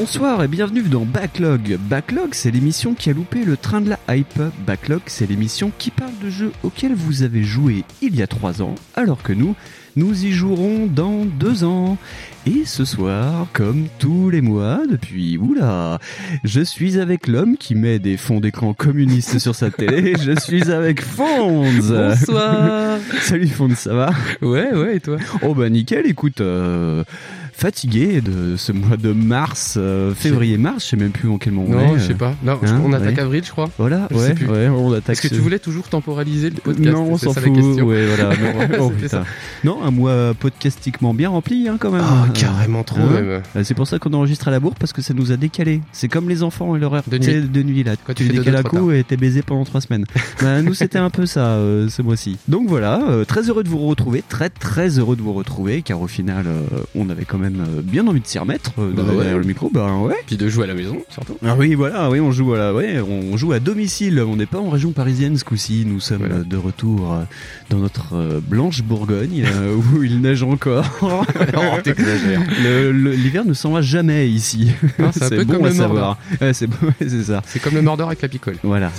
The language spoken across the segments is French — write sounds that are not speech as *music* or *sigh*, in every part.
Bonsoir et bienvenue dans Backlog. Backlog, c'est l'émission qui a loupé le train de la hype. Backlog, c'est l'émission qui parle de jeux auxquels vous avez joué il y a 3 ans, alors que nous, nous y jouerons dans 2 ans. Et ce soir, comme tous les mois depuis, oula, je suis avec l'homme qui met des fonds d'écran communistes sur sa télé. *laughs* Je suis avec Fonz. Bonsoir. *laughs* Salut Fonz, ça va? Ouais, ouais, et toi? Oh bah nickel, écoute, euh, fatigué de ce mois de mars, euh, février-mars, je sais même plus en quel moment on Non, je sais pas. Non, hein, on attaque ouais. avril, je crois. Voilà, Je sais ouais, plus. ouais, on attaque. Est-ce que tu voulais toujours temporaliser le podcast non, on s'en fout. Ouais, voilà. *laughs* Non, oh. Non, un mois podcastiquement bien rempli, hein, quand même. Ah, carrément trop, hein. Euh, C'est pour ça qu'on enregistre à la bourre parce que ça nous a décalé. C'est comme les enfants et De sais, nuit. de nuit là. Quand tu tu les décales à coup et t'es baisé pendant trois semaines. *laughs* bah, nous c'était un peu ça euh, ce mois-ci. Donc voilà, euh, très heureux de vous retrouver, très très heureux de vous retrouver car au final on avait quand même euh, bien envie de s'y remettre euh, Bah derrière ouais. le micro. Bah ouais. Puis de jouer à la maison, surtout. Ah oui, voilà, oui, on joue, voilà, ouais, on joue à domicile. On n'est pas en région parisienne ce coup-ci. Nous sommes Voilà. de retour euh, dans notre euh, blanche Bourgogne euh, *laughs* où il neige encore. *laughs* Oh, L'hiver ne s'en va jamais ici. Non, c'est *laughs* bon comme à le savoir. Ouais, c'est bon, ouais, c'est ça. C'est comme le Mordor avec la picole. Voilà.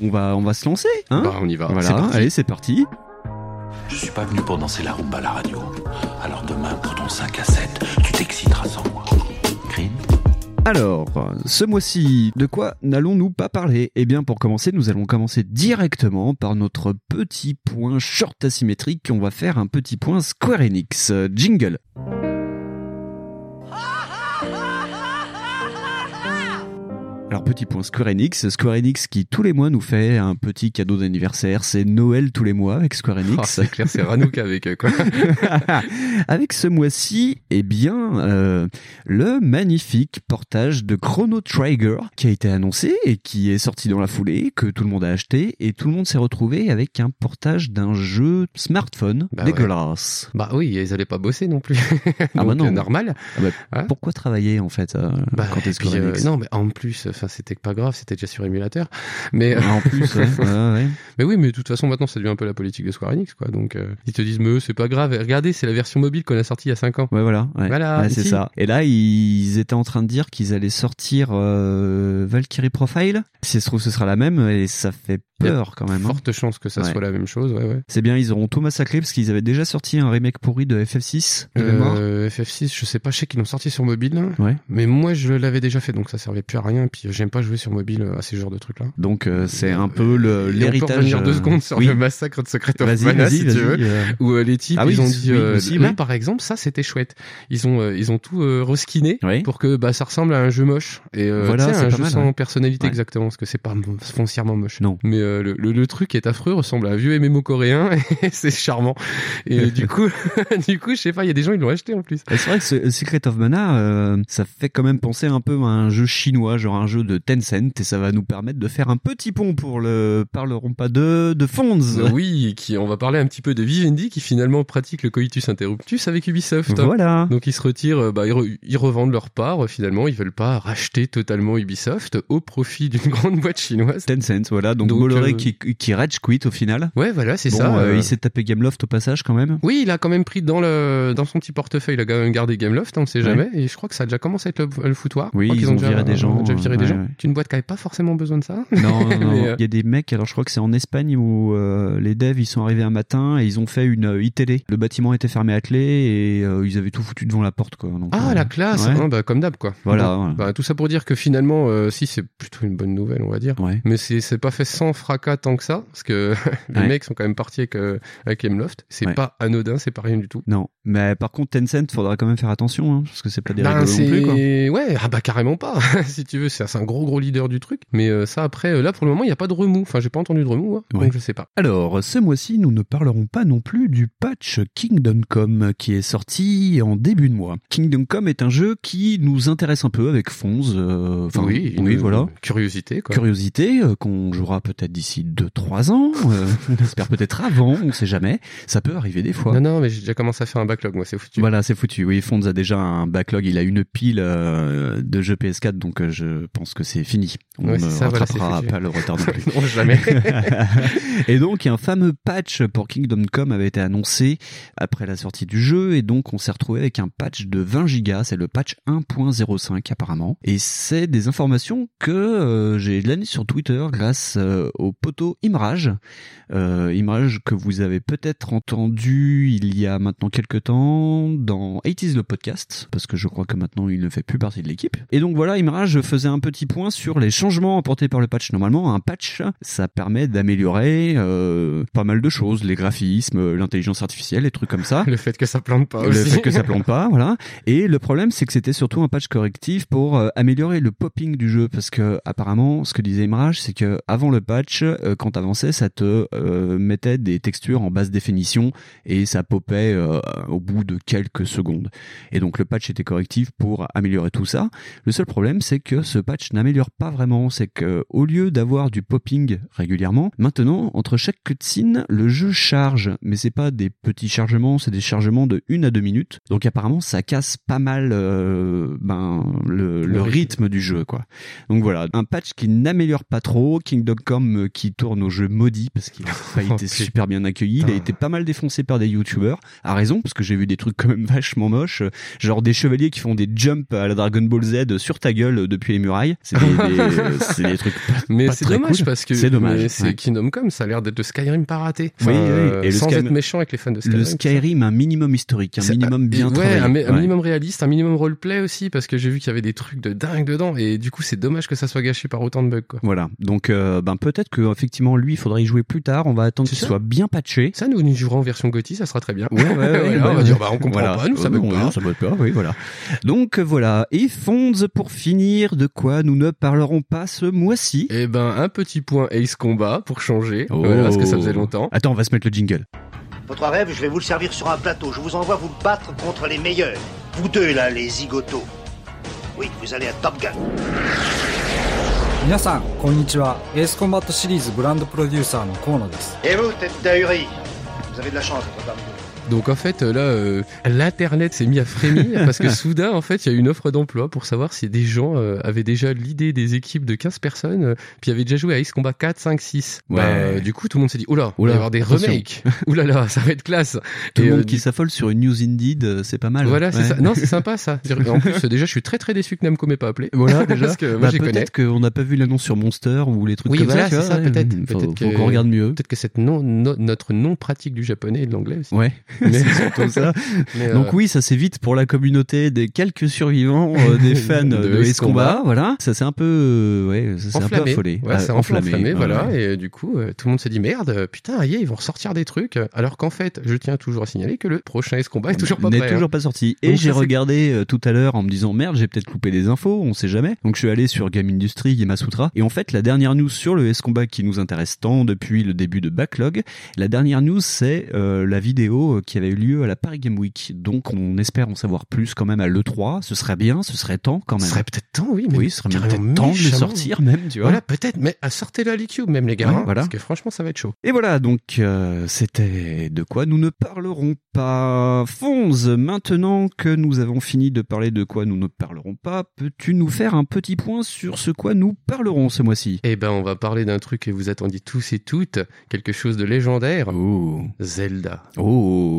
On va, on va se lancer, hein? Bah, on y va. Voilà. Allez, c'est parti. Je suis pas venu pour danser la rumba à la radio. Alors demain, pour ton 5 à 7, tu t'exciteras sans moi. Green Alors, ce mois-ci, de quoi n'allons-nous pas parler? Eh bien, pour commencer, nous allons commencer directement par notre petit point short asymétrique. On va faire un petit point Square Enix. Jingle. Alors petit point Square Enix, Square Enix qui tous les mois nous fait un petit cadeau d'anniversaire, c'est Noël tous les mois avec Square Oh, Enix. c'est clair, c'est Ranouka avec eux, quoi. *laughs* Avec ce mois-ci, eh bien, euh, le magnifique portage de Chrono Trigger qui a été annoncé et qui est sorti dans la foulée, que tout le monde a acheté et tout le monde s'est retrouvé avec un portage d'un jeu smartphone Bah ouais. dégueulasse. Bah oui, ils allaient pas bosser non plus. Ah bah *laughs* non. euh, normal. Ah bah, Hein Pourquoi travailler en fait euh, Bah, quand t'es Square euh, Enix non, mais en plus, enfin, c'était pas grave, c'était déjà sur émulateur. Mais, En plus, *laughs* ouais, ouais, ouais. mais oui, mais de toute façon, maintenant, ça devient un peu la politique de Square Enix, quoi. Donc, euh, ils te disent, mais c'est pas grave. Regardez, c'est la version mobile qu'on a sortie il y a 5 ans. Ouais, voilà. Voilà, c'est ça. Et là, ils étaient en train de dire qu'ils allaient sortir euh, Valkyrie Profile. Si ça se trouve, ce sera la même et ça fait peur quand même. hein. Forte chance que ça soit la même chose, ouais. C'est bien, ils auront tout massacré parce qu'ils avaient déjà sorti un remake pourri de FF6 de mémoire. Euh, FF6, je sais pas, je sais qu'ils l'ont sorti sur mobile. Ouais. mais moi je l'avais déjà fait, donc ça servait plus à rien. Puis j'aime pas jouer sur mobile à ces genres de trucs-là. Donc euh, c'est un peu le l'héritage. deux euh, secondes sur oui. le massacre de Secret of Mana, si tu veux. euh, Où euh, les types, Ah oui, ils ont dit, euh, aussi, là par exemple, ça c'était chouette. Ils ont, euh, ils ont tout euh, reskiné pour que bah ça ressemble à un jeu moche et euh, Voilà, un jeu mal, sans ouais. personnalité Ouais. exactement, parce que c'est pas foncièrement moche. Non. Mais euh, le, le, le truc est affreux, ressemble à un vieux MMO coréen *laughs* et c'est charmant. Et *laughs* du coup, *laughs* du coup, je sais pas, il y a des gens ils l'ont acheté en plus. C'est vrai que ce Secret of Mana, euh, ça fait quand même penser un peu à un jeu chinois, genre un jeu de Tencent, et ça va nous permettre de faire un petit pont pour le parlerons pas de de Fonds. Oui, qui on va parler un petit peu de Vivendi qui finalement pratique le coitus interruptus avec Ubisoft. Voilà. Donc ils se retirent, euh, bah, ils, re- ils revendent leur part. euh, Finalement, ils veulent pas racheter totalement Ubisoft au profit d'une *laughs* grande boîte chinoise. Tencent, voilà. Donc, Donc, Bolloré euh, qui, qui rage quit au final. Ouais, voilà, c'est bon, ça. euh, euh, il s'est tapé Gameloft au passage quand même. Oui, il a quand même pris dans le dans son petit portefeuille, il a quand même gardé Gameloft, on ne sait Ouais. jamais. Et je crois que ça a déjà commencé à être le, le foutoir. Oui, ils ont déjà, viré des gens, déjà viré des ouais, gens. ouais. Qu'une boîte qui avait pas forcément besoin de ça. Non, non, *laughs* non. Euh, Il y a des mecs, alors je crois que c'est en Espagne où euh, les devs ils sont arrivés un matin et ils ont fait une euh, e-télé. Le bâtiment était fermé à clé et euh, ils avaient tout foutu devant la porte quoi. Donc, Ah, la classe, ouais. hein, bah, comme d'hab quoi. Voilà, bah, tout ça pour dire que finalement, si c'est plutôt une bonne nouvelle, on va dire. Ouais. Mais c'est c'est pas fait sans fracas tant que ça, parce que *laughs* les Ouais. mecs sont quand même partis avec, avec Gameloft. C'est pas anodin, c'est pas rien du tout. Non, mais par contre Tencent, faudra quand même faire attention hein, parce que c'est pas des Ben, rigolos non plus quoi. c'est ouais, ah bah carrément pas. *laughs* si tu veux, ça, c'est un gros gros leader du truc. Mais euh, ça après, euh, là pour le moment, il n'y a pas de remous. Enfin, j'ai pas entendu de remous, hein, Ouais. donc je sais pas. Alors, ce mois-ci, nous ne parlerons pas non plus du patch Kingdom Come qui est sorti en début de mois. Kingdom Come est un jeu qui nous intéresse un peu avec Fonz. euh, Enfin, oui, oui, voilà. Curiosité, quoi. Curiosité euh, qu'on jouera peut-être d'ici 2-3 ans. euh, *laughs* on espère peut-être avant, on sait jamais. Ça peut arriver des fois. Non, non, mais j'ai déjà commencé à faire un backlog, moi, c'est foutu. Voilà, c'est foutu. Oui, Fonz a déjà un backlog. Il a une pile euh, de jeux PS4, donc euh, je pense que c'est fini. On Ouais, ne ça, rattrapera pas le retard non plus. *laughs* non, jamais. *laughs* et donc un fameux patch pour Kingdom Come avait été annoncé après la sortie du jeu et donc on s'est retrouvé avec un patch de 20 gigas, c'est le patch 1.05 apparemment et c'est des informations que euh, j'ai glanées sur Twitter grâce euh, au poteau Imrage euh, Imrage que vous avez peut-être entendu il y a maintenant quelques temps dans 80s le podcast parce que je crois que maintenant il ne fait plus partie de l'équipe et donc voilà Imrage faisait un petit point sur les changements apportés par le patch normalement un patch ça permet d'améliorer euh, pas mal de choses les graphismes l'intelligence artificielle les trucs comme ça *laughs* le fait que ça plante pas le aussi. fait que ça *laughs* plante pas, voilà. Et le problème, c'est que c'était surtout un patch correctif pour euh, améliorer le popping du jeu, parce que apparemment, ce que disait Imrage, c'est que avant le patch, euh, quand t'avançais, ça te euh, mettait des textures en basse définition et ça popait euh, au bout de quelques secondes. Et donc le patch était correctif pour améliorer tout ça. Le seul problème, c'est que ce patch n'améliore pas vraiment. C'est que au lieu d'avoir du popping régulièrement, maintenant entre chaque cutscene, le jeu charge, mais c'est pas des petits chargements, c'est des chargements de 1 à 2 minutes. Donc apparemment, ça casse pas mal euh, ben le, le rythme du jeu quoi. Donc voilà, un patch qui n'améliore pas trop, Kingdom Come euh, qui tourne au jeu maudit parce qu'il a pas *laughs* été super bien accueilli, il a été pas mal défoncé par des youtubeurs, à raison parce que j'ai vu des trucs quand même vachement moches, genre des chevaliers qui font des jumps à la Dragon Ball Z sur ta gueule depuis les murailles. C'est des, des- *laughs* des trucs pas, Mais c'est dommage cool. parce que c'est dommage. c'est ouais. Kingdom Come, ça a l'air d'être le Skyrim pas raté. Oui, oui, euh, et sans Skyrim- être méchant avec les fans de Skyrim. Le Skyrim un minimum historique, un minimum bien ouais, travaillé. un, mi- un Ouais. minimum réaliste, un minimum roleplay aussi, parce que j'ai vu qu'il y avait des trucs de dingue dedans, et du coup c'est dommage que ça soit gâché par autant de bugs. Quoi. Voilà. Donc, euh, ben peut-être que effectivement lui, il faudrait y jouer plus tard. On va attendre qu'il soit bien patché. Ça, nous, nous jouerons en version GOTY, ça sera très bien. Ouais, ouais, *laughs* on va dire, bah, on comprend Voilà. pas, nous, ça bug pas. ça bug pas, oui, voilà. Donc voilà. Et Fonds, pour finir, de quoi nous ne parlerons pas ce mois-ci Eh ben, un petit point Ace Combat pour changer, voilà, parce que ça faisait longtemps. Attends, on va se mettre le jingle. Votre rêve, je vais vous le servir sur un plateau. Je vous envoie vous battre contre les meilleurs. Vous deux, là, les zigotos. Oui, vous allez à Top Gun. 皆さんこんにちはエースコンバットシリーズブランドプロデューサーの河野です Et vous, tête d'ahuri Vous avez de la chance d'être parmi nous. Donc en fait là, euh, l'internet s'est mis à frémir *laughs* parce que soudain en fait il y a eu une offre d'emploi pour savoir si des gens euh, avaient déjà l'idée des équipes de 15 personnes euh, puis avaient déjà joué à Ace Combat 4, 5, 6. Ouais. Bah, euh, du coup tout le monde s'est dit oula, il va y avoir des remakes. *laughs* oula là, ça va être classe. Tout le monde euh, qui du- s'affole sur une news indeed, euh, c'est pas mal. Voilà, c'est Ouais. ça. Non, c'est sympa ça. *laughs* En plus déjà je suis très très déçu que Namco m'ait pas appelé. Voilà, déjà. parce que moi Bah, j'y connais. peut-être qu'on n'a pas vu l'annonce sur Monster ou les trucs Oui, comme voilà, ça. c'est ça, ouais. peut-être. Faut, Peut-être qu'on regarde mieux. Peut-être que cette non, no- notre non pratique du japonais et de l'anglais aussi. Ouais, Mais- c'est *laughs* surtout ça. Mais, euh, Donc oui, ça c'est vite pour la communauté des quelques survivants euh, des *laughs* fans de, De. Combat. Voilà, ça c'est un peu, euh, ouais, ça c'est un peu enflammé. affolé, Ouais, c'est peu enflammé, ouais, voilà. ouais. Et du coup, tout le monde s'est dit merde, putain, aïe, ils vont ressortir des trucs. Alors qu'en fait, je tiens toujours à signaler que le prochain Ace Combat est toujours pas n'est prêt. hein. toujours pas sorti. Et Donc j'ai regardé tout à l'heure en me disant merde, j'ai peut-être loupé des infos, on sait jamais. Donc je suis allé sur Game Industry, Yamasutra, et en fait la dernière news sur le S-Combat qui nous intéresse tant depuis le début de Backlog, la dernière news c'est la vidéo qui avait eu lieu à la Paris Game Week. Donc on espère en savoir plus quand même à l'E3, ce serait bien, ce serait temps quand Ce même. serait peut-être temps, oui. Mais oui, ce serait peut-être temps de le sortir même, tu vois. Voilà, peut-être, mais à sortez la Cube même les gars, Ouais, hein, voilà. parce que franchement, ça va être chaud. Et voilà, donc euh, c'était de quoi nous ne parlerons pas. Fonz, maintenant que nous avons fini de parler de quoi nous ne parlerons pas, peux-tu nous faire un petit point sur ce quoi nous parlerons ce mois-ci? Eh ben, on va parler d'un truc que vous attendiez tous et toutes, quelque chose de légendaire. Oh. Zelda. Oh.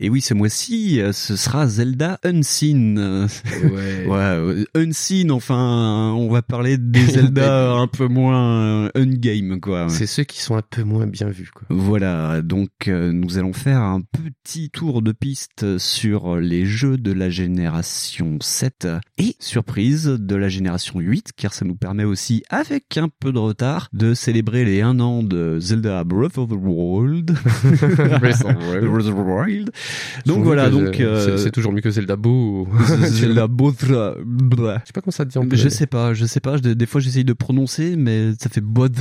Et oui, ce mois-ci, euh, ce sera Zelda Unseen. Euh, Ouais. *laughs* Ouais, euh, Unseen, enfin, on va parler des *laughs* Zelda un peu moins euh, ungame, quoi. C'est ceux qui sont un peu moins bien vus, quoi. Voilà, donc euh, nous allons faire un petit tour de piste sur les jeux de la génération 7 et, surprise, de la génération 8, car ça nous permet aussi, avec un peu de retard, de célébrer les 1 an de Zelda Breath of the Wild. *laughs* Breath of the Wild. Wild. Donc voilà, donc euh, c'est- toujours mieux que Zelda Beau. *laughs* Zelda. Blah. Je sais pas comment ça dit en Je polonais. sais pas, je sais pas. je- Des fois, j'essaye de prononcer, mais ça fait bod.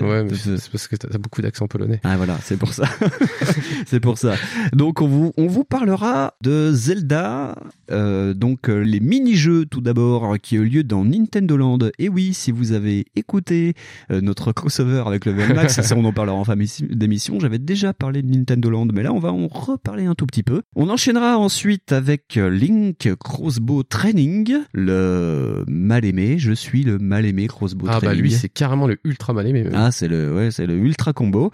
Ouais, c'est parce que t'as beaucoup d'accent polonais. Ah voilà, c'est pour ça. *laughs* c'est pour ça. Donc on vous on vous parlera de Zelda, euh, donc euh, les mini-jeux tout d'abord qui ont lieu dans Nintendo Land. Et oui, si vous avez écouté euh, notre crossover avec le VMAX, *laughs* ça on en parlera en fin d'émission- d'émission. J'avais déjà parlé de Nintendo Land, mais là on va reparler un tout petit peu. On enchaînera ensuite avec euh, Link Crossbow Training, le mal aimé. Je suis le mal aimé Crossbow Ah bah Training. lui, c'est carrément le ultra mal aimé. même. Ah, c'est le, ouais, c'est le ultra combo.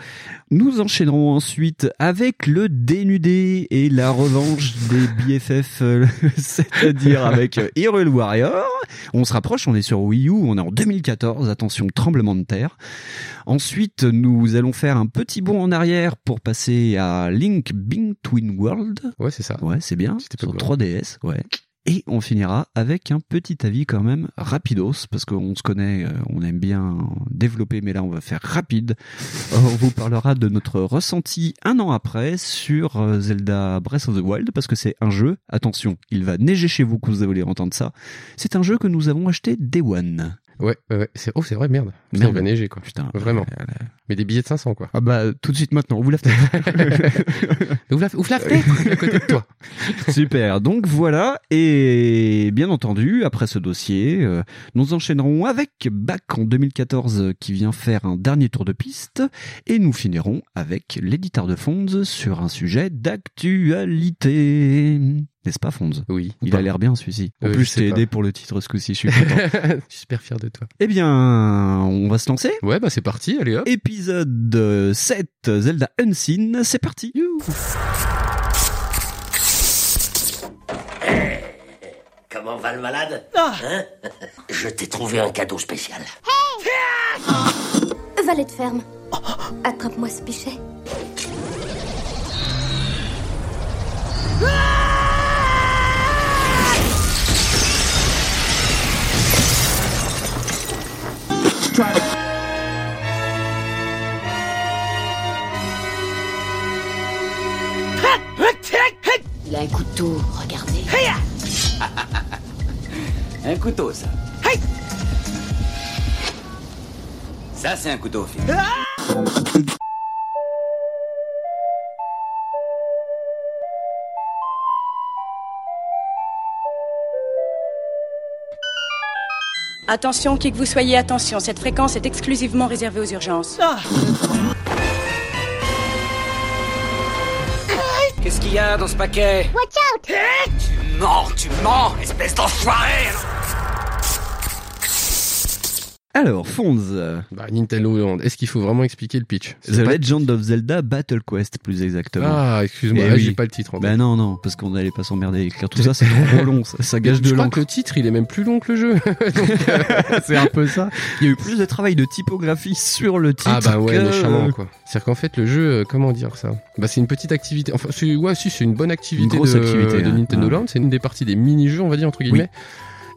Nous enchaînerons ensuite avec le dénudé et la revanche des BFF, euh, *laughs* c'est-à-dire avec euh, Hyrule Warrior. On se rapproche, on est sur Wii U, on est en 2014, attention, tremblement de terre. Ensuite, nous allons faire un petit bond en arrière pour passer à Link Bing Twin World. Ouais, c'est ça. Ouais, c'est bien. C'était Sur blanc. 3DS, ouais. Et on finira avec un petit avis quand même rapidos, parce qu'on se connaît, euh, on aime bien développer, mais là on va faire rapide. *laughs* On vous parlera de notre ressenti un an après sur euh, Zelda Breath of the Wild, parce que c'est un jeu, attention, il va neiger chez vous que vous allez entendre ça, c'est un jeu que nous avons acheté Day One. Ouais, ouais, ouais. C'est... Oh, c'est vrai, merde. Putain, Merde. il va neiger, quoi. Putain, Vraiment. euh, Mais des billets de 500, quoi. Ah bah tout de suite maintenant, on vous la fenêtre. Ouvre la, ouvre la fenêtre *laughs* à *laughs* côté de toi. Super, donc voilà, et bien entendu, après ce dossier, euh, nous enchaînerons avec Back en 2014 euh, qui vient faire un dernier tour de piste, et nous finirons avec l'éditeur de Fonds sur un sujet d'actualité. N'est-ce pas Fonds? Oui. Il a l'air bien celui-ci. En Oui, plus, je t'ai aidé pour le titre ce coup-ci, je suis content. *laughs* Je suis super fier de toi. eh bien, on va se lancer Ouais, bah c'est parti, allez hop. Épisode euh, 7, Zelda Unseen, c'est parti Comment va le malade? Hein? Je t'ai trouvé un cadeau spécial. Valet de ferme. Attrape-moi ce pichet. Il a un couteau, regardez. *laughs* Un couteau, ça. Ça, c'est un couteau, Phil. Attention, qui que vous soyez, attention, cette fréquence est exclusivement réservée aux urgences. Qu'est-ce qu'il y a dans ce paquet? Watch out. Tu mens, tu mens, espèce d'enfoiré Alors, Fonds, euh, Bah, Nintendo Land. Est-ce qu'il faut vraiment expliquer le pitch? The pas- Legend of Zelda Battle Quest, plus exactement. Ah, excuse-moi, Eh ah, oui. j'ai pas le titre. en. Ben non, non, parce qu'on n'allait pas s'emmerder à écrire tout ça, c'est trop *laughs* long, ça, ça gâche je de crois l'encre. que le titre, il est même plus long que le jeu. *laughs* *laughs* c'est un peu ça. Il y a eu plus de travail de typographie sur le titre. Ah bah ouais, que- méchamment quoi. C'est-à-dire qu'en fait le jeu, euh, comment dire ça? Bah c'est une petite activité. Enfin, c'est ouais, si c'est une bonne activité Une grosse de, activité, de hein. Nintendo Ouais. Land. C'est une des parties des mini-jeux, on va dire entre guillemets.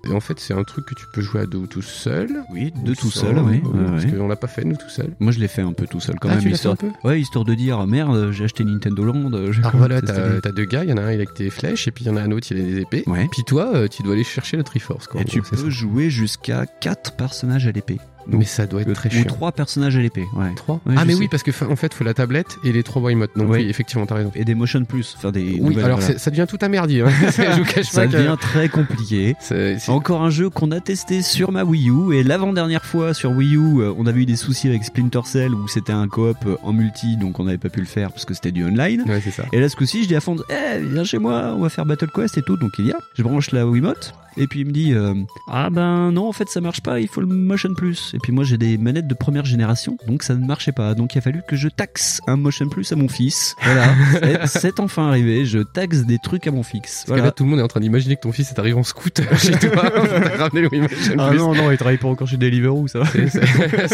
Et en fait, c'est un truc que tu peux jouer à deux ou tout seul. Oui, de Ou tout seul, oui. euh, Parce ouais. qu'on l'a pas fait nous tout seul. Moi, je l'ai fait un peu tout seul quand Ah, même. tu l'as fait histoire... un peu Ouais, histoire de dire merde, j'ai acheté Nintendo Land. j'ai- Alors voilà, c'est t'as deux gars, il y en a un il a avec des flèches et puis il y en a un autre il a des épées. Ouais. Puis toi, euh, tu dois aller chercher le Triforce. Quoi, Et tu peux jouer jusqu'à 4 personnages à l'épée. Mais ça doit être très Ou chiant. 3 personnages à l'épée, ouais. Trois Ouais, ah mais sais. oui parce que en fait faut la tablette et les trois Wiimotes. Donc Ouais. oui, effectivement t'as raison. Et des motion plus, enfin des Oui, alors voilà. ça devient tout un merdier. hein. *laughs* je vous cache ça pas que- devient très compliqué. c'est- c'est- Encore un jeu qu'on a testé sur ma Wii U et l'avant-dernière fois sur Wii U, euh, on avait eu des soucis avec Splinter Cell où c'était un coop euh, en multi donc on n'avait pas pu le faire parce que c'était du online. Ouais, c'est ça. Et là ce coup-ci, je dis à fond, eh viens chez moi, on va faire Battle Quest et tout. Donc il y a, je branche la Wiimote et puis il me dit euh, ah ben non en fait ça marche pas, il faut le motion plus. Et puis moi j'ai des manettes de première génération donc ça ne marchait pas. Donc il a fallu que je taxe un motion plus à mon fils. Voilà, *laughs* c'est- enfin arrivé, je taxe des trucs à mon fils. Parce que Voilà. là, tout le monde est en train d'imaginer que ton fils est arrivé en scout *laughs* chez toi. *laughs* Ramené le Ah Plus. non non, il travaille pas encore chez Deliveroo ça.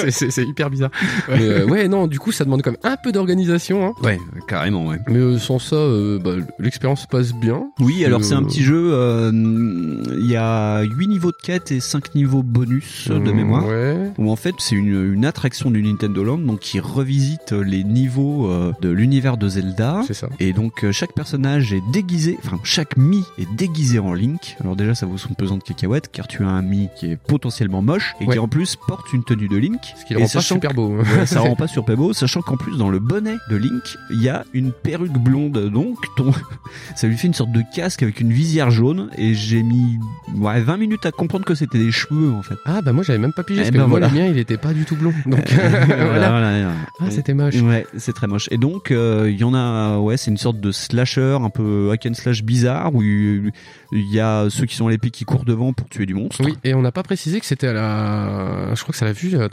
C'est- hyper bizarre. Mais euh, ouais, non, du coup, ça demande quand même un peu d'organisation. Hein. Ouais, carrément, ouais. Mais euh, sans ça, euh, bah, l'expérience passe bien. Oui, alors c'est un petit jeu. euh, Il y a 8 niveaux de quête et 5 niveaux bonus de Mmh, mémoire. Ouais. Où en fait c'est une, une attraction du Nintendo Land donc qui revisite les niveaux euh, de l'univers de Zelda. C'est ça. Et donc euh, chaque personnage est déguisé, enfin chaque Mi est déguisé en Link. Alors déjà ça vaut son pesant de cacahuètes car tu as un Mi qui est potentiellement moche et Ouais. qui en plus porte une tenue de Link. Ce qui le rend pas super beau. Ouais, ça rend *laughs* pas super beau, sachant qu'en plus dans le bonnet de Link, il y a une perruque blonde, donc ton... *laughs* ça lui fait une sorte de casque avec une visière jaune, et j'ai mis ouais, 20 minutes à comprendre que c'était des cheveux en fait. Ah bah moi j'avais même pas pigé Eh parce ben que moi voilà. le mien il était pas du tout blond. Donc *laughs* Voilà, *laughs* voilà. voilà. Ah c'était moche. Ouais, c'est très moche. Et donc, euh, il y en a, ouais, c'est une sorte de slasher, un peu hack and slash bizarre, où il il y a ceux qui sont à l'épée qui courent devant pour tuer du monstre. Oui, et on n'a pas précisé que c'était à la. Je crois que ça l'a vue, euh,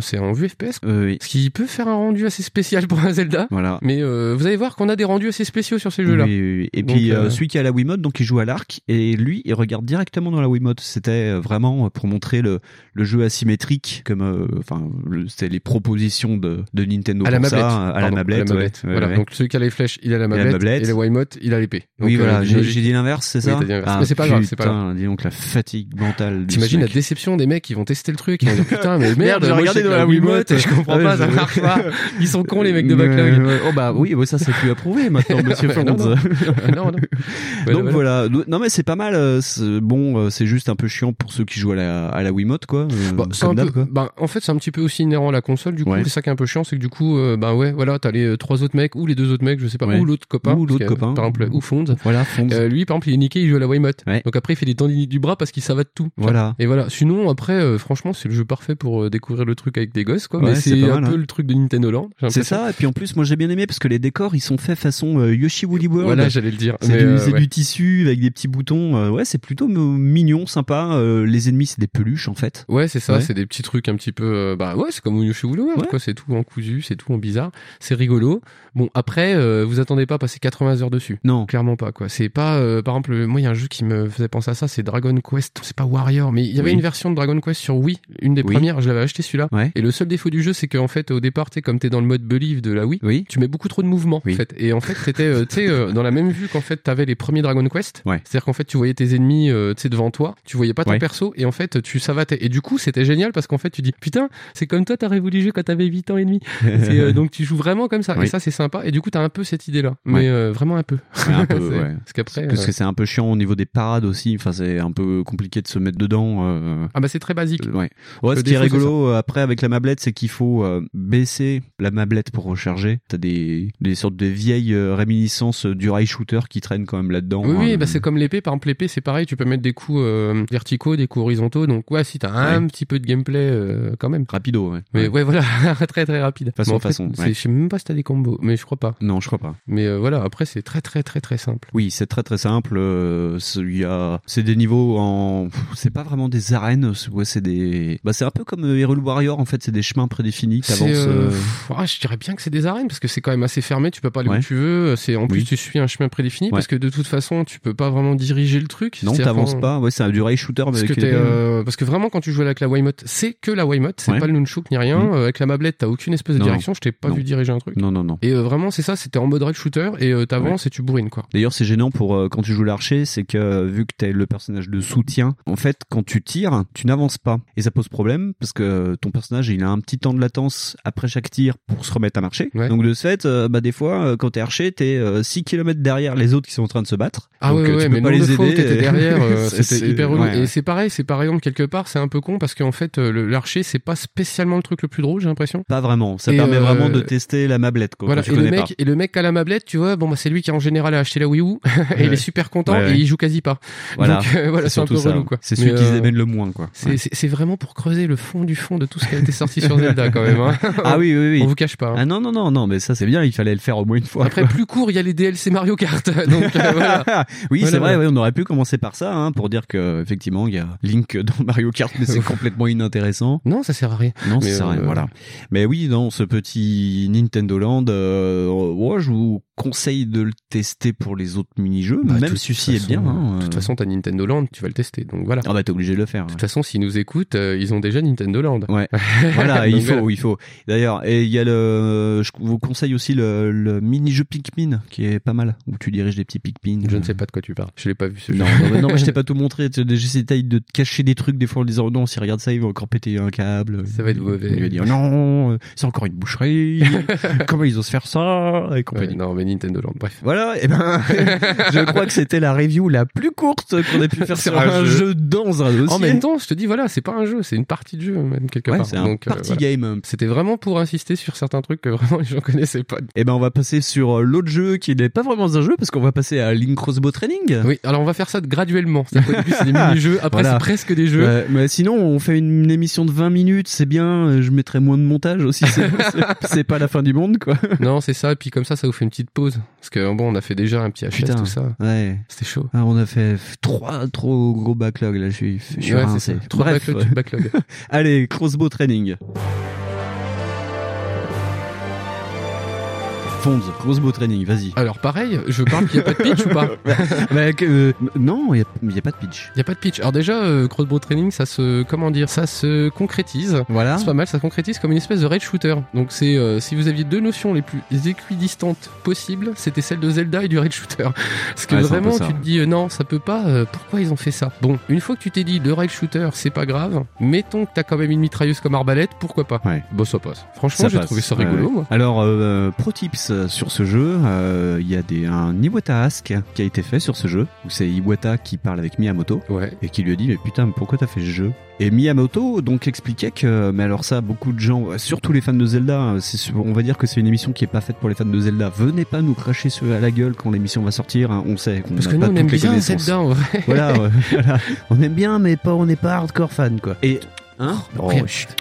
c'est en vue FPS. Euh, oui. Ce qui peut faire un rendu assez spécial pour un Zelda. Voilà. Mais euh, vous allez voir qu'on a des rendus assez spéciaux sur ces jeux-là. Oui, oui, oui. Et Donc, puis euh, celui qui a la Wiimote, donc il joue à l'arc, et lui, il regarde directement dans la Wiimote. C'était vraiment pour montrer le, le jeu asymétrique, comme enfin, le- c'était les propositions de, de Nintendo à la mablette. ça, à la mablette. ouais. Voilà. ouais. Donc celui qui a les flèches, il a la la mablette, et le Wiimote, il a l'épée. Donc, oui, voilà, j'ai dit l'inverse, c'est ça? Ah, Mais c'est pas grave, c'est pas grave. Dis donc la fatigue mentale. T'imagines la déception des mecs qui vont tester le truc dire putain mais *laughs* merde, j'ai regardé dans la Wiimote. je comprends Ouais, pas ça marche pas ils sont cons les mecs de Backlog. Oh bah oui, bah ça c'est plus approuvé maintenant, *laughs* monsieur non, Fonds. *laughs* non. non Donc voilà. Non mais c'est pas mal. euh, Bon, euh, c'est juste un peu chiant pour ceux qui jouent à la, à la Wiimote, quoi. euh, Bah, un peu, quoi. bah, en fait, c'est un petit peu aussi inhérent à la console. Du coup, Ouais. c'est ça qui est un peu chiant, c'est que du coup, euh, bah ouais, voilà, t'as les trois autres mecs ou les deux autres mecs, je sais pas, Ouais. ou l'autre copain, Ou l'autre copain. par exemple, ou Fonds. Voilà, Fonds. Lui, par exemple, il est niqué, il joue à la Wiimote. Ouais. Donc après, il fait des tendinites du bras parce qu'il savate tout. Voilà. Et voilà. Sinon, après, euh, franchement, c'est le jeu parfait pour euh, découvrir le truc avec des gosses, quoi. Ouais, Mais c'est un mal, peu hein. le truc de Nintendo Land. C'est ça. Et puis en plus, moi j'ai bien aimé parce que les décors ils sont faits façon euh, Yoshi Woolly World. Voilà, j'allais le dire. C'est du, c'est ouais. du tissu avec des petits boutons. ouais, c'est plutôt mignon, sympa. Les ennemis c'est des peluches en fait. Ouais, c'est ça, c'est des petits trucs un petit peu bah ouais, c'est comme Yoshi Woolly World, quoi, c'est tout en cousu, c'est tout en bizarre, c'est rigolo. Bon, après vous attendez pas à passer 80 heures dessus. Non. Clairement pas quoi. C'est pas par exemple moi il y a un jeu qui me faisait penser à ça, c'est Dragon Quest, c'est pas Warrior, mais il y avait Oui. une version de Dragon Quest sur Wii, une des Oui. premières, je l'avais acheté celui-là. Ouais. Et le seul défaut du jeu c'est qu'en fait au départ, tu comme t'es dans le mode believe de la Wii, Oui. tu mets beaucoup trop de mouvements Oui. en fait. Et en fait, t'étais euh, tu sais euh, dans la même vue qu'en fait t'avais les premiers Dragon Quest. Ouais. C'est-à-dire qu'en fait tu voyais tes ennemis euh, tu sais devant toi, tu voyais pas ton Ouais. perso et en fait tu savatais. Et du coup, c'était génial parce qu'en fait tu dis putain, c'est comme toi t'as révolu le jeu quand t'avais 8 ans et demi. *laughs* Euh, donc tu joues vraiment comme ça et ça c'est sympa et du coup t'as un peu cette idée là mais euh, vraiment un peu un peu, *laughs* parce qu'après Parce que c'est un peu chiant au niveau des parades aussi. Enfin, c'est un peu compliqué de se mettre dedans. euh, ah bah c'est très basique Ouais. Ce qui est rigolo euh, après avec la mablette, c'est qu'il faut euh, baisser la mablette pour recharger. T'as des, des sortes de vieilles réminiscences du rail shooter qui traînent quand même là-dedans. oui, oui hein. bah c'est comme l'épée. Par exemple, l'épée, c'est pareil. Tu peux mettre des coups verticaux, des coups horizontaux. Donc, ouais, si t'as un Ouais. petit peu de gameplay, quand même. rapido. Ouais. Mais ouais, voilà, *laughs* très très rapide. Façon, Mais en fait, façon. Je sais même pas si t'as des combos, mais je crois pas. Non, je crois pas. Mais voilà, après, c'est très très très très simple. Oui, c'est très très simple. Euh, c'est- Il y a, c'est des niveaux en, c'est pas vraiment des arènes. c'est- Ouais, c'est des, bah c'est un peu comme euh, Hyrule Warrior en fait. C'est des chemins prédéfinis. Euh, euh, ah, je dirais bien que c'est des arènes parce que c'est quand même assez fermé. Tu peux pas aller Ouais. où tu veux. C'est en plus Oui. tu suis un chemin prédéfini Ouais. parce que de toute façon tu peux pas vraiment diriger le truc. Non, t'avances pas. Ouais, c'est un du rail shooter mais Parce que, avec euh, parce que vraiment quand tu joues avec la Wiimote, c'est que la Wiimote, c'est Ouais. pas le nunchuk ni rien. Euh, avec la mablette, t'as aucune espèce de Non, direction. Je t'ai pas non. vu diriger un truc. Non, non, non. Et euh, vraiment c'est ça, c'était en mode rail shooter et euh, t'avances et tu bourrines quoi. D'ailleurs, c'est gênant pour euh, quand tu joues l'archer, c'est que euh, vu que t'es le personnage de soutien, en fait, quand tu tires, tu n'avances pas. Et ça pose problème parce que ton personnage, il a un petit temps de latence après chaque tir pour se remettre à marcher. Ouais. Donc de ce fait, euh, bah des fois, euh, quand t'es archer, t'es euh, 6 km derrière les autres qui sont en train de se battre. Ah Donc ouais, euh, ouais, tu mais peux pas nombre les de fois où aider. t'étais derrière, *laughs* euh, C'est- c'était c'est- hyper relou. ouais, Et ouais. c'est pareil, c'est par exemple quelque part, c'est un peu con parce qu'en fait, l'archer, c'est pas spécialement le truc le plus drôle, j'ai l'impression. Pas vraiment. Ça Et, permet vraiment de tester la mablette quoi, Voilà, quand et le mec, pas. et le mec à la mablette, tu vois, bon bah c'est lui qui en général a acheté la Wii U *laughs* et il est super content et il joue quasi pas. Voilà. Donc euh, voilà, c'est un peu surtout ça. relou quoi. C'est celui qui euh, se démène le moins quoi. C'est c'est- vraiment pour creuser le fond du fond de tout ce qui a été sorti sur Zelda quand même. Hein. *laughs* Ah oui, oui, oui. On vous cache pas. hein. Ah non, non, non, non, mais ça c'est bien, il fallait le faire au moins une fois. Après plus court, il y a les DLC Mario Kart. *laughs* Donc euh, voilà. oui, Voilà, c'est vrai, ouais, on aurait pu commencer par ça, hein, pour dire que effectivement il y a Link dans Mario Kart, mais c'est *laughs* complètement inintéressant. Non, ça sert à rien. Non, ça Mais, sert à rien, euh, voilà. Mais oui, dans ce petit Nintendo Land, euh, ouais, je vous conseille de le tester pour les autres mini-jeux, Bah, même celui-ci est bien. Hein, De toute euh. façon, t'as Nintendo Land, tu vas le tester. Donc voilà. Ah bah t'es obligé de le faire. De ouais. toute façon, s'ils nous écoutent, euh, ils ont déjà Nintendo Land. Ouais. *laughs* voilà, il faut, il faut. D'ailleurs, et il y a le, je vous conseille aussi le, le mini-jeu Pikmin qui est pas mal, où tu diriges des petits Pikmin. Je ne sais pas de quoi tu parles. Je l'ai pas vu ce Non, jeu. non, mais non, mais je t'ai *laughs* pas tout sais, J'essaie de te cacher des trucs des fois en disant non, si regarde ça, il va encore péter un câble. Ça va être mauvais. Il va dire non, c'est encore une boucherie. *laughs* Comment ils osent faire ça et compagnie. Ouais, non, mais Nintendo Land, bref. Voilà, et ben, je crois que c'était la review la plus courte qu'on ait pu *laughs* faire sur un, jeu. dans un dossier. En même temps, je te dis, voilà, c'est pas un jeu, c'est une partie de jeu, même, quelque Ouais, part. c'est un euh, party voilà. game. C'était vraiment pour insister sur certains trucs que *laughs* vraiment les gens connaissaient pas. Et ben, on va passer sur euh, l'autre jeu qui n'est pas vraiment un jeu parce qu'on va passer à Link Crossbow Training. Oui, alors on va faire ça graduellement. Début, c'est des *laughs* mini-jeux, après, Voilà. c'est presque des jeux. Mais sinon, on fait une, émission de 20 minutes, c'est bien. Je mettrai moins de montage aussi. C'est, pas la fin du monde, quoi. Non, c'est ça, et puis comme ça, ça vous fait une petite pause. Parce que bon, on a fait déjà un petit Putain. tout ça. Ouais. C'était chaud. Ah, on a fait trois trop gros backlogs là. Je suis, je suis Ouais, rincé. Trop Bref. backlog, backlog. *laughs* Allez, crossbow training. Fonds, crossbow training, vas-y. Alors pareil, je parle qu'il n'y a pas de pitch ou pas *laughs* Bah, que, euh, non, il y a, pas de pitch. Il n'y a pas de pitch. Alors déjà, euh, Crossbow Training, ça se, comment dire, ça se concrétise. Voilà. C'est pas mal, ça se concrétise comme une espèce de raid shooter. Donc c'est, euh, si vous aviez deux notions les plus équidistantes possibles, c'était celle de Zelda et du raid shooter. *laughs* Parce que Ouais, vraiment, tu te dis, euh, non, ça peut pas, pourquoi ils ont fait ça? Bon, une fois que tu t'es dit, le raid shooter, c'est pas grave, mettons que t'as quand même une mitrailleuse comme arbalète, pourquoi pas? Ouais. Bon, ça passe. Franchement, j'ai trouvé ça rigolo, ouais. moi. Alors, pro tips euh, sur ce jeu, euh, il y a des, un Iwata Ask qui a été fait sur ce jeu, où c'est Iwata qui parle avec Miyamoto. Ouais. Et qui lui a dit, mais putain, mais pourquoi t'as fait ce jeu? Et Miyamoto donc expliquait que, mais alors ça, beaucoup de gens, surtout les fans de Zelda, hein, on va dire que c'est une émission qui est pas faite pour les fans de Zelda. Venez pas nous cracher sur à la gueule quand l'émission va sortir. hein, on sait qu'on Parce que nous, on aime bien. Zelda, en vrai. Voilà, ouais, *laughs* voilà. *laughs* on aime bien, mais pas, on n'est pas hardcore fan, quoi. Et Hein Oh.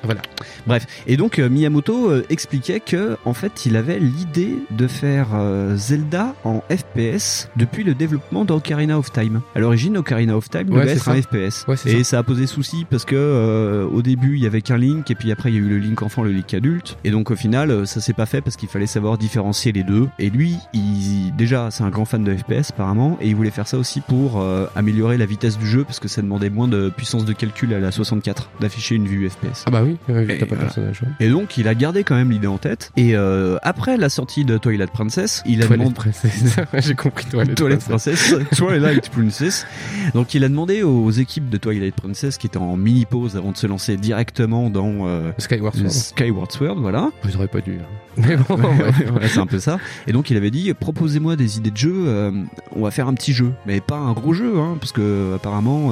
Voilà. Bref, et donc euh, Miyamoto euh, expliquait que en fait, il avait l'idée de faire euh, Zelda en FPS depuis le développement d'Ocarina of Time. À l'origine, Ocarina of Time devait être ça. un FPS. Ouais, et ça. a posé souci parce que euh, au début, il y avait qu'un Link et puis après il y a eu le Link enfant, le Link adulte. Et donc au final, ça s'est pas fait parce qu'il fallait savoir différencier les deux. Et lui, il déjà, c'est un grand fan de FPS apparemment et il voulait faire ça aussi pour euh, améliorer la vitesse du jeu parce que ça demandait moins de puissance de calcul à la 64 d'afficher une vue FPS. Ah bah oui, t'as pas de personnage. ouais. Et donc, il a gardé quand même l'idée en tête. Et euh, après la sortie de Twilight Princess, il a Toilette demandé Princess. *laughs* J'ai compris Toilette, Twilight Princess. Princess, *laughs* Twilight Princess. Donc, il a demandé aux équipes de Twilight Princess qui étaient en mini pause avant de se lancer directement dans euh, Skyward Sword. Skyward Sword, voilà. Vous auriez pas dû. hein. *laughs* Mais bon, Ouais, c'est un peu ça. Et donc il avait dit proposez-moi des idées de jeu. euh, on va faire un petit jeu, mais pas un gros jeu, hein, parce que apparemment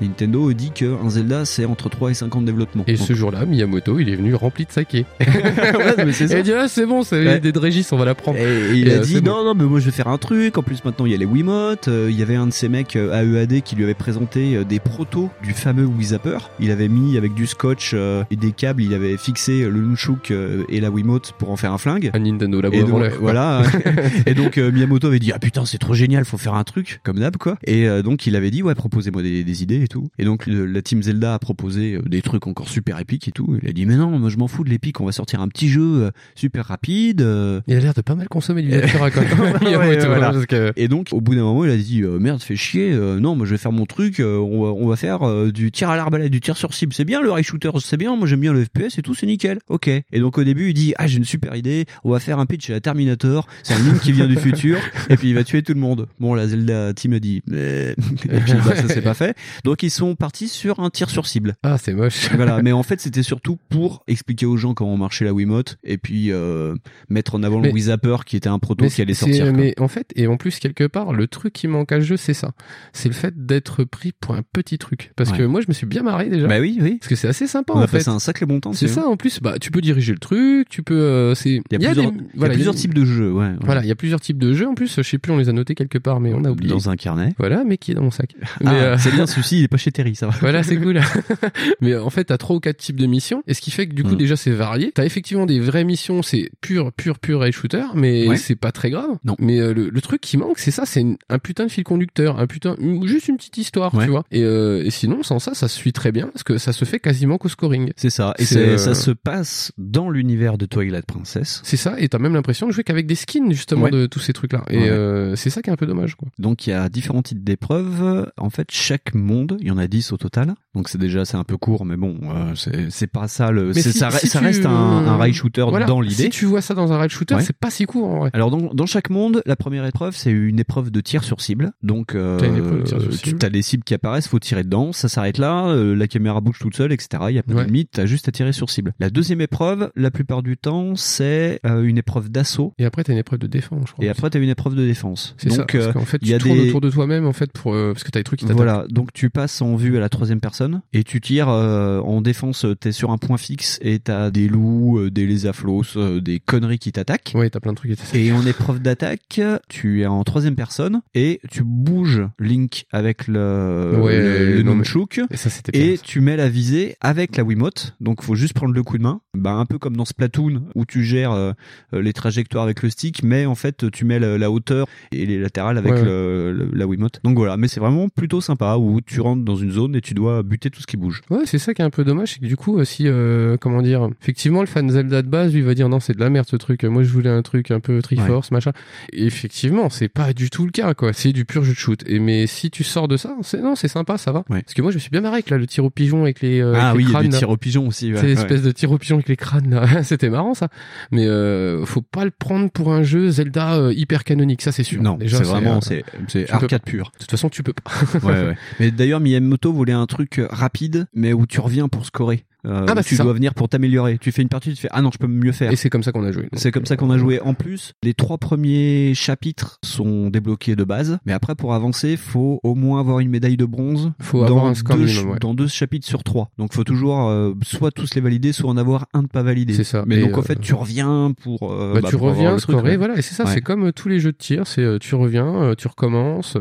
Nintendo dit qu'un Zelda c'est entre 3 et 5 ans de développement. Et Donc, ce jour-là, Miyamoto, il est venu rempli de saké. *laughs* ouais, mais Et il dit, ah, c'est bon, c'est Ouais. l'idée de Régis, on va la prendre. Et il Et, a euh, dit non non mais moi je vais faire un truc en plus maintenant il y a les Wiimotes euh, il y avait un de ces mecs euh, AEAD qui lui avait présenté des protos du fameux Wii Zapper il avait mis avec du scotch euh, et des câbles il avait fixé le Nunchuk et la Wiimote pour en faire un flingue Un Nintendo Labo et donc, voilà *laughs* et donc Miyamoto avait dit ah putain c'est trop génial faut faire un truc comme d'hab quoi et donc il avait dit ouais proposez-moi des, des idées tout et donc le- la team Zelda a proposé euh, des trucs encore super épiques et tout il a dit mais non moi je m'en fous de l'épique on va sortir un petit jeu euh, super rapide euh, Il a l'air de pas mal consommer du Natura quand. *laughs* *laughs* Ouais, Miyamoto, voilà. parce que- Et donc, au bout d'un moment, il a dit merde, fais chier. non, moi je vais faire mon truc. on, va, on va faire du tir à l'arbalète, du tir sur cible. C'est bien le rail shooter, c'est bien. Moi j'aime bien le FPS et tout, c'est nickel. Ok. Et donc au début, il dit ah j'ai une super idée. On va faire un pitch à la Terminator. C'est un Link qui vient du *laughs* futur et puis il va tuer tout le monde. Bon, la Zelda team a dit mais bah, ça s'est pas fait. Donc ils sont partis sur un tir sur cible. Ah, c'est moche. Voilà. *laughs* Mais en fait, c'était surtout pour expliquer aux gens comment marchait la Wiimote et puis euh, mettre en avant Mais- le Wii Zapper qui était un proto qui allait sortir. Mais en fait, et en plus, quelque part, le truc qui manque à le jeu, c'est ça. C'est le fait d'être pris pour un petit truc. Parce Ouais. que moi, je me suis bien marré déjà. Bah oui, oui. Parce que c'est assez sympa, On en a fait. passé un sacré bon temps. C'est ça, en plus, bah, tu peux diriger le truc, tu peux, euh, c'est, Il y a plusieurs, des- il y a voilà, plusieurs il y a- types de jeux, ouais. ouais. Voilà, il y a plusieurs types de jeux. En plus, je sais plus, on les a notés quelque part, mais on a oublié. Dans un carnet. Voilà, mais qui est dans mon sac. Ah, euh, c'est bien, *laughs* celui-ci, il est pas chez Terry, ça va. Voilà, c'est cool. *laughs* *laughs* mais en fait, t'as trois ou quatre types de missions, et ce qui fait que du coup, Mm. déjà, c'est varié. T'as effectivement des vraies missions, c'est pur, pur, pur rail shooter, mais Ouais. c'est pas très grave. Non. Mais euh, le, le truc qui manque, c'est ça, c'est un putain de fil conducteur, un putain, une- juste une petite histoire, Ouais. tu vois. Et, euh, et sinon, sans ça, ça se suit très bien, parce que ça se fait quasiment qu'au scoring. C'est ça. Et C'est, euh, ça se passe dans l'univers de Twilight Princess. C'est ça, et t'as même l'impression de jouer qu'avec des skins, justement, Ouais. de tous ces trucs-là. Et c'est ça qui est un peu dommage, quoi. Donc il y a différents types d'épreuves. En fait, chaque monde, il y en a 10 au total. Donc c'est déjà c'est un peu court, mais bon, euh, c'est c'est pas ça le. Si- ça, si ça tu- reste un, un rail shooter Voilà. dans l'idée. Si tu vois ça dans un rail shooter, Ouais. c'est pas si court en vrai. Alors dans, dans chaque monde, la première épreuve c'est une épreuve de tir sur cible. Donc euh, T'as une épreuve de tir sur tu cible. as des cibles qui apparaissent, faut tirer dedans, ça s'arrête là, euh, la caméra bouge toute seule, etc. Il y a pas Ouais. de limite, t'as juste à tirer sur cible. La deuxième épreuve, la plupart du temps, c'est euh, une épreuve d'assaut. Et après, t'as une épreuve de défense, je crois. Et après, t'as une épreuve de défense. C'est ça. Parce euh, qu'en fait, tu y a tournes des autour de toi-même, en fait, pour, euh, parce que t'as des trucs qui. Voilà, donc tu passes en vue à la troisième personne et tu tires euh, en défense. T'es sur un point fixe et t'as des loups, euh, des lézaflos, euh, des conneries qui t'attaquent. Ouais, t'as plein de trucs qui t'attaquent. Et en épreuve d'attaque, tu es en troisième personne et tu bouges Link avec le, Ouais, le, le non, mais- nunchuk Et ça, c'était et bien. tu mets la visée avec la Wiimote. Donc faut juste prendre le coup de main. Bah un peu comme dans Splatoon où tu gères euh, les trajectoires avec le stick, mais en fait tu mets la, la hauteur et les latérales avec Ouais, le- la Wiimote. Donc voilà, mais c'est vraiment plutôt sympa où tu rentres dans une zone et tu dois buter tout ce qui bouge. Ouais, c'est ça qui est un peu dommage, c'est que du coup, euh, si, euh, comment dire, effectivement, le fan Zelda de base, lui, va dire non, c'est de la merde ce truc. Moi, je voulais un truc un peu Triforce, machin. Et effectivement, c'est pas du tout le cas, quoi. C'est du pur jeu de shoot. Et mais si tu sors de ça, c'est non, c'est sympa, ça va. Parce que moi, je me suis bien marré avec là, le tir au pigeon avec les, euh, ah avec les oui, il y a crânes, des là. tirs au pigeon aussi. ouais, C'est ouais. espèce de tir au pigeon avec les crânes là. *laughs* C'était marrant ça. Mais euh, faut pas le prendre pour un jeu Zelda euh, hyper canonique, ça c'est sûr. Non, Déjà, c'est vraiment euh, c'est peux arcade pur. De toute façon, tu peux pas. ouais, ouais. *laughs* Mais d'ailleurs, Miyamoto voulait un truc rapide, mais où tu reviens pour scorer. Euh, Ah bah, tu ça. dois venir pour t'améliorer. Tu fais une partie, tu fais ah non, je peux mieux faire. Et c'est comme ça qu'on a joué. C'est comme ça qu'on a joué. En plus, les trois premiers chapitres sont débloqués de base, mais après pour avancer, faut au moins avoir une médaille de bronze. Faut dans avoir un score deux, minimum, ouais. dans deux chapitres sur trois. Donc faut toujours euh, soit tous les valider, soit en avoir un de pas validé. C'est ça. Mais Et, donc en euh, fait, tu reviens pour. euh, bah, bah, tu pour reviens scorer, ouais. voilà, et c'est ça, Ouais. c'est comme tous les jeux de tir, c'est euh, tu reviens, euh, tu recommences,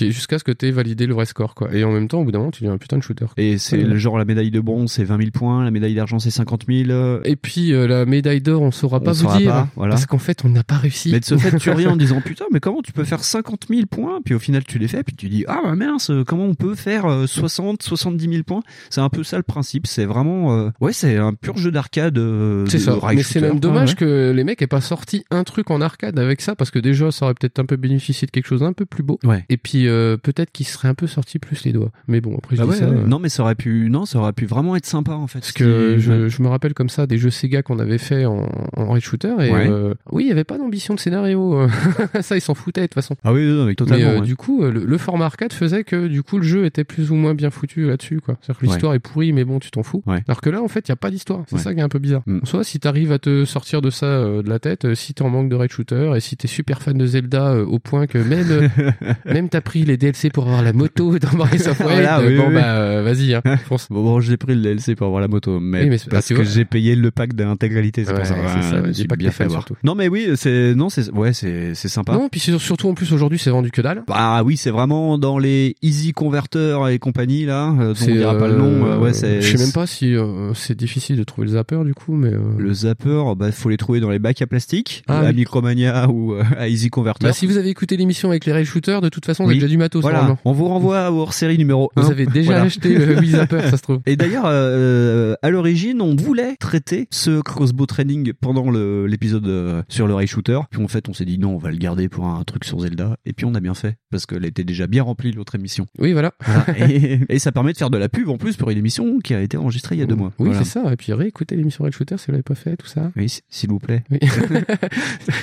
jusqu'à ce que tu aies validé le vrai score, quoi. Et en même temps, au bout d'un moment, tu deviens un putain de shooter. Et c'est le genre la médaille de bronze, c'est 20 000 points, la médaille d'argent, c'est 50 000. euh, Et puis euh, la médaille d'or, on saura pas On vous saura dire, pas, voilà. parce qu'en fait, on n'a pas réussi. Mais de ce fait, tu reviens en *laughs* disant putain, mais comment tu peux faire 50 000 points? Puis au final, tu les fais, puis tu dis ah bah mince, comment on peut faire euh, 60, 70 000 points? C'est un peu ça le principe. C'est vraiment euh, ouais, c'est un pur jeu d'arcade. euh, C'est ça. Mais c'est même dommage Ouais, que les mecs aient pas sorti un truc en arcade avec ça parce que déjà ça aurait peut-être un peu bénéficié de quelque chose d'un peu plus beau. Ouais. Et puis euh, peut-être qu'il serait un peu sorti plus les doigts. Mais bon après je Ah dis ouais, ça. euh, Non, mais ça aurait pu, non, ça aurait pu vraiment être sympa en fait. Parce que je, je me rappelle comme ça des jeux Sega qu'on avait fait en, en rail shooter et Ouais. euh, oui il y avait pas d'ambition de scénario. *laughs* ça ils s'en foutaient de toute façon. Ah oui, non, mais totalement. Mais euh, ouais. du coup, euh, le, le format arcade faisait que du coup le jeu était plus ou moins bien foutu là-dessus, quoi. C'est-à-dire que l'histoire est pourrie, mais bon, tu t'en fous. Ouais. Alors que là, en fait, il y a pas d'histoire. C'est ça qui est un peu bizarre. Mm. Soit si t'arrives à te sortir de ça euh, de la tête, si t'es en manque de raid shooter et si t'es super fan de Zelda au point que même *laughs* même t'as pris les DLC pour avoir la moto *laughs* dans Mario of Wild, Voilà, oui, bon oui. bah vas-y, hein, bon, j'ai pris le DLC pour avoir la moto, mais, Oui, mais parce ah, que j'ai payé le pack d'intégralité, c'est Ouais, pour ça. ça, ouais, que bien fait fan, avoir. surtout. Non, mais oui, c'est non, c'est ouais, c'est c'est sympa. Non, puis surtout en plus aujourd'hui c'est vendu que dalle. Bah oui, c'est vraiment dans les easy converters et compagnie là, euh, dont on dira pas le nom. euh, euh, ouais, c'est. Je sais même pas si euh, c'est difficile de trouver le zapper du coup, mais. euh, Le zapper, bah faut les trouver dans les bacs à plastique, Ah à oui. Micromania *laughs* ou euh, à Easy Converter. Bah, si vous avez écouté l'émission avec les rail shooters, de toute façon, Oui. avez déjà du matos Voilà, on vous renvoie au hors-série numéro 1. Vous avez déjà acheté le Wii Zapper, ça se trouve. Et d'ailleurs, euh, à l'origine, on voulait traiter ce crossbow training pendant l'épisode euh, sur le rail shooter. Puis en fait, on s'est dit non, on va le garder pour un truc sur Zelda. Et puis on a bien fait parce qu'elle était déjà bien remplie l'autre émission. Oui, voilà. Voilà. *laughs* et, et ça permet de faire de la pub en plus pour une émission qui a été enregistrée il y a deux mois. Oui, Voilà. c'est ça. Et puis réécoutez l'émission rail shooter si vous l'avez pas fait, tout ça. Oui, s'il vous plaît. Oui. *laughs*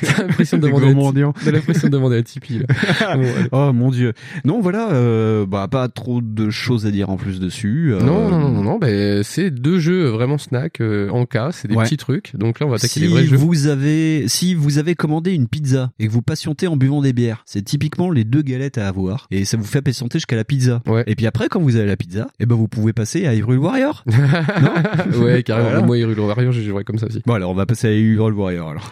T'as l'impression de *laughs* demander à- mendiants. T'as l'impression de demander à Tipeee, là. Bon, allez. oh mon dieu. Non, voilà, euh, bah pas trop de choses à dire en plus dessus. euh, Non, non, non, non, non, ben, c'est deux jeux vraiment snack euh, en cas, c'est des Ouais. petits trucs. Donc là, on va attaquer Si les vrais jeux. vous avez, si vous avez commandé une pizza et que vous patientez en buvant des bières, c'est typiquement les deux galettes à avoir et ça vous fait patienter jusqu'à la pizza. Ouais. Et puis après, quand vous avez la pizza, et ben vous pouvez passer à Hyrule Warrior. *laughs* ouais, carrément. Voilà. Moi, Hyrule Warrior, j'ai joué comme ça aussi. Bon alors, on va passer à Hyrule Warrior alors.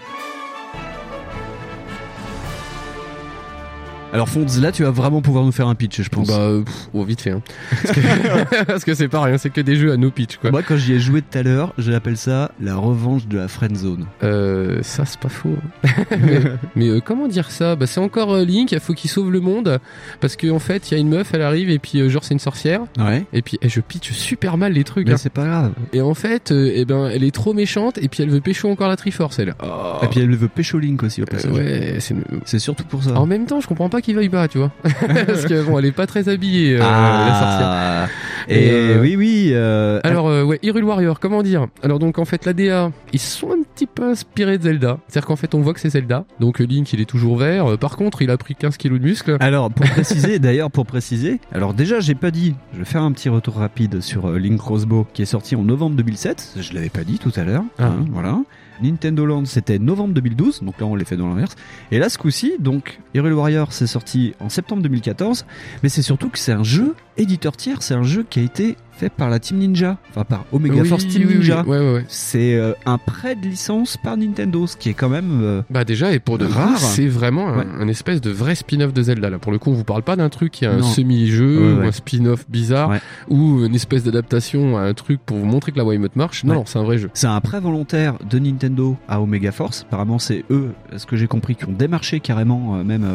Alors Fonds, là tu vas vraiment pouvoir nous faire un pitch, je pense. Bah, euh, pff, oh, vite fait. Hein. *laughs* Parce que- c'est pas rien, c'est que des jeux à no pitch, quoi. Moi quand j'y ai joué tout à l'heure, j'appelle ça la revanche de la friend zone. Euh, ça c'est pas faux. *laughs* mais mais, euh, comment dire ça? Bah c'est encore euh, Link, il faut qu'il sauve le monde parce qu'en en fait il y a une meuf, elle arrive et puis euh, genre c'est une sorcière. Ouais. Et puis eh, je pitch super mal les trucs. Mais hein. c'est pas grave. Et en fait, euh, eh ben elle est trop méchante et puis elle veut pécho encore la Triforce elle. Oh. Et puis elle veut pécho Link aussi au Euh, passage. ouais, c'est C'est surtout pour ça. en même temps, je comprends pas pas qu'il veuille pas, tu vois. *laughs* Parce que bon, elle est pas très habillée, euh, la sorcière. Ah. Et euh, oui, oui. euh, Alors ouais, Hyrule Warrior, comment dire? Alors donc en fait la DA, ils sont un petit peu inspirés de Zelda. C'est-à-dire qu'en fait on voit que c'est Zelda. Donc Link il est toujours vert. Par contre il a pris 15 kilos de muscles. Alors pour *laughs* préciser, d'ailleurs pour préciser, alors déjà j'ai pas dit, je vais faire un petit retour rapide sur Link Crossbow qui est sorti en novembre 2007. Je l'avais pas dit tout à l'heure. Ah. hein, voilà. Nintendo Land c'était novembre 2012, donc là on les fait dans l'inverse. Et là ce coup-ci, donc Hyrule Warrior c'est sorti en septembre 2014, mais c'est surtout que c'est un jeu éditeur tiers, c'est un jeu qui a été fait par la Team Ninja, enfin par Omega Oui, Force Team oui. Ninja. Ouais, ouais, ouais. C'est euh, un prêt de licence par Nintendo, ce qui est quand même euh, Bah déjà et pour de Rare. c'est vraiment un, Ouais. un espèce de vrai spin-off de Zelda. Là pour le coup on vous parle pas d'un truc qui est un semi-jeu ou un spin-off bizarre ou une espèce d'adaptation à un truc pour vous montrer que la Wiimote marche. Non, non, c'est un vrai jeu. C'est un prêt volontaire de Nintendo à Omega Force. Apparemment, c'est eux, ce que j'ai compris, qui ont démarché carrément euh, même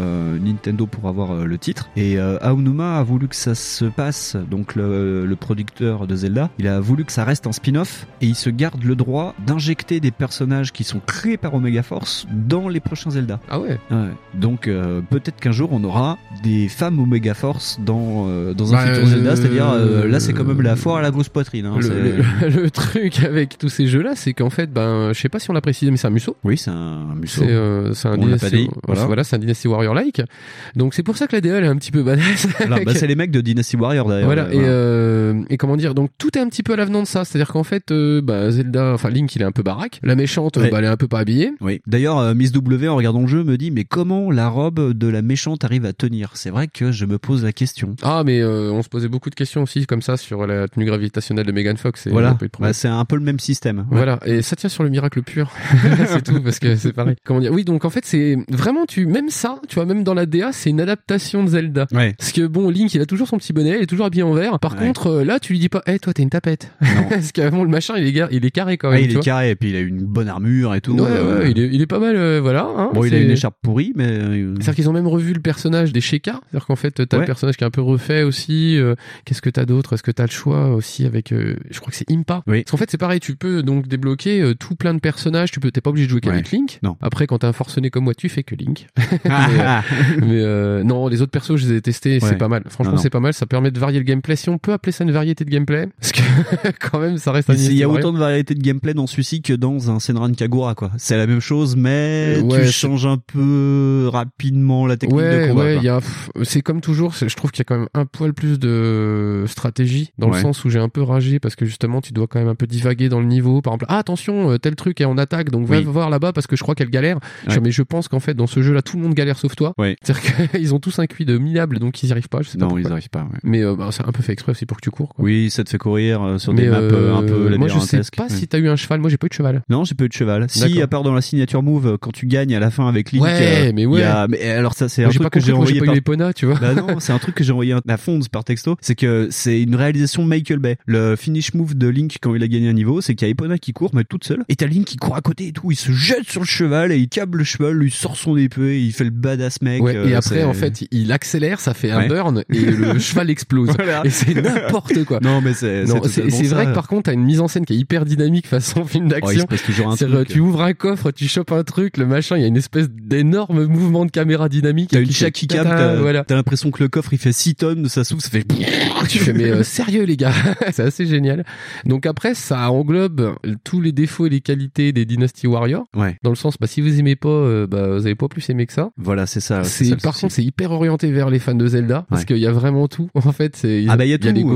Nintendo pour avoir le titre. Et Aonuma a voulu que ça se passe, donc le, le producteur de Zelda, il a voulu que ça reste un spin-off et il se garde le droit d'injecter des personnages qui sont créés par Omega Force dans les prochains Zelda. Ah ouais. Ouais. Donc euh, peut-être qu'un jour on aura des femmes Omega Force dans, euh, dans un Bah, futur Zelda, euh, c'est-à-dire euh, là c'est quand même la foire à la grosse poitrine. hein, Le, c'est- le- *laughs* le truc avec tous ces jeux-là, c'est qu'en fait, ben, je sais pas si on l'a précisé, mais c'est un Musso. Oui, c'est un Musso. C'est un Dynasty, voilà, voilà. c'est un Dynasty Warrior like. Donc c'est pour ça que la elle est un petit peu badass. Alors, bah, *laughs* c'est les mecs de Dynasty Warrior d'ailleurs. Voilà, et, et comment dire, donc tout est un petit peu à l'avenant de ça. C'est-à-dire qu'en fait, euh, bah, Zelda, enfin Link, il est un peu baraque. La méchante, Ouais. bah, elle est un peu pas habillée. Oui. D'ailleurs, euh, Miss W en regardant le jeu me dit mais comment la robe de la méchante arrive à tenir? C'est vrai que je me pose la question. Ah, mais euh, on se posait beaucoup de questions aussi comme ça sur la tenue gravitationnelle de Megan Fox. Et Voilà. Bah, c'est un peu le même système. Ouais. Voilà, et ça tient sur le miracle pur. *laughs* c'est tout, parce que c'est pareil. Comment dire? Oui, donc en fait, c'est vraiment, tu même ça, tu vois, même dans la DA, c'est une adaptation de Zelda. Ouais. Parce que bon, Link, il a toujours son petit bonnet, il est toujours habillé en vert. Par contre, là, tu lui dis pas, hé, toi, t'es une tapette. *laughs* Parce bon, le machin, il est, gar- il est carré quand Ouais, même. il est vois. carré et puis il a une bonne armure et tout. Ouais, Euh, ouais, il est, il est pas mal, euh, voilà. hein, Bon, il a une écharpe pourrie, mais. euh, C'est-à-dire qu'ils ont même revu le personnage des Sheka. C'est-à-dire qu'en fait, t'as le personnage qui est un peu refait aussi. Qu'est-ce que t'as d'autre? Est-ce que t'as le choix aussi avec, je crois que c'est Impa. Oui. Parce qu'en fait, c'est pareil, tu peux donc débloquer tout plein de personnages. Tu peux, t'es pas obligé de jouer qu'avec Link. Non. Après, quand t'es un forcené comme moi, tu fais que Link. *laughs* mais Ah, mais, non, les autres persos, je les ai testés, c'est pas mal. Franchement, c'est pas mal. Ça permet de varier le gameplay. Si on peut appeler ça une variété de gameplay, parce que *laughs* quand même, ça reste un. Il y a autant de variétés de gameplay dans celui-ci que dans un Senran Kagura, quoi. C'est la même chose, mais Ouais, tu changes un peu rapidement la technique de ouais, combat. ouais, il y a, c'est comme toujours, je trouve qu'il y a quand même un poil plus de stratégie, dans le sens où j'ai un peu ragé, parce que justement, tu dois quand même un peu divaguer dans le niveau. Par exemple, ah, attention, euh, tel truc est en attaque, donc va Oui. voir là-bas parce que je crois qu'elle galère. Je Ouais. dis, mais je pense qu'en fait, dans ce jeu-là, tout le monde galère sauf toi. Ouais. C'est-à-dire *laughs* qu'ils ont tous un QI de minable, donc ils y arrivent pas, je sais pas Non, ils pourquoi. arrivent pas. ouais. Mais euh, bah, c'est un peu fait exprès aussi pour que tu cours. Quoi. Oui, ça te fait courir euh, sur des maps euh, un peu euh, moi, je sais pas si t'as eu un cheval. Moi, j'ai pas eu de cheval. Non, j'ai pas eu de cheval. Si, à part dans la signature move, quand tu gagnes à la fin avec Link. Ouais, mais ouais. y a- Mais alors ça, c'est un truc que j'ai envoyé pas eu ponas, tu vois. Bah non, c'est un truc que j'ai envoyé à Fonds par texto. C'est que c'est une réalisation de Michael Bay. Le finish move de Link quand il a gagné un niveau, c'est qu'il y a Epona qui court, mais toute seule. Et t'as Link qui court à côté et tout. Il se jette sur le cheval et il câble le cheval, il sort son épée, il fait le badass mec. Ouais, euh, et après, en fait, il accélère, ça fait un Ouais. burn et le *laughs* cheval explose. Voilà. Et c'est n'importe quoi. *laughs* Non, mais c'est. C'est vrai que par contre, t'as une mise en scène qui est hyper dynamique façon *laughs* film Oh, il d'action. C'est-à-dire, truc. tu ouvres un coffre, tu chopes un truc, le machin, il y a une espèce d'énorme mouvement de caméra dynamique. T'as une chaque qui t'as voilà. t'as l'impression que le coffre il fait 6 tonnes, ça s'ouvre, ça fait. *laughs* Tu fais mais euh, sérieux les gars, *laughs* c'est assez génial. Donc après ça englobe tous les défauts et les qualités des Dynasty Warriors. Ouais. Dans le sens bah si vous aimez pas euh, bah vous avez pas plus aimé que ça. Voilà, c'est ça. C'est par contre c'est hyper orienté vers les fans de Zelda parce Ouais. qu'il y a vraiment tout en fait c'est Ah bah, il y a y a tout, les euh.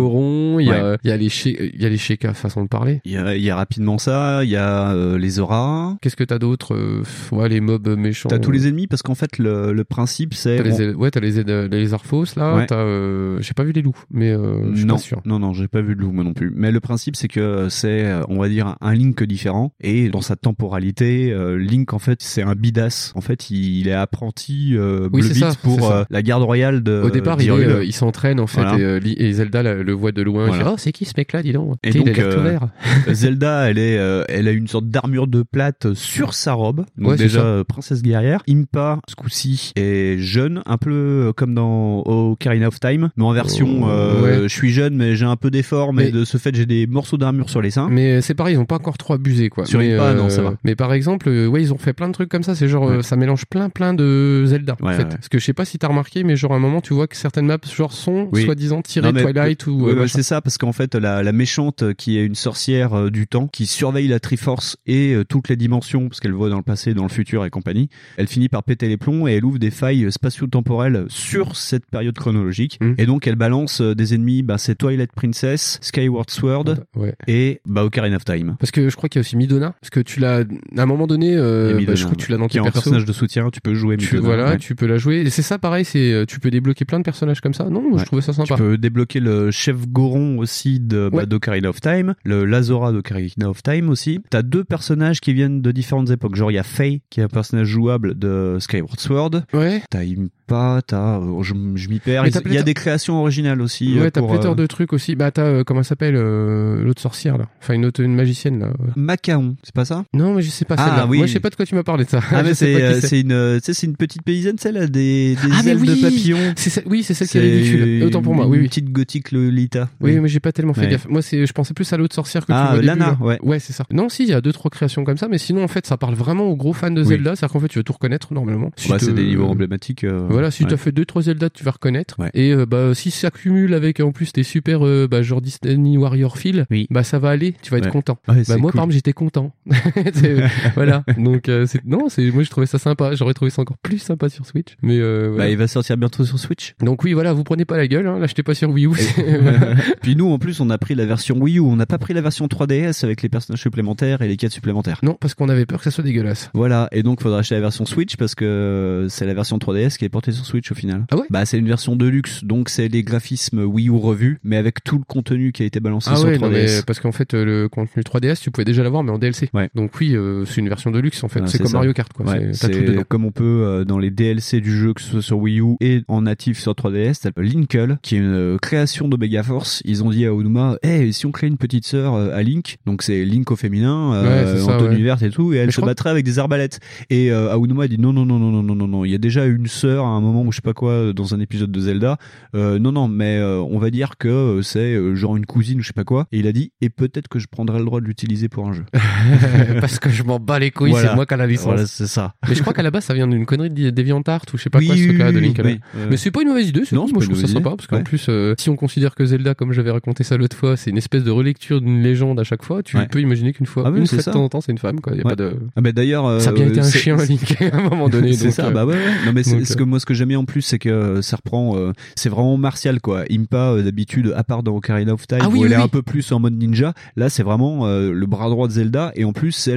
Il y a il y a les il y a les Sheikah façon de parler Il y a, il y a rapidement ça, il y a euh, les auras. qu'est-ce que t'as d'autre euh, ouais les mobs méchants T'as tous les ennemis parce qu'en fait le, le principe c'est. T'as les, ouais, t'as les, les, Arphos là, Ouais. t'as, euh, j'ai pas vu les loups, mais euh, je suis non, pas sûr. non, non, j'ai pas vu de loup moi non plus. Mais le principe c'est que c'est, on va dire, un Link différent et dans sa temporalité, euh, Link en fait c'est un bidas. En fait, il, il est apprenti euh, Oui, ça, pour euh, la garde royale de. Au départ, il, il s'entraîne en fait, Voilà. et, et Zelda le voit de loin. Voilà. Oh, c'est qui ce mec-là, dis donc Et donc, il a l'air tout euh, vert. *laughs* Zelda, elle est, euh, elle a une sorte d'armure de plate sur sa robe. Donc Ouais, déjà euh, princesse guerrière. Impa, ce coup-ci, est jeune, un peu comme dans Ocarina of Time, mais en version, Oh, euh, ouais. je suis jeune, mais j'ai un peu d'effort, mais, de ce fait, j'ai des morceaux d'armure sur les seins. Mais c'est pareil, ils ont pas encore trop abusé quoi. Sur mais, Impa, non, ça va. Mais par exemple, ouais, ils ont fait plein de trucs comme ça. C'est genre, ça mélange plein, plein de Zelda. en fait. Parce que je sais pas si t'as remarqué, mais genre à un moment, tu vois que certaines maps, genre, sont Oui. soi-disant tirées Non, mais- Twilight ou. Machin. Ça, parce qu'en fait, la, la méchante qui est une sorcière euh, du temps, qui surveille la Triforce et euh, toutes les dimensions, parce qu'elle voit dans le passé, dans le futur et compagnie, elle finit par péter les plombs et elle ouvre des failles spatio-temporelles sur cette période chronologique. Hmm. Et donc, elle balance euh, des ennemis, bah, c'est Twilight Princess, Skyward Sword Ouais. et bah, Ocarina of Time. Parce que je crois qu'il y a aussi Midona. Parce que tu l'as, à un moment donné, bah, je crois que tu l'as dans un persos. personnage de soutien, tu peux jouer Tu, Midona, voilà, ouais. tu peux la jouer. Et c'est ça, pareil, c'est, tu peux débloquer plein de personnages comme ça. Non, je trouvais ça sympa. Tu peux débloquer le chef Goron aussi de bah, Ouais. d'Ocarina of Time, le Lazora d'Ocarina of Time aussi. T'as deux personnages qui viennent de différentes époques. Genre il y a Faye qui est un personnage jouable de Skyward Sword. Ouais. T'as Impa, t'as euh, je, je m'y perds. Il t'as y a des créations originales aussi. Ouais, euh, t'as pour, pléthore euh, de trucs aussi. Bah, t'as, euh, comment elle s'appelle, euh, l'autre sorcière, là. Enfin, une autre, une magicienne, là. Macaon, c'est pas ça? Non, mais je sais pas Ah, celle-là. oui. Moi, je sais pas de quoi tu m'as parlé de ça. Ah mais *laughs* c'est c'est une c'est une petite paysanne celle là des des Ah, mais ailes de oui papillon. C'est celle- oui, c'est celle qui est ridicule. Autant pour moi, une oui, oui. Petite gothique Lolita. Oui, mais j'ai pas tellement fait Ouais. gaffe. Moi, c'est, je pensais plus à l'autre sorcière que Ah, tu vois début, Lana, ouais. Ouais, c'est ça. Non, si, il y a deux, trois créations comme ça, mais sinon, en fait, ça parle vraiment aux gros fans de Oui. Zelda. C'est-à-dire qu'en fait, tu vas tout reconnaître, normalement. Si Bah, te- c'est des niveaux emblématiques. euh, Voilà, si ouais. tu as fait deux trois Zelda, tu vas reconnaître. Ouais. Et euh, bah si ça cumule avec en plus tes super euh, bah, genre Disney Warrior Feel, Oui. bah ça va aller, tu vas être content. Bah moi cool. par exemple, j'étais content. *laughs* *laughs* Voilà. Donc euh, c'est non, c'est moi je trouvais ça sympa, j'aurais trouvé ça encore plus sympa sur Switch. Mais euh, voilà. Bah, il va sortir bientôt sur Switch. Donc oui, voilà, vous prenez pas la gueule hein, l'achetez pas sur Wii U. *laughs* Puis nous, en plus, on a pris la version Wii U. On n'a pas pris la version 3DS avec les personnages supplémentaires et les quêtes supplémentaires. non, parce qu'on avait peur que ça soit dégueulasse. Voilà. Et donc, faudra acheter la version Switch parce que c'est la version 3DS qui est portée sur Switch au final. Ah ouais Bah, c'est une version de luxe. Donc, c'est les graphismes Wii U revus, mais avec tout le contenu qui a été balancé Ah sur ouais, 3DS. non, mais parce qu'en fait le contenu 3DS, tu pouvais déjà l'avoir mais en DLC. Ouais. Donc oui, euh, c'est une version de luxe en fait, c'est comme ça. Mario Kart quoi, Ouais, C'est- comme on peut euh, dans les DLC du jeu, que ce soit sur Wii U et en natif sur 3DS, t'as le Linkle, qui est une euh, création d'Omega Ils ont dit à Onuma, hey, si on crée une petite sœur euh, à Link, donc c'est Link au féminin, euh, Ouais, c'est ça, en tenue ouais. verte et tout, et elle Mais se crois- battrait avec des arbalètes. Et euh, Aonuma a dit non, non, non, non, non, non, non, non, il y a déjà une sœur à un moment où je sais pas quoi, dans un épisode de Zelda. Euh, non, non, mais euh, on va dire que euh, c'est euh, genre une cousine ou je sais pas quoi. Et il a dit, et peut-être que je prendrai le droit de l'utiliser pour un jeu. *laughs* *laughs* parce que je m'en bats les couilles, Voilà. c'est moi qui a la licence. Voilà, c'est ça. Mais je crois qu'à la base, ça vient d'une connerie de DeviantArt ou je sais pas quoi, Oui, ce truc-là de oui, Link. oui. Mais c'est pas une mauvaise idée, c'est Non, Moi, je trouve ça sympa parce qu'en Ouais. plus, si on considère que Zelda, comme j'avais raconté ça l'autre fois, c'est une espèce de relecture d'une légende à chaque fois, tu Ouais. peux imaginer qu'une fois, Ah oui, une fois de temps en temps, c'est une femme, quoi. Y a Ouais. pas de... Ah bah d'ailleurs, euh, Ça a bien été un chien, Link, *laughs* à un moment donné. c'est ça, euh, bah ouais. Non mais donc, ce euh, que moi ce que j'aime bien en plus, c'est que ça reprend, euh, c'est vraiment martial quoi. Impa d'habitude, à part dans Ocarina of Time, Ah oui, où oui, elle est un peu plus en mode ninja. Là, c'est vraiment le bras droit de Zelda et en plus c'est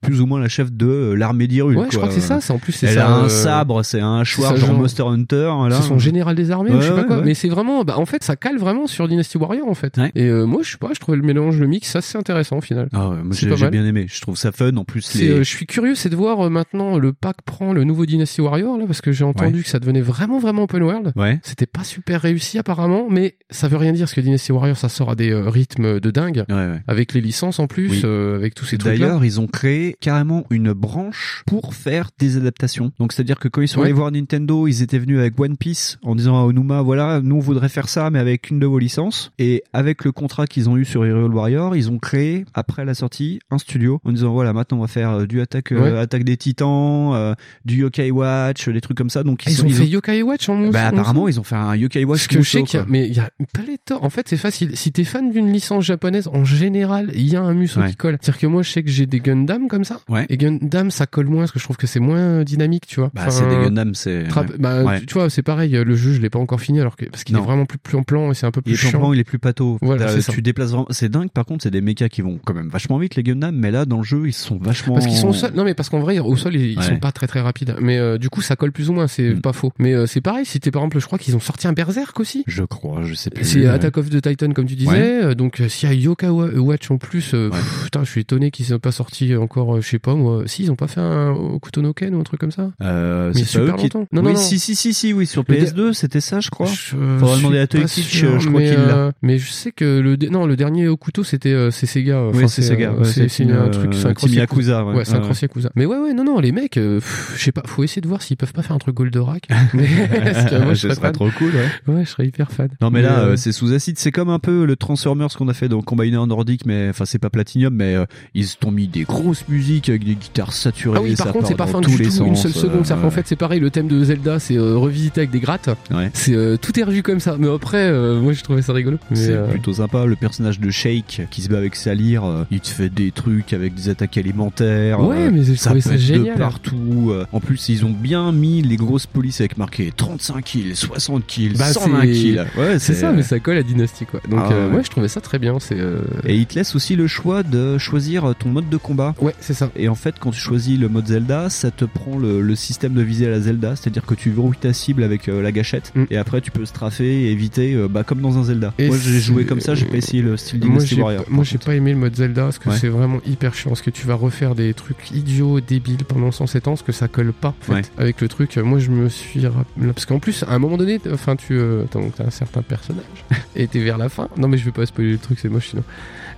plus ou moins la chef de l'armée d'Hyrule. Ouais, je crois que c'est ça, c'est en plus, c'est Elle a un sabre, c'est un ça, genre Monster Hunter. C'est son général des armées je sais pas quoi. Mais c'est vraiment, bah, en fait, ça cale vraiment sur Dynasty Warrior, en fait. Ouais. Et euh, moi, je sais pas, je trouvais le mélange, le mix assez intéressant, au final. Ah ouais, moi j'ai bien aimé. Je trouve ça fun. En plus, les... euh, je suis curieux, c'est de voir euh, maintenant le pack prend le nouveau Dynasty Warrior là, parce que j'ai entendu Ouais. que ça devenait vraiment vraiment open world. ouais. C'était pas super réussi apparemment, mais ça veut rien dire parce que Dynasty Warrior ça sort à des rythmes de dingue, avec les licences en plus, Oui. avec tous ces trucs là. D'ailleurs, ils ont créé carrément une branche pour faire des adaptations. Donc, c'est-à-dire que quand ils sont allés voir Nintendo, ils étaient venus avec One Piece en disant à Onuma, voilà, nous on voudrait faire ça, mais avec une de vos licences. Et avec le contrat qu'ils ont eu sur Hyrule Warrior, ils ont créé, après la sortie, un studio en disant, voilà, maintenant on va faire euh, du attaque, euh, attaque des titans, euh, du Yokai Watch, des trucs comme ça. Donc, Ah, Ils, ont fait Yokai Watch en. Bah, en apparemment, ils ont fait un Yokai Watch. Parce que je sais qu'il y a, mais il y a une pléthore. En fait, c'est facile. Si t'es fan d'une licence japonaise, en général, il y a un musso Ouais. qui colle. C'est-à-dire que moi, je sais que j'ai des Gundam comme ça. Ouais. Et Gundam, ça colle moins parce que je trouve que c'est moins dynamique, tu vois. Bah, Enfin, c'est des Gundam, c'est. Tra- bah, tu, vois, c'est pareil. Le jeu, je l'ai pas encore fini alors que parce qu'il est vraiment plus, plus en plan et c'est un peu Il plus est chiant. Il est plus pâteau. Voilà, tu déplaces vraiment. C'est dingue. Par contre, c'est des mechas qui vont quand même vachement vite les Gundam, mais là dans le jeu ils sont vachement. Parce qu'ils sont au sol. Non, mais parce qu'en vrai, au sol, ils, Ouais. sont pas très très rapides. Mais euh, du coup, ça colle plus ou moins. C'est Mm. pas faux. Mais euh, c'est pareil. Si t'es par exemple, je crois qu'ils ont sorti un Berserk aussi. Je crois, je sais plus. C'est Ouais. Attack of the Titan comme tu disais. Ouais. Euh, Donc euh, s'il y a Yoka Wa- Watch en plus, euh, pff, putain, je suis étonné qu'ils aient pas sorti encore, euh, je sais pas moi. Si ils ont pas fait un Okuto no Ken ou un truc comme ça. Euh, Mais c'est super eux qui. longtemps. Non, oui, non, non. si, si, si, si, oui, sur Le PS2, c'était ça, je crois. Faudra demander à sûr, je crois qu'il. Euh, mais je sais que le non le dernier Okuto c'était euh, c'est Sega. Oui, Enfin, c'est Sega. euh, ouais, c'est c'est un truc, c'est un euh, cross Yakuza. Ouais, c'est un cross Yakuza. Mais ouais, ouais, non, non, les mecs, euh, je sais pas, faut essayer de voir s'ils peuvent pas faire un truc Goldorak. *laughs* mais que moi, *laughs* je serais trop cool, ouais. Ouais, je serais hyper fan. Non mais là euh, euh, c'est sous acide, c'est comme un peu le Transformers qu'on a fait dans Combiner Nordic mais enfin c'est pas Platinum mais euh, ils t'ont mis des grosses musiques avec des guitares saturées. Ah oui, par contre, c'est pas fin du tout une seule seconde. euh, qu'en fait, c'est pareil, le thème de Zelda, c'est euh, revisité avec des grattes. Ouais. C'est euh, tout est revu comme ça. Mais après, euh, moi, je trouvais ça rigolo. C'est euh, plutôt sympa. Le personnage de Shake qui se bat avec sa lyre, euh, il te fait des trucs avec des attaques alimentaires. Ouais, euh, mais ça ça génial. de partout. En plus, ils ont bien mis les grosses polices avec marqué 35 kills, 60 kills, bah, 120 c'est- kills. Ouais, c'est ça, mais ça colle à Dynasty quoi. Donc Ah, euh, ouais. ouais, je trouvais ça très bien. C'est Et il te laisse aussi le choix de choisir ton mode de combat. Ouais, c'est ça. Et en fait, quand tu choisis le mode Zelda, ça te prend le, le système de visée à la Zelda, c'est-à-dire que tu verrouilles ta cible avec euh, la gâchette, Mm. et après tu peux strafer et éviter, euh, bah, comme dans un Zelda. Et moi j'ai joué comme ça, j'ai pas essayé le style Dynasty Warrior. moi j'ai pas aimé le mode Zelda parce que Ouais. c'est vraiment hyper chiant parce que tu vas refaire des trucs idiots débiles pendant 107 ans parce que ça colle pas en fait, Ouais. avec le truc moi je me suis rappelé parce qu'en plus à un moment donné enfin tu euh, t'as un certain personnage *laughs* et t'es vers la fin non mais je vais pas spoiler le truc c'est moche sinon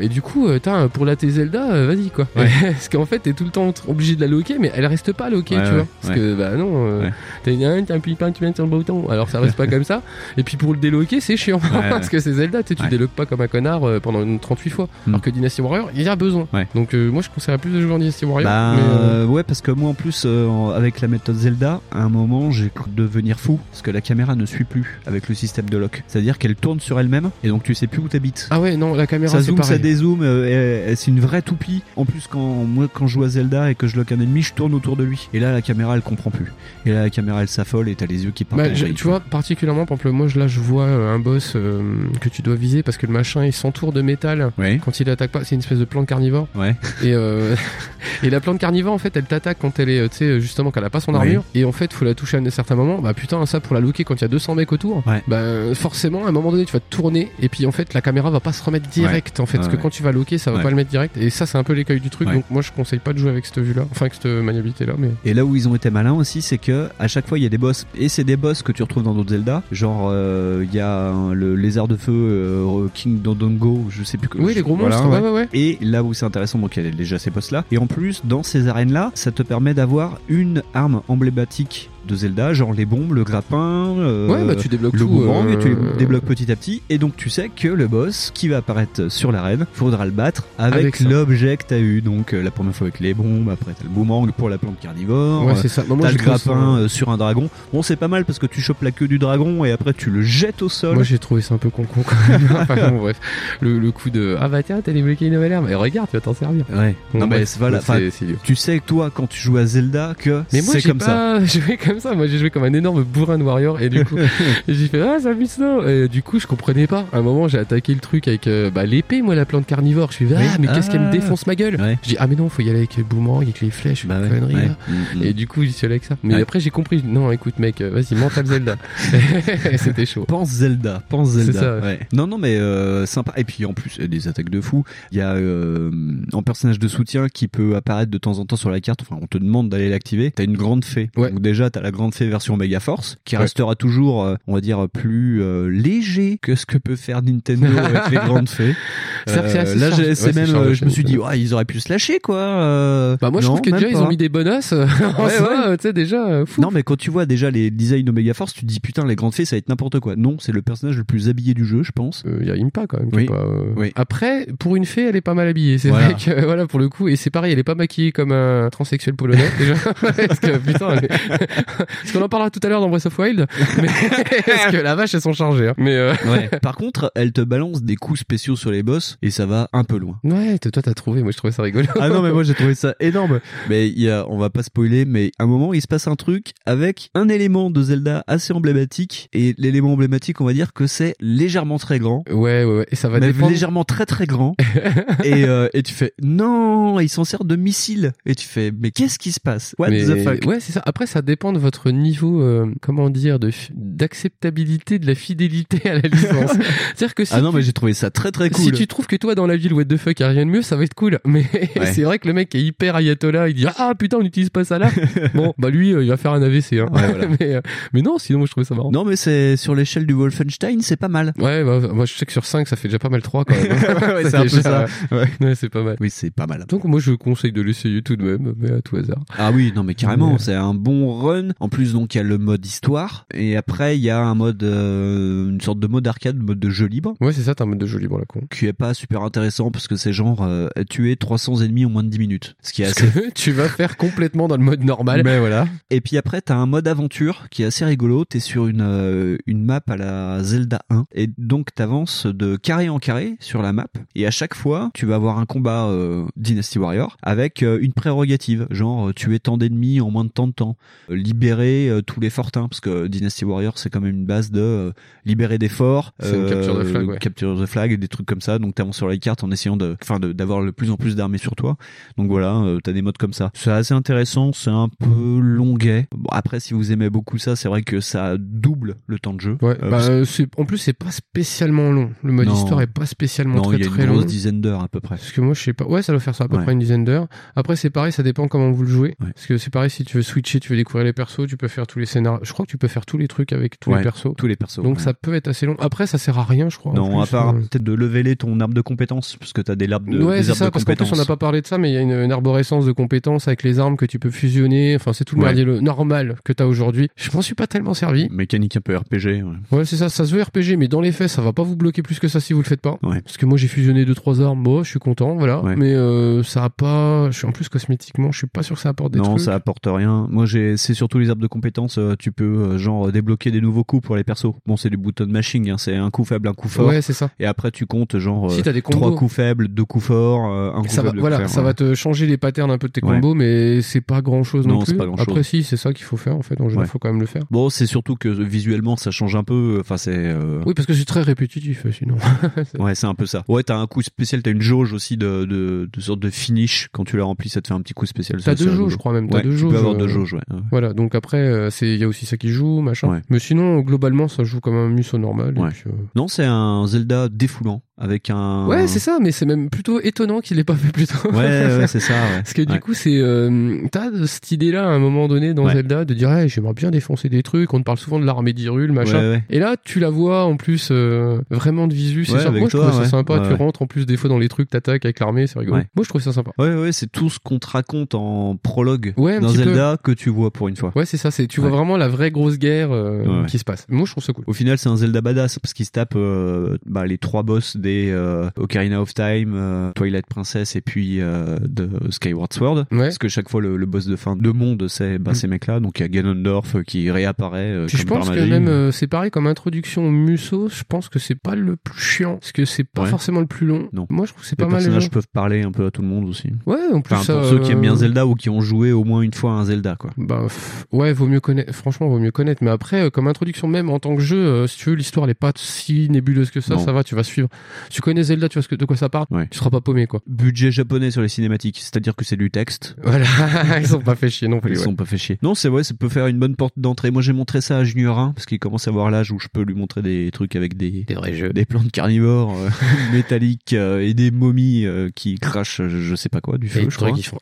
et du coup euh, t'as pour la T Zelda euh, vas-y quoi. Ouais. *laughs* parce qu'en fait t'es tout le temps obligé de la loquer mais elle reste pas loquée Ouais, tu vois. parce que bah non euh, t'as une un, t'as un pipin tu viens sur le bouton. Alors ça reste pas *laughs* comme ça. Et puis pour le déloquer c'est chiant. *laughs* Parce que c'est Zelda tu déloques pas comme un connard euh, pendant une 38 fois. Mm. alors que Dynasty Warrior il y a besoin. Donc euh, moi je conseillerais plus de jouer en Dynasty Warrior Bah mais, euh, euh, ouais parce que moi en plus euh, avec la méthode Zelda à un moment j'ai cru devenir fou parce que la caméra ne suit plus avec le système de lock. C'est à dire qu'elle tourne sur elle-même et donc tu sais plus où t'habites. Ah ouais non la caméra ça zoome, pareil euh, et- et c'est une vraie toupie. En plus, quand moi, quand je joue à Zelda et que je lock un ennemi, je tourne autour de lui. Et là, la caméra, elle comprend plus. Et là, la caméra, elle s'affole et t'as les yeux qui partent. Bah, tu vois, particulièrement, par exemple, moi, je- là, je vois euh, un boss euh, que tu dois viser parce que le machin, il s'entoure de métal Ouais. quand il attaque pas. C'est une espèce de plante carnivore. Ouais. Et, euh, *laughs* et la plante carnivore, en fait, elle t'attaque quand elle est, euh, tu sais, justement, quand elle a pas son Ouais. armure. Et en fait, faut la toucher à un certain moment. Bah putain, ça pour la looker quand il y a 200 mecs autour. Bah forcément, à un moment donné, tu vas te tourner et puis en fait, la caméra va pas se remettre direct. En fait, parce Ouais, quand tu vas looker, ça va Ouais. pas le mettre direct. Et ça, c'est un peu l'écueil du truc. Donc moi, je conseille pas de jouer avec cette vue-là, enfin avec cette maniabilité-là. Mais Et là où ils ont été malins aussi, c'est que à chaque fois il y a des boss et c'est des boss que tu retrouves dans d'autres Zelda. Genre euh, il y a le lézard de feu euh, King Dodongo, je sais plus. que- Oui, les gros voilà, monstres, ouais, ouais, ouais. Et là où c'est intéressant, donc il y a déjà ces boss là. Et en plus dans ces arènes là, ça te permet d'avoir une arme emblématique de Zelda, genre les bombes, le grappin, euh, Ouais, bah, tu débloques le tout, boomerang, euh, et tu les débloques petit à petit. Et donc tu sais que le boss qui va apparaître sur l'arène, faudra le battre avec, l'objet que t'as eu. Donc euh, la première fois avec les bombes, après t'as le boomerang pour la plante carnivore. Ouais, euh, c'est ça. Bah, moi, t'as je le ça- grappin euh, sur un dragon. Bon, c'est pas mal parce que tu chopes la queue du dragon et après tu le jettes au sol. Moi j'ai trouvé ça un peu con con quand même. *laughs* enfin bon bref, le, le coup de ah bah tiens t'as débloqué une nouvelle arme, et regarde tu vas t'en servir. Ouais. Bon, non mais voilà. idiot. tu sais que toi quand tu joues à Zelda que Mais moi c'est comme ça. pas *laughs* joué comme ça, moi j'ai joué comme un énorme bourrin de warrior et du coup *laughs* j'ai fait ah ça fait ça et du coup je comprenais pas. À un moment j'ai attaqué le truc avec euh, bah, l'épée moi la plante carnivore, je suis ah mais qu'est-ce qu'elle me Ah. défonce ma gueule? Ouais. Je dis ah mais non faut y aller avec le boomerang avec les flèches, Bah ouais, connerie ouais. là. Mm, mm. Et du coup j'y suis allé avec ça. Mais après j'ai compris, non écoute mec, euh, vas-y mental Zelda. *laughs* *laughs* C'était chaud. Pense Zelda, pense Zelda. ça. Non, non, mais euh, sympa. Et puis en plus, il y a des attaques de fou. Il y a euh, un personnage de soutien qui peut apparaître de temps en temps sur la carte. Enfin, on te demande d'aller l'activer. T'as une grande fée. Ouais. Donc déjà, t'as la grande fée version Mega Force, qui Ouais. restera toujours, euh, on va dire, plus euh, léger que ce que peut faire Nintendo *laughs* avec les grandes fées. Assez là, Ouais, c'est même, chargé, euh, je me suis dit, ouais, ils auraient pu se lâcher, quoi. euh, Bah moi je non, trouve que déjà ils ont mis des bonus *laughs* tu sais déjà euh, fou. Non, mais quand tu vois déjà les designs Omega Force, tu te dis putain, les grandes fées, ça va être n'importe quoi. Non, c'est le personnage le plus habillé du jeu, je pense. Il y a Impa quand même. Oui. pas, euh, Oui. Après, pour une fée, elle est pas mal habillée. C'est Voilà. vrai que *laughs* voilà pour le coup, et c'est pareil, elle est pas maquillée comme un transsexuel polonais déjà. Parce que putain, elle est- *laughs* parce qu'on en parlera tout à l'heure dans Breath of Wild. Mais *laughs* parce que la vache, elles sont chargées. hein. Mais euh, Ouais. *laughs* Par contre, elle te balance des coups spéciaux sur les boss et ça va un peu loin. ouais, toi t'as trouvé. Moi je trouvais ça rigolo. Ah non mais moi j'ai trouvé ça énorme. Mais il y a, on va pas spoiler, mais à un moment il se passe un truc avec un élément de Zelda assez emblématique et l'élément emblématique on va dire que c'est légèrement très grand. Ouais, ouais, ouais. Et ça va mais dépendre. légèrement très très grand et, euh, et tu fais non il s'en sert de missile et tu fais mais qu'est-ce qui se passe? What Mais- the fuck? Ouais, c'est ça. Après, ça dépend de votre niveau, euh, comment dire, de d'acceptabilité de la fidélité à la licence. *laughs* C'est-à-dire que si ah non tu- mais j'ai trouvé ça très très cool Si tu trouves que toi dans la ville what the fuck y a rien de mieux, ça va être cool. Mais *laughs* c'est vrai que le mec est hyper ayatollah, il dit ah putain on n'utilise pas ça là. *laughs* bon bah lui euh, il va faire un AVC. Hein. Ouais, voilà. mais, euh, mais non sinon moi je trouvais ça marrant. non mais c'est sur l'échelle du Wolfenstein c'est pas mal Ouais bah, moi je sais que sur 5 ça fait déjà pas mal 3 quand même. Ouais, c'est un peu ça. Ouais. C'est pas mal. oui c'est pas mal Donc moi je conseille de l'essayer tout de même, mais à tout hasard. Ah oui, non mais carrément, c'est un bon run fun. En plus, donc, il y a le mode histoire. Et après, il y a un mode, euh, une sorte de mode arcade, mode de jeu libre. Ouais, c'est ça, t'as un mode de jeu libre, la con. Qui est pas super intéressant parce que c'est genre euh, tuer 300 ennemis en moins de 10 minutes. Ce qui est Parce assez *laughs* tu vas faire complètement dans le mode normal. mais voilà. Et puis après, t'as un mode aventure qui est assez rigolo. T'es sur une euh, une map à la Zelda 1 et donc t'avances de carré en carré sur la map. Et à chaque fois, tu vas avoir un combat euh, Dynasty Warrior avec une prérogative, genre tuer tant d'ennemis en moins de temps de temps, libérer euh, tous les fortins parce que Dynasty Warrior c'est quand même une base de euh, libérer des forts, une capture de flag, ouais. capture de flag et des trucs comme ça. Donc t'avances sur les cartes en essayant de, enfin, d'avoir le plus en plus d'armées sur toi. Donc voilà, euh, t'as des modes comme ça. C'est assez intéressant, c'est un peu longuet. Bon, après, si vous aimez beaucoup ça, c'est vrai que ça double le temps de jeu. Ouais, Euh, bah, euh, en plus, c'est pas spécialement long. Le mode Non. histoire est pas spécialement non, très y a très une long. grosse dizaine d'heures à peu près. Parce que moi, je sais pas. Ouais, ça doit faire ça à peu Ouais. près une dizaine d'heures. Après, c'est pareil, ça dépend comment vous le jouez. Parce que c'est pareil, si tu veux switcher, tu veux découvrir les tu peux faire tous les scénarios. Je crois que tu peux faire tous les trucs avec tous Ouais, les persos. tous les persos. Donc ouais. ça peut être assez long. Après, ça sert à rien, je crois. Non, à part euh. peut-être de leveler ton arbre de compétences, parce que t'as des arbres de, ouais, des c'est arbres ça, de parce qu'en plus, on compétences. n'a pas parlé de ça, mais il y a une, une arborescence de compétences avec les armes que tu peux fusionner. Enfin, c'est tout le merdier le normal que t'as aujourd'hui. Je m'en suis pas tellement servi. Mécanique un peu RPG. Ouais. C'est ça, ça se veut RPG, mais dans les faits, ça va pas vous bloquer plus que ça si vous le faites pas. Parce que moi, j'ai fusionné deux trois armes, bon, je suis content, voilà. Mais euh, ça a pas, je suis en plus cosmétiquement, je suis pas sûr que ça apporte des non, trucs. ça apporte rien. Moi, j'ai, c'est surtout les arbres de compétences. euh, tu peux euh, genre débloquer des nouveaux coups pour les persos. Bon, c'est du button mashing. Hein, c'est un coup faible, un coup fort. Ouais, c'est ça. Et après, tu comptes genre Si, euh, t'as des combos. trois coups faibles, deux coups forts, euh, un coup ça va, faible. deux voilà, ça va te changer les patterns un peu de tes Ouais. combos, mais c'est pas grand chose non, Non, plus. c'est pas grand-chose. Après, si, c'est ça qu'il faut faire en fait. Général, Ouais. faut quand même le faire. Bon, c'est surtout que visuellement, ça change un peu. Enfin, c'est. euh, Oui, parce que c'est très répétitif, euh, sinon. *laughs* Ouais, c'est un peu ça. Ouais, t'as un coup spécial, t'as une jauge aussi de, de, de sorte de finish. Quand tu la remplis, ça te fait un petit coup spécial. T'as deux jauges, je crois même. T'as deux tu jauges. peux avoir deux euh, jauges, ouais. Voilà, donc après, euh, c'est, il y a aussi ça qui joue, machin. Ouais. Mais sinon, globalement, ça joue comme un musso normal. et Ouais. puis, euh, Non, c'est un Zelda défoulant avec un. Ouais, c'est ça, mais c'est même plutôt étonnant qu'il ait pas fait plus tôt. Ouais, ouais, c'est ça. Ouais. *laughs* Parce que du coup, c'est euh, t'as cette idée-là à un moment donné dans. Zelda de dire, hey, j'aimerais bien défoncer des trucs. On te parle souvent de l'armée d'Hyrule, machin. Ouais, ouais. Et là, tu la vois en plus euh, vraiment de visu. C'est avec Moi, je trouve ça sympa. Tu rentres en plus des fois dans les trucs, t'attaques avec l'armée, c'est rigolo. Ouais. Moi, je trouve ça sympa. Ouais, ouais, c'est tout ce qu'on te raconte en prologue dans peu. Zelda que tu vois pour une fois. Ouais, c'est ça. C'est tu vois Ouais. vraiment la vraie grosse guerre euh, Ouais, ouais. qui se passe. Moi, je trouve ça cool. Au final, c'est un Zelda badass parce qu'il se tape euh, bah, les trois boss des euh, Ocarina of Time, euh, Twilight Princess et puis euh, de Skyward Sword. Ouais. Parce que chaque fois, le, le boss de fin de monde, c'est bah, Mm. ces mecs-là. Donc il y a Ganondorf euh, qui réapparaît. Puis je pense que même euh, c'est pareil comme introduction au Musso, je pense que c'est pas le plus chiant parce que c'est pas forcément le plus long. Non. Moi je trouve que c'est pas mal. personnages les gens. peuvent parler un peu à tout le monde aussi. Ouais, en plus Enfin, pour ceux qui aiment bien Zelda ou qui ont joué au moins une fois à un Zelda, quoi. Bah ouais, vaut mieux connaître. Franchement, vaut mieux connaître. Mais après, euh, comme introduction même en tant que jeu, euh, si tu veux, l'histoire elle est pas si nébuleuse que ça. Non. Ça va, tu vas suivre. Si tu connais Zelda, tu vois ce que, de quoi ça parle. Ouais. Tu seras pas paumé quoi. Budget japonais sur les cinématiques, c'est-à-dire que c'est du texte. Voilà, *laughs* ils sont pas fait chier non plus. Ils ouais. sont pas fait chier. Non, c'est vrai, ça peut faire une bonne porte d'entrée. Moi, j'ai montré ça à Junior 1 parce qu'il commence à avoir l'âge où je peux lui montrer des trucs avec des Des vrais jeux. des plantes carnivores euh, *laughs* métalliques euh, et des momies euh, qui crachent je sais pas quoi du Et feu, des je crois. font.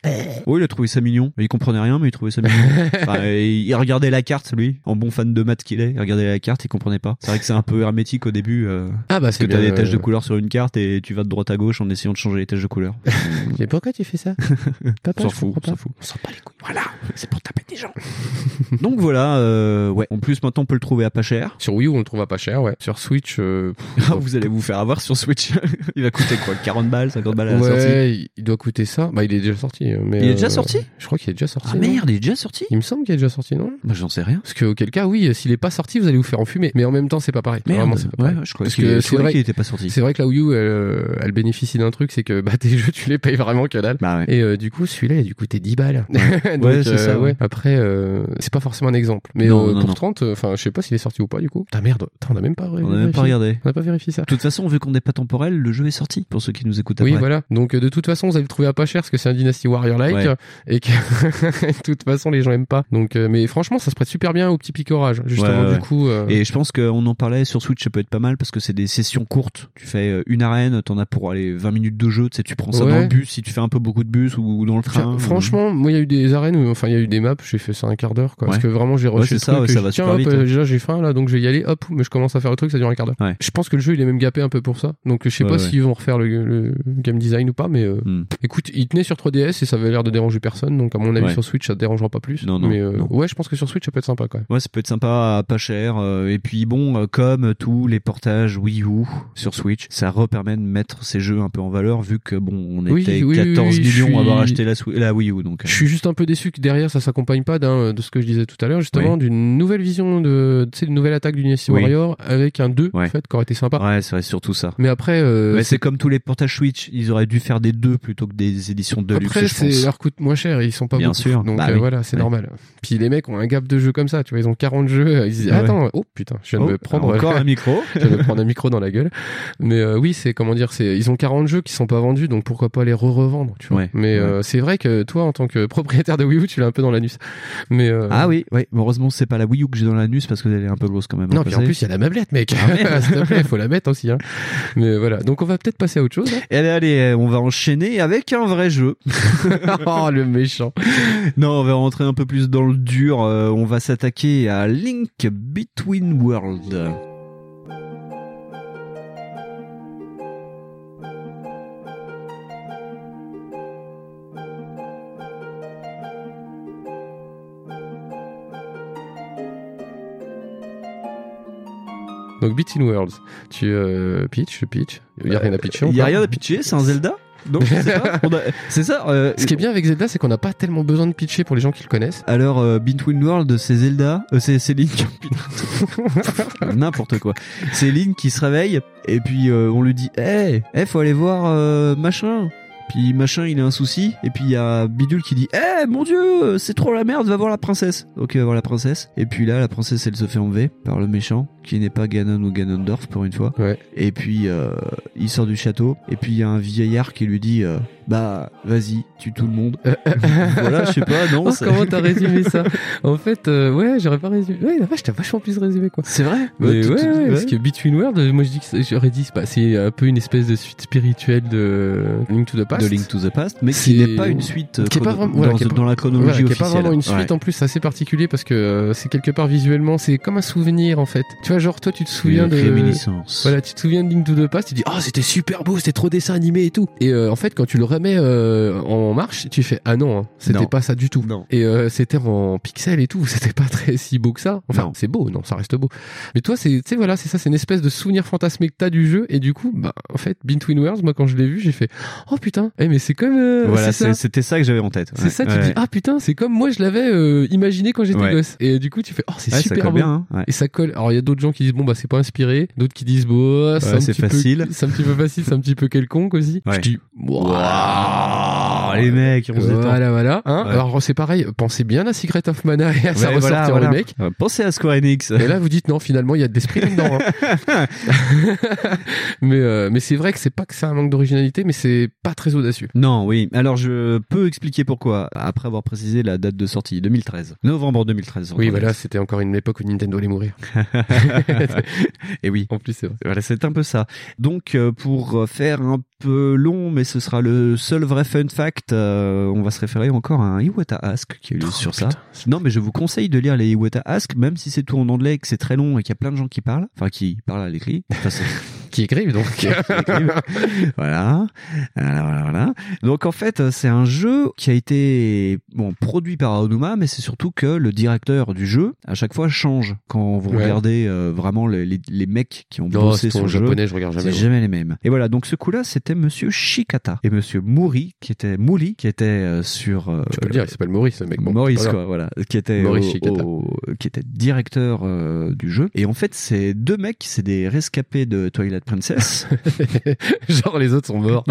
Oui, il a trouvé ça mignon. Il comprenait rien, mais il trouvait ça mignon. *laughs* Enfin, et il regardait la carte, lui, en bon fan de maths qu'il est. Il regardait la carte, il comprenait pas. C'est vrai que c'est un peu hermétique au début. euh, Ah bah parce que c'est t'as des taches de euh, couleur sur une carte et tu vas de droite à gauche en essayant de changer les taches de couleur. *laughs* Mais pourquoi tu fais ça *laughs* Papa, s'en fout, s'en fout. On s'en bat les couilles. Voilà, c'est pour taper des gens. *laughs* Donc voilà, euh, ouais. En plus, maintenant, on peut le trouver à pas cher. Sur Wii U, on le trouve à pas cher, ouais. Sur Switch, euh, pff, Ah, vous allez vous faire avoir sur Switch. il va coûter quoi 40 balles, 50 balles à la sortie ouais, il doit coûter ça. Bah, il est déjà sorti. Mais Il est déjà euh, sorti Je crois qu'il est déjà sorti. Ah merde, il est déjà sorti Il me semble qu'il est déjà sorti, non? Bah, j'en sais rien. Parce que auquel cas, oui, s'il est pas sorti, vous allez vous faire enfumer. Mais en même temps, c'est pas pareil. Merde, Vraiment, c'est pas ouais, pareil. je crois Parce que c'est vrai, qu'il était pas sorti. c'est vrai que la Wii U, elle, euh, elle bénéficie d'un truc, c'est que bah *laughs* tes jeux, tu les payes vraiment que dalle. Bah ouais. Et euh, du coup, celui-là, il a dû coûter 10 balles. *laughs* Donc, Ouais, c'est euh, ça, ouais. Après, euh, c'est pas forcément un exemple. Mais Non, euh, non, pour non. 30, euh, enfin, je sais pas s'il est sorti ou pas, du coup. Ta merde, on a même pas On a même pas regardé. On a pas vérifié ça. De toute façon, vu qu'on n'est pas temporel, le jeu est sorti pour ceux qui nous écoutent Oui, après. voilà. Donc de toute façon, vous allez le trouver à pas cher parce que c'est un Dynasty Warrior like Ouais. *laughs* et que de toute façon les gens aiment pas. Donc euh, mais franchement, ça se prête super bien au petit picorage. Justement Ouais, ouais. du coup. euh, Et je pense qu'on en parlait sur Switch, ça peut être pas mal parce que c'est des sessions courtes. Tu fais euh, une arène, t'en as pour aller 20 minutes de jeu. Tu sais, tu prends ça Ouais. dans le bus si tu fais un peu beaucoup de bus ou dans le train. Tiens, franchement, moi, il y a eu des arènes, où, enfin, il y a eu des maps, j'ai fait ça un quart d'heure, quoi. Parce que vraiment, j'ai Ouais, rushé le ça, truc, ça va dis, tiens, super hop, vite, hein. déjà, j'ai faim, là, donc je vais y aller, hop, mais je commence à faire le truc, ça dure un quart d'heure. Je pense que le jeu, il est même gapé un peu pour ça. Donc, je sais pas s'ils vont refaire le, le game design ou pas, mais, euh, Hmm. écoute, il tenait sur 3DS et ça avait l'air de déranger personne, donc, à mon avis, sur Switch, ça te dérangera pas plus. Non, non. Mais, euh, ouais, je pense que sur Switch ça peut être sympa quand même. Ouais, ça peut être sympa, pas cher. euh, et puis bon, euh, comme tous les portages Wii U sur Switch, ça repermet de mettre ces jeux un peu en valeur vu que bon, on Oui, était oui, 14 oui, je millions à avoir acheté la, Wii U. Donc, euh, Je suis juste un peu déçu que derrière ça s'accompagne pas d'un de ce que je disais tout à l'heure justement d'une nouvelle vision de tu sais une nouvelle attaque d'University Oui. Warrior avec un 2 en fait qui aurait été sympa. ouais, c'est vrai, surtout ça. Mais après euh, c'est comme tous les portages Switch, ils auraient dû faire des deux plutôt que des éditions de luxe. Après, je pense. leur coûte moins cher, ils sont pas Bien beaucoup. sûr. Donc Bah euh, voilà, c'est normal. Puis les mecs ont un gap de jeux comme ça, tu vois, ils ont 40 jeux, ils se disent Ah ouais. attends, oh putain, je viens de Oh, me prendre encore *laughs* un micro. je viens de me prendre un micro dans la gueule. Mais euh, oui, c'est comment dire, c'est ils ont 40 jeux qui sont pas vendus, donc pourquoi pas les re-revendre, tu vois. Ouais, Mais ouais. euh, c'est vrai que toi en tant que propriétaire de Wii U, tu l'as un peu dans l'anus. Mais euh, Ah oui, oui. Heureusement, c'est pas la Wii U que j'ai dans l'anus parce qu'elle est un peu grosse quand même. Non, à puis en plus, il y a la meublette, mec. Ah. *laughs* S'il te plaît, faut la mettre aussi. Hein. Mais voilà. Donc, on va peut-être passer à autre chose. hein. Et allez, allez, on va enchaîner avec un vrai jeu. *laughs* oh, le méchant. Non, on va rentrer un peu plus dans le dur. euh, on va s'attaquer à Link Between Worlds. Donc, Between Worlds. Tu euh, pitch, pitch. Il y a rien à pitcher. Il y a rien à pitcher, c'est un Zelda? Sais pas. On a- *laughs* C'est ça. euh, Ce qui est bien avec Zelda, c'est qu'on n'a pas tellement besoin de pitcher pour les gens qui le connaissent. Alors, euh, Between Worlds, c'est Zelda, euh, c'est c'est Link. Putain. N'importe quoi. C'est Link qui se réveille et puis euh, on lui dit, hey, hey, faut aller voir euh, machin. Puis machin, il a un souci. Et puis il y a Bidule qui dit, eh mon dieu, c'est trop la merde, va voir la princesse. Donc il va voir la princesse. Et puis là, la princesse, elle se fait enlever par le méchant, qui n'est pas Ganon ou Ganondorf pour une fois. Ouais. Et puis euh, il sort du château. Et puis il y a un vieillard qui lui dit, euh, bah vas-y, tue tout le monde. *laughs* voilà, je sais pas, non. Oh, comment t'as résumé ça *laughs* En fait, euh, ouais, j'aurais pas résumé. Ouais, la vache, t'as vachement plus résumé, quoi. C'est vrai Mais tout- ouais, tout- ouais, ouais. parce que Between Worlds, euh, moi je dis que j'aurais dit c'est un peu une espèce de suite spirituelle de Link to the Past. de Link to the Past, mais qui n'est pas une suite euh, qui est pas vraiment- voilà, dans, qui est pas- dans la chronologie voilà, qui est officielle. pas vraiment une suite en plus, assez particulier parce que euh, c'est quelque part visuellement, c'est comme un souvenir en fait. Tu vois, genre toi tu te souviens de réminiscence. voilà, tu te souviens de Link to the Past, tu dis oh c'était super beau, c'était trop dessin animé et tout. Et euh, en fait quand tu le remets euh, en marche, tu fais ah non, hein, c'était pas ça du tout. Non. Et euh, c'était en pixels et tout, *laughs* c'était pas très si beau que ça. Enfin, c'est beau, non, ça reste beau. Mais toi, c'est, tu sais, voilà, c'est ça, c'est une espèce de souvenir fantasmé que t'as du jeu. Et du coup, bah, en fait, Between Worlds, moi, quand je l'ai vu, j'ai fait, oh putain, eh, mais c'est comme, Voilà, ça. c'était ça que j'avais en tête. C'est Ouais. ça, tu Ouais. dis, ah putain, c'est comme moi je l'avais imaginé quand j'étais Ouais. gosse. Et du coup, tu fais, oh, c'est super beau. bien, hein. Et ça colle. Alors, il y a d'autres gens qui disent, bon, bah, c'est pas inspiré. D'autres qui disent, bon, c'est Ouais, facile. C'est un petit peu facile, c'est un petit peu quelconque aussi. Ouais. Je dis, Waouh, les mecs, on se détend. Voilà, voilà. Hein Ouais. Alors, c'est pareil, pensez bien à Secret of Mana et à sa Ouais, ressortie voilà, en voilà. remake. Euh, Pensez à Square Enix. Et là, vous dites non, finalement, il y a de l'esprit là-dedans. hein. *laughs* mais euh, mais c'est vrai que c'est pas que c'est un manque d'originalité, mais c'est pas très audacieux. Non, oui. Alors je peux expliquer pourquoi. Après avoir précisé la date de sortie, 2013, novembre 2013. Oui, voilà, c'était encore une époque où Nintendo allait mourir. *laughs* Et oui. En plus, c'est vrai. Voilà, c'est un peu ça. Donc, euh, pour faire un peu long, mais ce sera le seul vrai fun fact, euh, on va se référer encore à un Iwata Ask qui est lu sur ça. Non, mais je vous conseille de lire les Iwata Ask, même si c'est tout en anglais, que c'est très long et qu'il y a plein de gens qui parlent, enfin qui parlent à l'écrit. *laughs* Qui écrivent donc. qui écrivent. *laughs* voilà. Voilà, voilà, voilà. Donc en fait, c'est un jeu qui a été bon produit par Aonuma, mais c'est surtout que le directeur du jeu à chaque fois change quand vous Ouais. regardez euh, vraiment les, les, les mecs qui ont Non, bossé c'est sur le jeu. japonais, je regarde jamais. C'est jamais les mêmes. Et voilà, donc ce coup-là, c'était Monsieur Shikata et Monsieur Mouri qui était Mouli qui était euh, sur. euh, Tu peux le dire, il s'appelle Maurice, le mec. Bon, Maurice quoi, voilà, qui était Maurice au- Shikata. au- qui était directeur euh, du jeu. Et en fait, ces deux mecs, c'est des rescapés de Twilight Princess. *laughs* Genre les autres sont morts.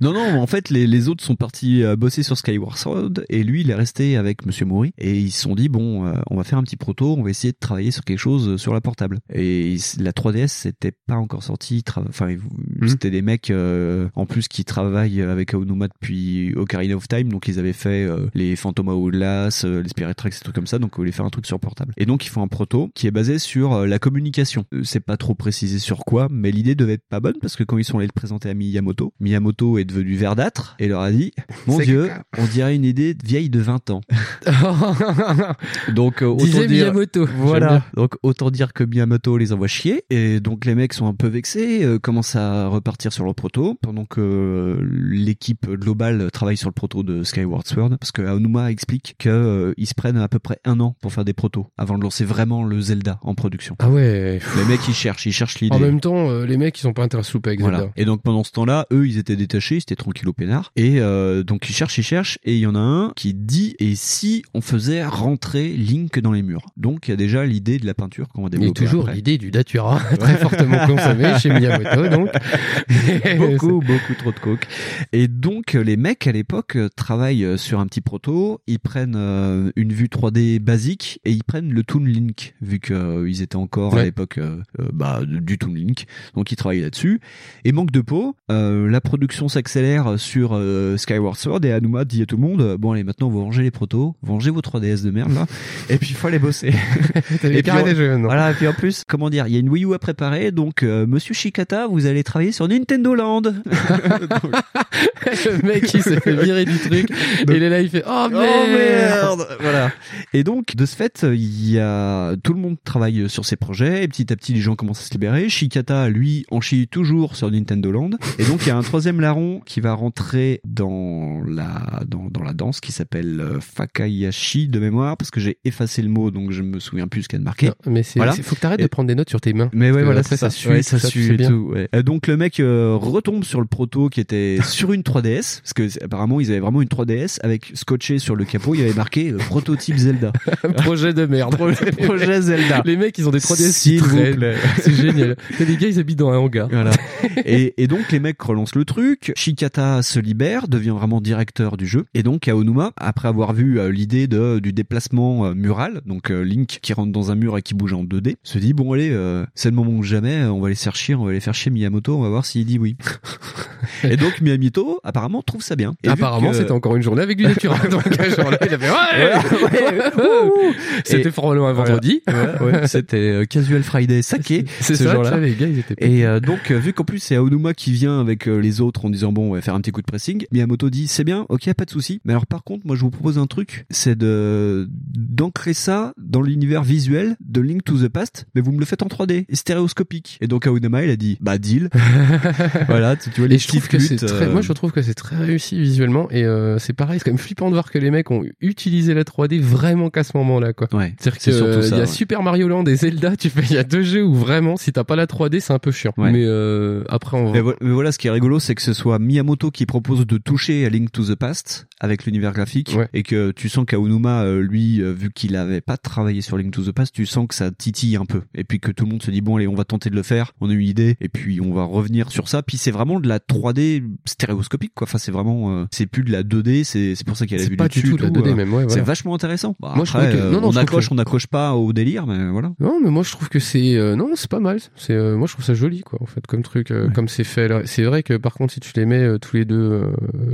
non, *laughs* non, en fait, les, les autres sont partis euh, bosser sur Skyward Sword et lui, il est resté avec Monsieur Mori et ils se sont dit bon, euh, on va faire un petit proto, on va essayer de travailler sur quelque chose euh, sur la portable. Et la 3DS, c'était pas encore sorti. Enfin, Mhm. c'était des mecs euh, en plus qui travaillent avec Aonuma depuis Ocarina of Time, donc ils avaient fait euh, les Phantom Hourglass, les Spirit Tracks, des trucs comme ça, donc ils voulaient faire un truc sur portable. Et donc ils font un proto qui est basé sur la communication. C'est pas trop précisé sur quoi, mais l'idée devait être pas bonne parce que quand ils sont allés le présenter à Miyamoto, Miyamoto est devenu verdâtre et leur a dit *laughs* Mon Dieu, on dirait une idée vieille de 20 ans. *laughs* Donc, euh, autant Disait dire. Miyamoto. *laughs* Voilà. Donc, autant dire que Miyamoto les envoie chier. Et donc, les mecs sont un peu vexés, euh, commencent à repartir sur leur proto, pendant que euh, l'équipe globale travaille sur le proto de Skyward Sword. Parce que Aonuma explique que euh, ils se prennent à peu près un an pour faire des protos, avant de lancer vraiment le Zelda en production. Ah ouais. Les mecs, ils cherchent, ils cherchent l'idée. En même temps, euh, les mecs, ils sont pas intéressés louper avec Voilà. Zelda. Et donc pendant ce temps-là, eux, ils étaient détachés, ils étaient tranquilles au peinard. Et euh, donc ils cherchent, ils cherchent, et il y en a un qui dit et si on faisait rentrer Link dans les murs? Donc il y a déjà l'idée de la peinture qu'on va développer. toujours après. l'idée du Datura, *laughs* très fortement consommé *laughs* chez Miyamoto, donc. *laughs* beaucoup, beaucoup trop de coke. Et donc, les mecs, à l'époque, euh, travaillent euh, sur un petit proto, ils prennent euh, une vue 3D basique et ils prennent le Toon Link, vu qu'ils étaient encore à l'époque euh, bah, du Toon Link. Donc, ils travaillent là-dessus. Et manque de peau, euh, la production s'accélère sur euh, Skyward Sword et Anuma dit à tout le monde, euh, bon allez, maintenant, vous rangez les protos, vous rangez vos 3DS de merde, là, *laughs* et puis il faut aller bosser. *laughs* Et puis, carrés on- des jeux, non Voilà, et puis en plus, comment dire, il y a une Wii U à préparer, donc euh, Monsieur Shikata, vous allez travailler sur Nintendo Land. *laughs* le mec, il s'est fait virer du truc. et il est là, il fait Oh merde, Oh merde Voilà. Et donc, de ce fait, il y a tout le monde travaille sur ses projets, et petit à petit, les gens commencent à se libérer. Shikata, lui, en chie toujours sur Nintendo Land. Et donc, il y a un troisième larron qui va rentrer dans la dans, dans la danse qui s'appelle euh, Fakayashi de mémoire, parce que j'ai effacé le mot, donc je me souviens plus ce qu'il y a de marqué. Non, mais c'est, Voilà. faut que t'arrêtes de prendre des notes sur tes mains. Mais ouais, voilà, après, ça. Ouais, tout ça sais et bien. tout. ouais. Euh, Donc le mec euh, retombe sur le proto qui était *laughs* sur une 3DS, parce que apparemment ils avaient vraiment une 3DS avec scotché sur le capot, il y avait marqué euh, prototype Zelda. *laughs* Projet de merde. Projet, Zelda. Les mecs, ils ont des 3DS qui S'il vous plaît. C'est génial. T'as des gars, ils habitent dans un hangar. Voilà. *laughs* et, et donc les mecs relancent le truc. Shikata se libère, devient vraiment directeur du jeu. Et donc Aonuma, après avoir vu euh, l'idée de du déplacement euh, mural, donc euh, Link qui rentre dans un mur et qui bouge en 2D, se dit bon allez, euh, c'est le moment ou jamais, on va les faire chier, on va les faire chier Miyamoto, on va voir s'il dit oui. *laughs* et donc Miyamoto apparemment trouve ça bien. Et Apparemment, que- c'était encore une journée avec du nature. *laughs* Donc, là, il avait ouais, Wouhou C'était probablement un vendredi. Ouais, ouais, c'était Casual Friday saké C'est ce ça, vois, les gars, ils étaient Et euh, donc, euh, vu qu'en plus c'est Aonuma qui vient avec euh, les autres en disant bon, on va faire un petit coup de pressing, Miyamoto dit c'est bien, ok, pas de souci. Mais alors par contre, moi je vous propose un truc, c'est de d'ancrer ça dans l'univers visuel de Link to the Past, mais vous me le faites en 3D, et stéréoscopique. Et donc Aonuma il a dit bah deal. *laughs* voilà, tu, tu vois les Et je trouve petites que c'est très, euh, moi je trouve que c'est très réussi visuellement et euh, c'est pareil, c'est quand même flippant de voir que les mecs ont utilisé la 3D vraiment qu'à ce moment-là quoi. Ouais, C'est-à-dire c'est que surtout euh, ça, il y a ouais. Super Mario Land et Zelda, tu fais il y a deux jeux où vraiment si t'as pas la 3D c'est un peu chiant. Ouais. Mais euh, après on mais voilà, ce qui est rigolo, c'est que ce soit Miyamoto qui propose de toucher à Link to the Past avec l'univers graphique, Ouais. et que tu sens qu'Aonuma, euh, lui, euh, vu qu'il avait pas travaillé sur Link to the Past, tu sens que ça titille un peu, et puis que tout le monde se dit bon allez, on va tenter de le faire, on a eu une idée, et puis on va revenir sur ça. Puis c'est vraiment de la 3D stéréoscopique, quoi. Enfin, c'est vraiment, euh, c'est plus de la 2D, c'est c'est pour ça qu'il y a la C'est vue pas du tout de la tout, 2D euh, même, ouais, C'est voilà. vachement intéressant. Bah, Moi, je après, trouvais que- euh, non, non, on je accroche, que- on accroche pas au délire, mais voilà. Non, mais moi je trouve que c'est euh, non, c'est pas mal. C'est moi je trouve ça joli quoi en fait comme truc comme c'est fait. C'est vrai que par contre si tu les mets tous les deux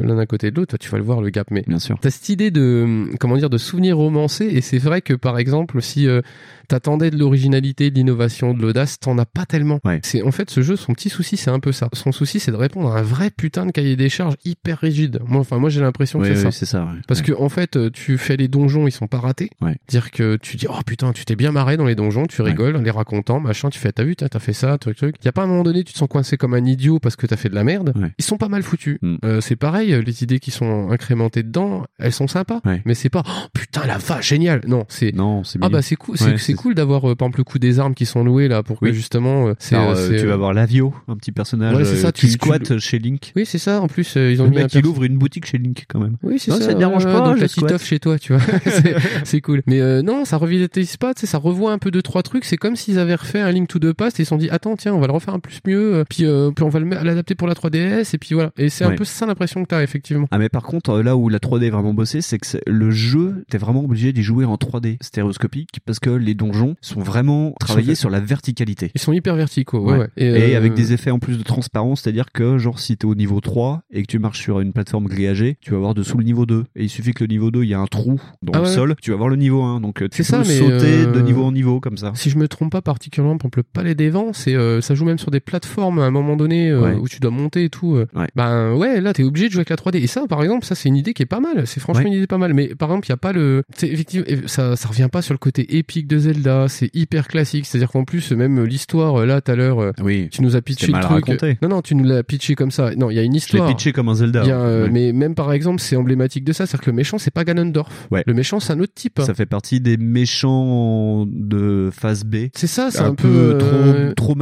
l'un à côté de l'autre, tu vas le voir le gap mais Bien sûr. T'as cette idée de hum, comment dire de souvenirs romancés et c'est vrai que par exemple si euh, t'attendais de l'originalité, de l'innovation, de l'audace, t'en as pas tellement. Ouais. C'est en fait ce jeu, son petit souci c'est un peu ça. Son souci c'est de répondre à un vrai putain de cahier des charges hyper rigide. Moi enfin moi j'ai l'impression que Oui, c'est oui, ça. c'est ça. ouais. Parce que en fait, tu fais les donjons, ils sont pas ratés. Ouais. Dire que tu dis oh putain, tu t'es bien marré dans les donjons, tu rigoles en les racontant, machin, tu fais t'as vu, t'as fait ça, truc truc. Y a pas un moment donné, tu te sens coincé comme un idiot parce que t'as fait de la merde. Ouais. Ils sont pas mal foutus. Mm. Euh, c'est pareil, les idées qui sont incrémentées dedans, elles sont sympas. Ouais. Mais c'est pas oh, putain la vache génial. Non, c'est Non, c'est ah bah c'est cool, Ouais, c'est cool d'avoir euh, par exemple le coup des armes qui sont louées là pour que Oui. justement euh, c'est Alors, euh, euh, c'est, tu euh, vas voir Lavio, un petit personnage Ouais, c'est ça, euh, qui tu- tu- squatte chez Link. Oui, c'est ça. En plus, euh, ils ont Le mis un mec, il perso- ouvre une boutique chez Link quand même. Oui, c'est Non, ça. ça te dérange pas, Donc je la petite squatte. offre chez toi, tu vois. *laughs* c'est- c'est cool. Mais euh, non, ça revitalise pas, tu sais, ça revoit un peu deux trois trucs. C'est comme s'ils avaient refait un Link to the Past et ils se sont dit attends tiens, on va le refaire un plus mieux, euh, puis, euh, puis on va le mettre- l'adapter pour la 3DS et puis voilà. Et c'est un peu ça l'impression que t'as effectivement. Ah mais par contre euh, là où la 3D est vraiment bossée, c'est que c'est- le jeu, t'es vraiment obligé d'y jouer en 3D stéréoscopique parce que les donjons sont vraiment travaillés sur la verticalité. Ils sont hyper verticaux, ouais. Et, euh, avec des effets en plus de transparence, c'est-à-dire que genre si t'es au niveau 3 et que tu marches sur une plateforme grillagée, tu vas voir dessous le niveau 2. Et il suffit que le niveau 2, il y a un trou dans Ah le sol, tu vas voir le niveau 1. Donc euh, tu peux ça, sauter euh, de niveau en niveau comme ça. Si je me trompe pas particulièrement, par exemple, le Palais des Vents, c'est euh, ça joue même sur des plateformes à un moment donné Ouais. où tu dois monter et tout. Ouais. Ben ouais, là t'es obligé de jouer avec la 3D. Et ça, par exemple, ça c'est une idée qui est pas mal. C'est franchement une idée pas mal. Mais par exemple, il y a pas le, effectivement, ça ça revient pas sur le côté épique de Zelda. C'est hyper classique. C'est-à-dire qu'en plus même l'histoire euh, là tout à l'heure, euh, Oui. tu nous as pitché C'est le mal truc. raconté. Non non, tu nous l'as pitché comme ça. Non, il y a une Je l'ai histoire. pitché comme un Zelda. Il y a, euh, Ouais. Mais même par exemple, c'est emblématique de ça, c'est-à-dire que le méchant c'est pas Ganondorf. Ouais. Le méchant c'est un autre type. hein. Ça fait partie des méchants de phase B. C'est ça, c'est un, un, peu, euh, trop.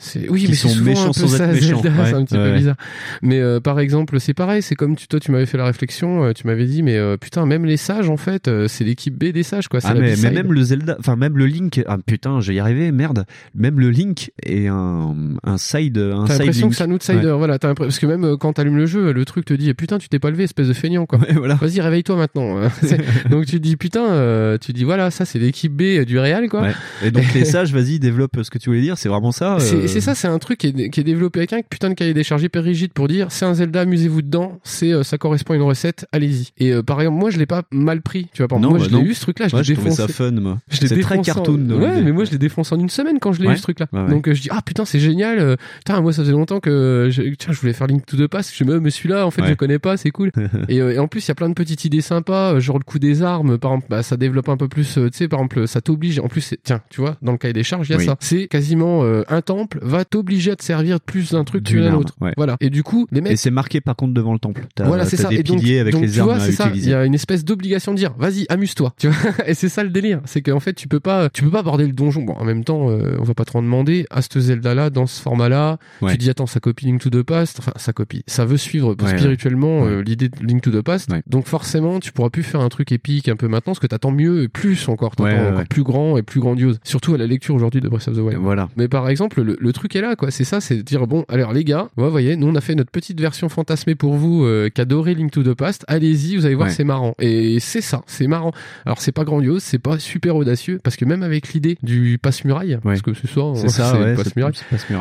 C'est- Oui, qui mais sont c'est souvent méchants un peu sans ça, être méchants. Zelda, Ouais, c'est un petit peu bizarre. Mais euh, par exemple, c'est pareil, c'est comme tu, toi, tu m'avais fait la réflexion, euh, tu m'avais dit, mais euh, putain, même les sages, en fait, euh, c'est l'équipe B des sages, quoi. c'est Ah mais, mais même le Zelda, enfin même le Link, ah putain, je vais y arriver, merde. Même le Link est un, un side, un T'as l'impression que c'est un outsider, Ouais. voilà. t'as l'impression- Parce que même euh, quand t'allumes le jeu, le truc te dit, putain, tu t'es pas levé, espèce de feignant, quoi. Ouais, voilà. Vas-y, réveille-toi maintenant. *laughs* *laughs* donc tu dis, putain, euh, tu dis, voilà, ça, c'est l'équipe B du Real, quoi. Ouais. Et donc les sages, vas-y, développe ce que tu voulais dire. C'est vraiment ça. C'est euh, c'est ça, c'est un truc qui est, qui est développé avec un putain de cahier des charges hyper rigide pour dire c'est un Zelda, amusez-vous dedans, c'est euh, ça correspond à une recette, allez-y. Et euh, par exemple, moi je l'ai pas mal pris, tu vois. Par Non, moi bah je l'ai eu ce truc-là, je l'ai défoncé. ça fun, moi. Je l'ai C'est très en- cartoon, Ouais, mais moi je l'ai défoncé en une semaine quand je l'ai Ouais. eu ce truc-là. Ouais, ouais. Donc euh, je dis ah putain c'est génial. euh, Putain moi ça faisait longtemps que je, tiens je voulais faire Link to the Past. Je me mais celui-là en fait Ouais. je connais pas, c'est cool. *laughs* et, euh, et en plus il y a plein de petites idées sympas, euh, genre le coup des armes, par exemple, bah, ça développe un peu plus. euh, tu sais par exemple ça t'oblige. En plus c'est- tiens tu vois dans le cahier des charges il y a Oui. ça. C'est quasiment euh, un temple va t'obliger à te servir plus d'un truc que d'un autre. ouais. Voilà. Et du coup les mecs Et c'est marqué par contre devant le temple. T'as voilà, c'est ça. des Et donc, piliers avec donc, les tu vois, à c'est ça. Il utiliser. y a une espèce d'obligation de dire, vas-y, amuse-toi. Tu vois. *laughs* Et c'est ça le délire, c'est qu'en fait, tu peux pas, tu peux pas aborder le donjon. Bon, en même temps, euh, on va pas trop en demander à ce Zelda-là, dans ce format-là. Ouais. Tu dis, attends, ça copie Link to the Past. Enfin, ça copie. Ça veut suivre Ouais, spirituellement ouais. euh, l'idée de Link to the Past. Donc forcément, tu pourras plus faire un truc épique un peu maintenant, parce que t'attends mieux et plus encore. T'attends encore plus grand et plus grandiose. Surtout à la lecture aujourd'hui de Breath of the Wild. Voilà. Mais par exemple, le, le truc est là, quoi. C'est ça, c'est de dire bon, alors les gars, vous voyez, nous on a fait notre petite version fantasmée pour vous, euh, qui adorait Link to the Past. Allez-y, vous allez voir, c'est marrant. Et c'est ça, c'est marrant. Alors c'est pas grandiose, c'est pas super audacieux, parce que même avec l'idée du passe-muraille, parce que c'est ça, C'est ça, ouais. passe-muraille.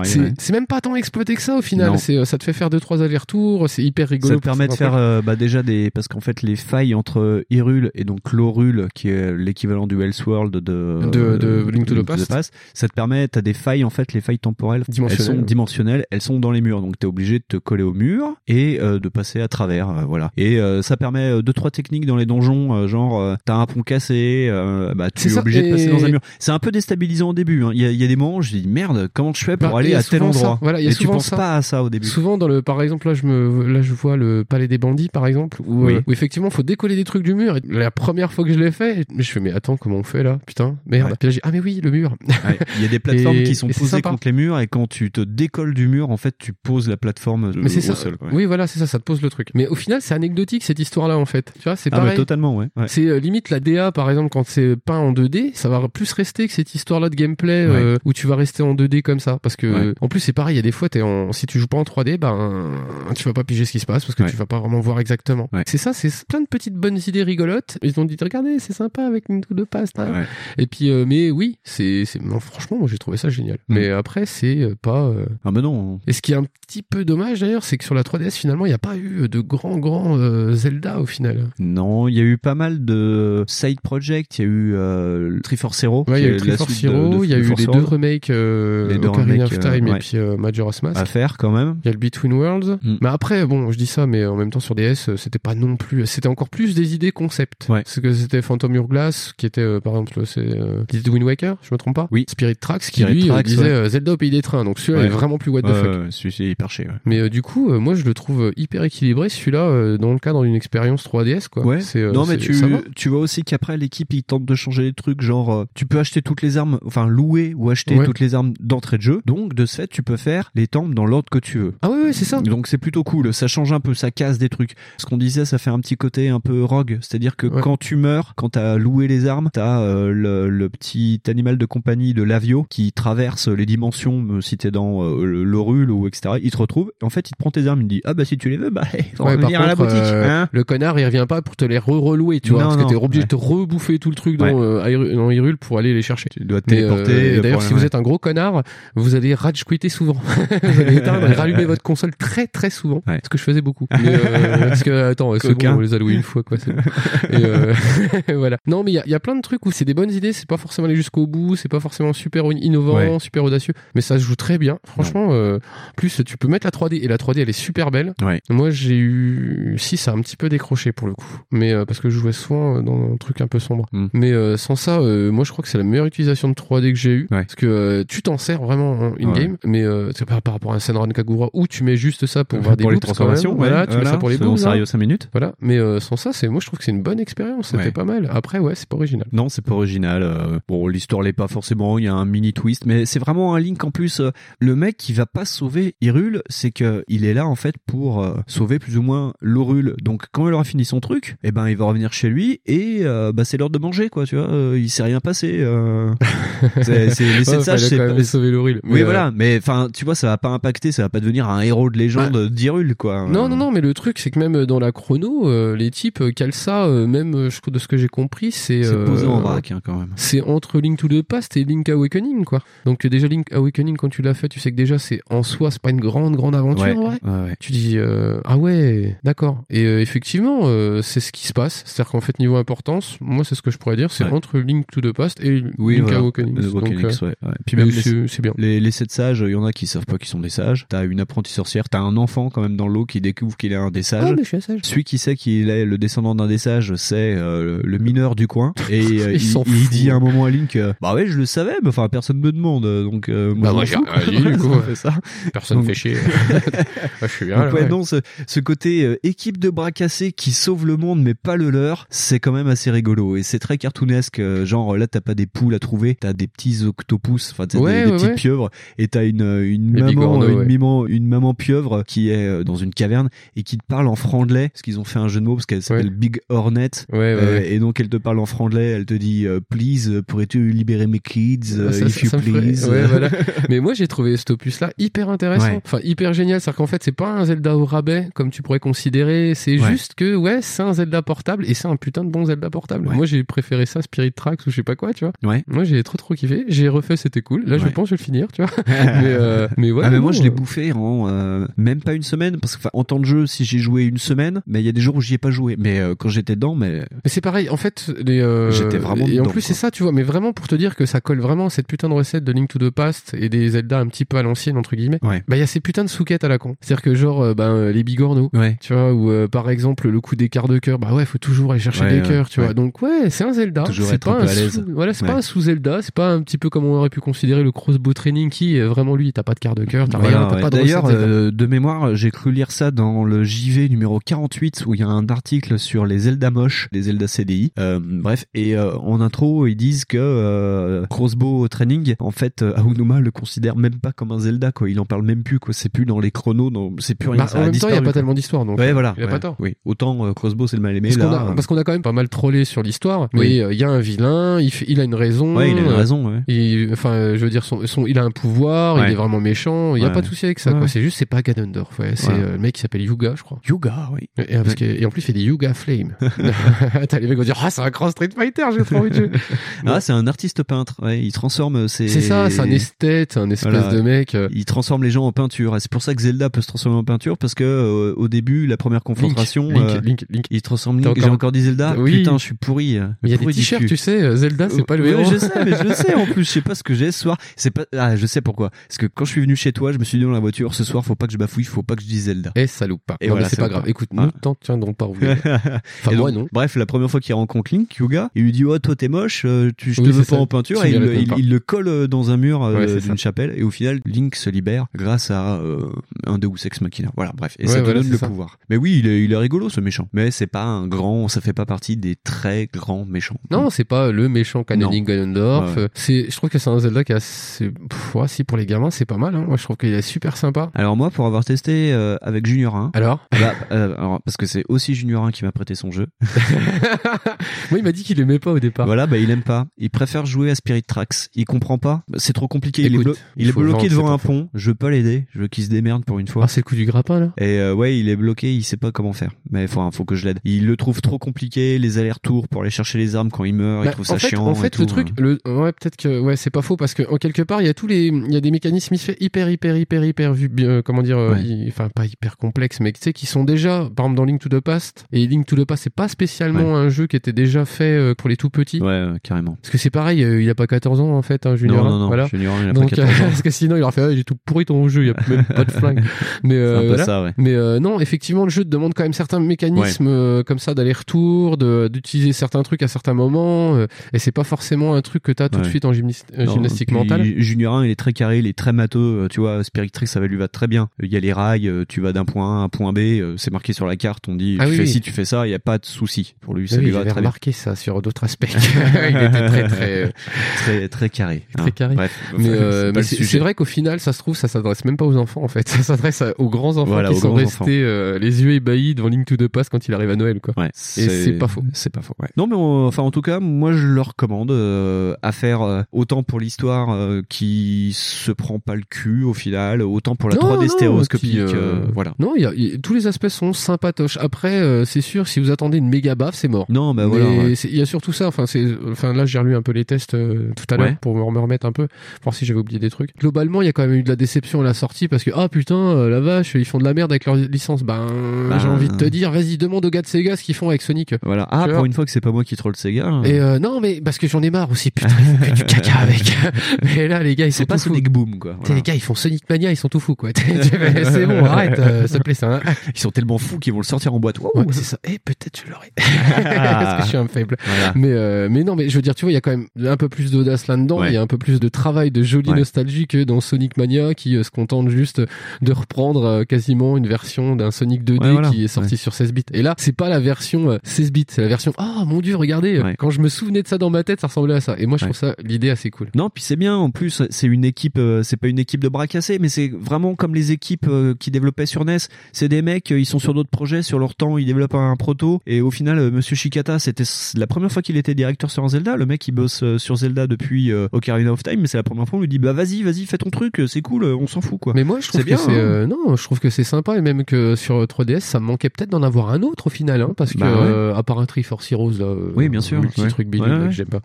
c'est ouais. même pas tant exploité que ça au final. Euh, ça te fait faire deux trois allers-retours. C'est hyper rigolo. Ça te permet de faire euh, bah, déjà des parce qu'en fait les failles entre Hyrule et donc Lorule qui est l'équivalent du Elseworld de De- de Link to the Past. ça te permet t'as des failles en fait les failles temporelles elles sont dimensionnelles elles sont dans les murs donc t'es obligé de te coller au mur et euh, de passer à travers euh, voilà et euh, ça permet euh, deux trois techniques dans les donjons euh, genre euh, t'as un pont cassé euh, bah tu es ça, obligé de passer et- dans un mur c'est un peu déstabilisant au début hein. il y, a, il y a des moments où je dis merde comment je fais pour Bah, aller à tel endroit Voilà, et tu penses ça. pas à ça au début Souvent dans le, par exemple là je me, là je vois le palais des bandits par exemple où, Oui. euh, où effectivement faut décoller des trucs du mur. Et la première fois que je l'ai fait, je fais mais attends comment on fait là, putain merde. Ouais. Puis là j'ai ah mais oui le mur. Ouais, Il y a des plateformes *laughs* Et- qui sont posées contre les murs et quand tu te décolles du mur, en fait, tu poses la plateforme euh, Mais c'est au ça. sol. quoi. Oui voilà c'est ça, ça te pose le truc. Mais au final c'est anecdotique cette histoire là en fait. Tu vois c'est Ah pareil. totalement, ouais. ouais. C'est euh, limite la DA par exemple quand c'est peint en 2D, ça va plus rester que cette histoire là de gameplay euh, où tu vas rester en 2D comme ça parce que Ouais. en plus c'est pareil, il y a des fois t'es en si tu joues pas en 3D ben tu vas pas piger ce qui se passe parce que Ouais. tu vas pas vraiment voir exactement. C'est ça, c'est plein de petites bonnes idées rigolotes. Ils ont dit regardez, c'est sympa avec une de past. hein. Et puis euh, mais oui, c'est franchement moi j'ai trouvé ça génial. Mm. Mais après c'est euh, pas euh, Ah bah non. et ce qui est un petit peu dommage d'ailleurs, c'est que sur la 3DS finalement il n'y a pas eu de grands grands euh, Zelda au final. Non, il y a eu pas mal de side projects. Il y a eu Triforce Zero. Ouais, il y a eu Triforce Hero, il y a eu les deux remakes, euh, Les deux Ocarina of remakes, euh, Time et puis euh, Majora's Mask. à faire quand même. Il y a le Between Worlds. Mm. Mais après, bon, je dis ça, mais en même temps sur DS, euh, c'était pas non plus. C'était encore plus des idées concept. Ouais. C'est que c'était Phantom Hourglass, qui était, euh, par exemple, c'est de Wind Waker, je me trompe pas Oui. Spirit Tracks, qui Spirit lui Tracks, disait Zelda au pays des trains. Donc celui-là est vraiment plus what the fuck. celui-ci est hyper chier. ouais. Mais du coup, moi je le trouve hyper équilibré celui-là dans le cadre d'une expérience 3DS quoi. Ouais. Non mais tu vois aussi qu'après l'équipe ils tentent de changer les trucs genre euh, tu peux acheter toutes les armes enfin louer ou acheter Ouais. toutes les armes d'entrée de jeu donc de ce fait tu peux faire les temples dans l'ordre que tu veux. Ah ouais, ouais c'est ça. Donc c'est plutôt cool, ça change un peu, ça casse des trucs. Ce qu'on disait, ça fait un petit côté un peu rogue, c'est-à-dire que Ouais. quand tu meurs, quand t'as loué les armes, t'as euh, le, le petit animal de compagnie de Lavio qui traverse les dimensions, euh, si t'es dans euh, le- l'Orule ou etc. Il te retrouve, et en fait il te prend tes armes, il te dit ah bah si tu les veux, bah *laughs* on Ouais, va venir à la boutique. euh, hein. le connard il revient pas pour te les re-relouer, tu vois, Non, parce que t'es obligé de te rebouffer tout le truc dans, Hyrule- pour aller les chercher. Tu dois te Mais, euh, téléporter. et D'ailleurs, si vous êtes un gros connard, vous allez rage quitter souvent. *laughs* vous allez éteindre et rallumer votre console très très souvent. Ouais. Ce que je faisais beaucoup. Mais, euh, parce que attends, c'est bon, on les a loués une fois quoi. c'est bon. Et euh, *laughs* voilà. Non, mais il y a, il y a plein de trucs où c'est des bonnes idées. C'est pas forcément aller jusqu'au bout. C'est pas forcément super innovant, Ouais. super audacieux. Mais ça se joue très bien. Franchement, euh, plus tu peux mettre la 3D et la 3D elle est super belle. Ouais. Moi j'ai eu si ça a un petit peu décroché pour le coup. Mais euh, parce que je jouais souvent euh, dans un truc un peu sombre. Mm. Mais euh, sans ça, euh, moi je crois que c'est la meilleure utilisation de 3D que j'ai eu Ouais. parce que euh, tu t'en sers vraiment en in-game, mais euh, c'est pas par rapport à un Senran Kagura où tu mets juste ça pour voir des transformations. ouais, Voilà, tu mets ça pour les hein. Sario 5 minutes. Voilà, mais euh, sans ça, c'est moi je trouve que c'est une bonne expérience, c'était pas mal. Après ouais, c'est pas original. Non, c'est pas original. euh, bon, l'histoire l'est pas forcément. Il y a un mini twist, mais c'est vraiment un Link en plus. le mec qui va pas sauver Hyrule, c'est que il est là en fait pour sauver plus ou moins l'Orule. Donc quand il aura fini son truc, eh ben il va revenir chez lui et bah c'est l'heure de manger quoi. Tu vois, il s'est rien passé. euh. c'est *laughs* Ouais, c'est quand même pas- sauver l'Oril. Oui, voilà, mais enfin, tu vois, ça va pas impacter, ça va pas devenir un héros de légende d'Hyrule, quoi. Non, non, non, mais le truc, c'est que même dans la chrono, euh, les types euh, calent ça, euh, même euh, je trouve de ce que j'ai compris, c'est. C'est euh, posé en vrac, hein, quand même. C'est entre Link to the Past et Link Awakening, quoi. Donc euh, déjà Link Awakening, quand tu l'as fait, tu sais que déjà c'est en soi, c'est pas une grande, grande aventure, Ouais, ouais. Tu dis euh, ah ouais, d'accord. Et euh, effectivement, euh, c'est ce qui se passe. C'est-à-dire qu'en fait niveau importance, moi c'est ce que je pourrais dire, c'est entre Link to the Past et Oui, voilà. Donc, euh, ouais, ouais. Puis même les, c'est bien. les, les sept sages, il y en a qui savent pas qu'ils sont des sages. T'as une apprentie sorcière, t'as un enfant quand même dans l'eau qui découvre qu'il est un des sages. Ah mais je suis un sage. Celui qui sait qu'il est le descendant d'un des sages, c'est euh, le mineur du coin. Et *laughs* euh, Il dit à un moment à Link, euh, bah ouais, je le savais, mais enfin personne me demande, donc euh, Bah, moi, j'ai rien dit, du *laughs* coup. Ça fait ça. Personne Donc- fait chier. *laughs* Je suis bien. Donc là, ouais, non, ce, ce côté équipe de bras cassés qui sauve le monde mais pas le leur, c'est quand même assez rigolo et c'est très cartoonesque. genre là, t'as pas des poules à trouver, t'as des petits octopus, enfin t'as Ouais, des, des ouais, petites ouais. pieuvres et t'as une euh, une Les maman, euh, une, maman, une maman pieuvre qui est euh, dans une caverne et qui te parle en franglais parce qu'ils ont fait un jeu de mots parce qu'elle s'appelle Big Hornet Euh, et donc elle te parle en franglais, elle te dit euh, please euh, pourrais-tu libérer mes kids euh, Ça, if ça- you ça please? voilà. *laughs* Mais moi, j'ai trouvé cet opus-là hyper intéressant. Enfin, hyper génial. C'est-à-dire qu'en fait, c'est pas un Zelda au rabais, comme tu pourrais considérer. C'est juste que, ouais, c'est un Zelda portable et c'est un putain de bon Zelda portable. Moi, j'ai préféré ça, Spirit Tracks ou je sais pas quoi, tu vois. Ouais. Moi, j'ai trop trop kiffé. J'ai refait, c'était cool. Là, je Ouais. pense que je vais le finir, tu vois. *laughs* *laughs* mais, euh, mais ouais. ah mais moi je l'ai euh, bouffé en euh, même pas une semaine parce que enfin, en temps de jeu si j'ai joué une semaine mais il y a des jours où j'y ai pas joué mais euh, quand j'étais dedans mais Mais c'est pareil, en fait, les, J'étais vraiment Et en plus, c'est ça, tu vois, mais vraiment pour te dire que ça colle vraiment à cette putain de recette de Link to the Past et des Zelda un petit peu à l'ancienne, entre guillemets. Ouais. Bah, il y a ces putains de souquettes à la con. C'est-à-dire que, genre, ben, les bigorneaux. Ouais. Tu vois, ou par exemple, le coup des quarts de cœur, bah ouais, faut toujours aller chercher des cœurs, tu vois. Donc, ouais, c'est un Zelda. C'est pas un sous- Voilà, c'est Ouais. pas un sous-Zelda, c'est pas un petit peu comme on aurait pu considérer le crossbow training qui, euh, vraiment, lui, t'as pas de quart de cœur, t'as Voilà, rien, t'as ouais. pas de D'ailleurs, Zelda. euh, de mémoire, j'ai cru lire ça dans le JV numéro 48 où il y a un article sur les Zelda moches, les Zelda CDI. Euh, bref, et euh, en intro, ils disent que Crossbow Training, en fait, Aonuma le considère même pas comme un Zelda, quoi. Il en parle même plus, quoi. C'est plus dans les chronos, c'est plus rien. Bah, ça en même temps, il y a pas quoi. tellement d'histoire, donc. Ouais, voilà. Il a pas tort. Oui, autant Crossbow c'est le mal aimé Parce qu'on a, parce qu'on a quand même pas mal trollé sur l'histoire, mais Oui. il y a un vilain, il, a une raison. Ouais, il a une raison, ouais. il- enfin, je veux dire, son, son- il a un pouvoir, Ouais. il est vraiment méchant. Il y a pas de souci avec ça. C'est juste, c'est pas Ganondorf. C'est euh, le mec qui s'appelle Yuga, je crois. Yuga, oui. Et, parce que- et en plus, il fait des Yuga Flame. *laughs* *laughs* T'as les mecs qui vont dire, ah, c'est un grand Street Fighter, j'ai trop envie de jouer. *laughs* Ah, c'est un artiste peintre. Il transforme ses. C'est ça, c'est un esthète, un espèce Voilà. de mec. euh, Il transforme les gens en peinture. C'est pour ça que Zelda peut se transformer en peinture parce que euh, au début, la première confrontation, Link, euh, Link, Link. il transforme Link. J'ai encore- dit Zelda. Oui. Putain, je suis pourri. euh, il y a des t-shirts, tu sais, Zelda, c'est pas le héros. je sais, mais je sais en plus. Je sais pas ce que j'ai ce soir. C'est pas. Ah, je sais pourquoi. Parce que quand je suis venu chez toi, je me suis dit dans la voiture, ce soir, faut pas que je bafouille, faut pas que je dise Zelda. Eh, ça loupe pas. Et non, voilà, mais c'est pas grave. pas. Écoute, Ah. nous t'en tiendrons pas rouler. *laughs* Enfin, Et moi, non. Bref, la première fois qu'il rencontre Link, Yuga, il lui dit oh toi t'es moche, euh, tu, je te veux pas ça. en peinture, Tu et il, le- il- pas. il le colle euh, dans un mur euh, Ouais, d'une chapelle, et au final Link se libère grâce à euh, un Deus Ex Machina. Voilà, bref, et ça te donne le pouvoir. Mais oui, il est, il est rigolo ce méchant, mais c'est pas un grand, ça fait pas partie des très grands méchants. Non, c'est pas le méchant canonique Ganondorf. Ouais. C'est, je trouve que c'est un Zelda qui est assez, pff, ouais, si pour les gamins, c'est pas mal. Hein. Moi, je trouve qu'il est super sympa. Alors moi, pour avoir testé euh, avec Junior 1, Alors, bah, euh, alors, parce que c'est aussi Junior 1 qui m'a prêté son jeu. *laughs* moi, il m'a dit qu'il aimait pas au départ. Voilà, bah il aime pas. Il préfère jouer à Spirit Tracks. Il comprend pas. C'est trop compliqué. il est, blo- il bloqué devant un pont. Je veux pas l'aider. Je veux qu'il se démerde pour une fois. Ah, c'est le coup du grappin là? Et euh, ouais, il est bloqué. Il sait pas comment faire. Mais il faut, faut que je l'aide. Il le trouve trop compliqué, les allers-retours pour aller chercher les armes quand il meurt, il Bah, trouve ça fait. En et fait, tout, le truc, hein. le, ouais, peut-être que, ouais, c'est pas faux parce que en quelque part, il y a tous les, il y a des mécanismes hyper, hyper, hyper, hyper, vu- bien, comment dire, euh, Ouais. enfin pas hyper complexes, mais tu sais, qui sont déjà, par exemple dans Link to the Past. Et Link to the Past, c'est pas spécialement un jeu qui était déjà fait euh, pour les tout petits. Ouais, carrément. Parce que c'est pareil, euh, il a pas 14 ans en fait, hein, Junior. Non, hein, non, non, voilà. Junior, il a pas Donc, 14 *laughs* ans. parce que sinon, il aurait fait, ah, j'ai tout pourri ton jeu, il y a même pas de flingue. *laughs* Mais, euh, C'est un peu voilà. ça, ouais. Mais euh, non, effectivement, le jeu te demande quand même certains mécanismes euh, comme ça d'aller-retour, de- d'utiliser certains trucs à certains moments, euh, et c'est pas forcément un truc que t'as tout de suite en euh, Non, gymnastique mentale. Junior 1, il est très carré, il est très matheux. euh, Tu vois, Spiritrix, ça va lui va très bien. Il y a les rails, euh, tu vas d'un point A à un point B, euh, c'est marqué sur la carte, on dit Ah tu oui, fais oui. ci, tu fais ça, il y a pas de souci. Pour lui, ça Oui, lui va très bien. remarqué ça sur d'autres aspects. *laughs* il était très très euh, très très carré. très hein. carré. Bref, mais euh, c'est mais vrai qu'au final, ça se trouve, ça s'adresse même pas aux enfants en fait. *laughs* Ça s'adresse aux grands enfants Voilà, qui sont restés euh, les yeux ébahis devant Link to the Past quand il arrive à Noël quoi. Ouais, Et c'est pas faux. C'est pas faux. ouais. Non, mais on- enfin, en tout cas, moi, je le recommande euh, à faire euh, autant pour l'histoire euh, qui se prend pas le cul au final, autant pour la Non, 3D non, stéréoscopique. qui, voilà. Non, il y a, tous les aspects sont sympatoches. Après, euh, c'est sûr, si vous attendez une méga baffe, c'est mort. Non, bah voilà. ouais. il y a surtout ça. Enfin, c'est, enfin là, j'ai relu un peu les tests euh, tout à l'heure Ouais. pour me me remettre un peu, voir si j'avais oublié des trucs. Globalement, il y a quand même eu de la déception à la sortie parce que ah putain, la vache, ils font de la merde avec leur licence. Ben, Ben- j'ai envie de te dire, vas-y, demande aux gars de Sega ce qu'ils font avec Sonic. Voilà. Ah, pour une fois que c'est pas moi qui troll Sega. hein. Et euh, non, mais parce que j'en ai marre aussi. Putain, ils font du caca *laughs* avec. mais là, les gars, ils sont c'est pas tout fous. Sonic Boom, quoi. Voilà. Les gars, ils font Sonic Mania, ils sont tout fous, quoi. *laughs* c'est bon, *laughs* arrête, euh, te plaît, c'est un Ils sont tellement fous qu'ils vont le sortir en boîte. Wow. Ouais, c'est ça. Et peut-être je l'aurais. Parce que je suis un faible. Voilà. Mais euh, mais non, mais je veux dire, tu vois, il y a quand même un peu plus d'audace là-dedans. Il Ouais. y a un peu plus de travail, de jolie Ouais. nostalgie que dans Sonic Mania, qui euh, se contente juste de reprendre euh, quasiment une version d'un Sonic 2D Ouais, voilà. qui est sorti sur 16 bits. Et là, c'est pas la version euh, 16 bits, c'est la version. Oh mon dieu, regardez. Quand je me souvenais de ça dans ma tête, ça ressemblait à ça. Et moi, je Ouais. trouve ça l'idée assez cool. Non, puis c'est bien. En plus, c'est une équipe. euh, c'est pas une équipe de bras cassés, mais c'est vraiment comme les équipes euh, qui développaient sur NES. C'est des mecs. euh, Ils sont sur d'autres projets. Sur leur temps, ils développent un proto. Et au final, euh, Monsieur Shikata, c'était la première fois qu'il était directeur sur un Zelda. Le mec, il bosse euh, sur Zelda depuis euh, Ocarina of Time, mais c'est la première fois on lui dit bah vas-y, vas-y, fais ton truc. C'est cool. On s'en fout quoi. Mais moi, je trouve que bien, c'est hein. non, je trouve que c'est sympa et même que sur 3DS, ça me manquait peut-être d'en avoir un autre au final, hein, parce que Bah ouais. euh, à part un Triforce Heroes là, euh, Oui, bien sûr, petit ouais. truc Ouais, ouais. que j'aime pas,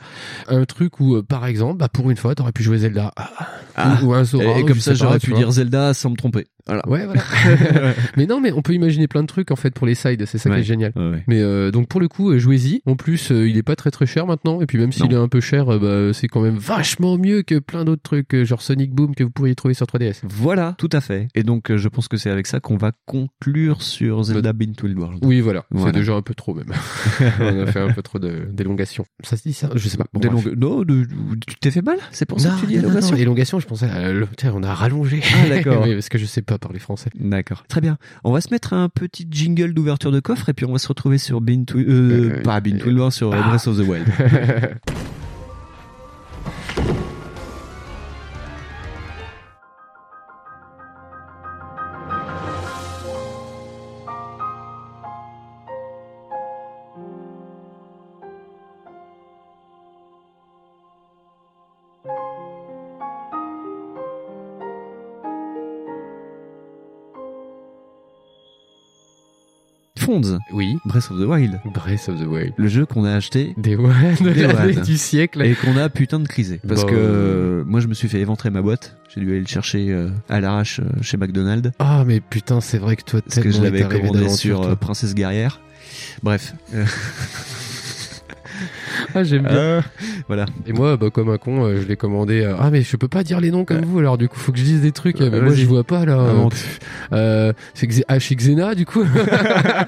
un truc où euh, par exemple, bah pour une fois, t'aurais pu jouer Zelda Ah. ou, ou un Zora, et comme ça, j'aurais pu dire Zelda sans me tromper. Voilà. Ouais, voilà. *laughs* mais non, mais on peut imaginer plein de trucs en fait pour les sides, c'est ça qui est génial. Ouais, ouais. Mais euh, donc pour le coup, euh, jouez-y. En plus, euh, il est pas très très cher maintenant. Et puis même s'il est un peu cher, euh, bah, c'est quand même vachement mieux que plein d'autres trucs, euh, genre Sonic Boom que vous pourriez trouver sur 3DS. Voilà, tout à fait. Et donc, euh, je pense que c'est avec ça qu'on va conclure sur Zelda Bin to World. Oui, voilà. Voilà. C'est déjà un peu trop même. *laughs* on a fait un peu trop de- d'élongation. Ça se dit ça Je sais pas. Bon, Non, de- tu t'es fait mal? C'est pour ça Non, que tu dis non, non, élongation? non, élongation, je pensais à le- tiens, on a rallongé. Ah, d'accord. *laughs* oui, parce que je sais pas parler français. D'accord. Très bien. On va se mettre un petit jingle d'ouverture de coffre et puis on va se retrouver sur to... Euh, Euh, pas Bin to World, sur ah. Breath of the Wild. *laughs* Oui. Breath of the Wild. Breath of the Wild. Le jeu qu'on a acheté Des One du siècle. et qu'on a putain de crisé. Parce Bah, que euh, moi je me suis fait éventrer ma boîte. J'ai dû aller le chercher euh, à l'arrache euh, chez McDonald's. Ah, mais putain, c'est vrai que toi, Parce que je l'avais commandé sur Princesse Guerrière. Bref. *laughs* Ah, j'aime bien. euh, voilà. Et moi, bah, comme un con, euh, je l'ai commandé. euh, Ah, mais je peux pas dire les noms comme vous, alors du coup, faut que je dise des trucs. Euh, mais moi, je vois pas là. Euh, c'est Xe- ah, chez Xena, du coup. *laughs*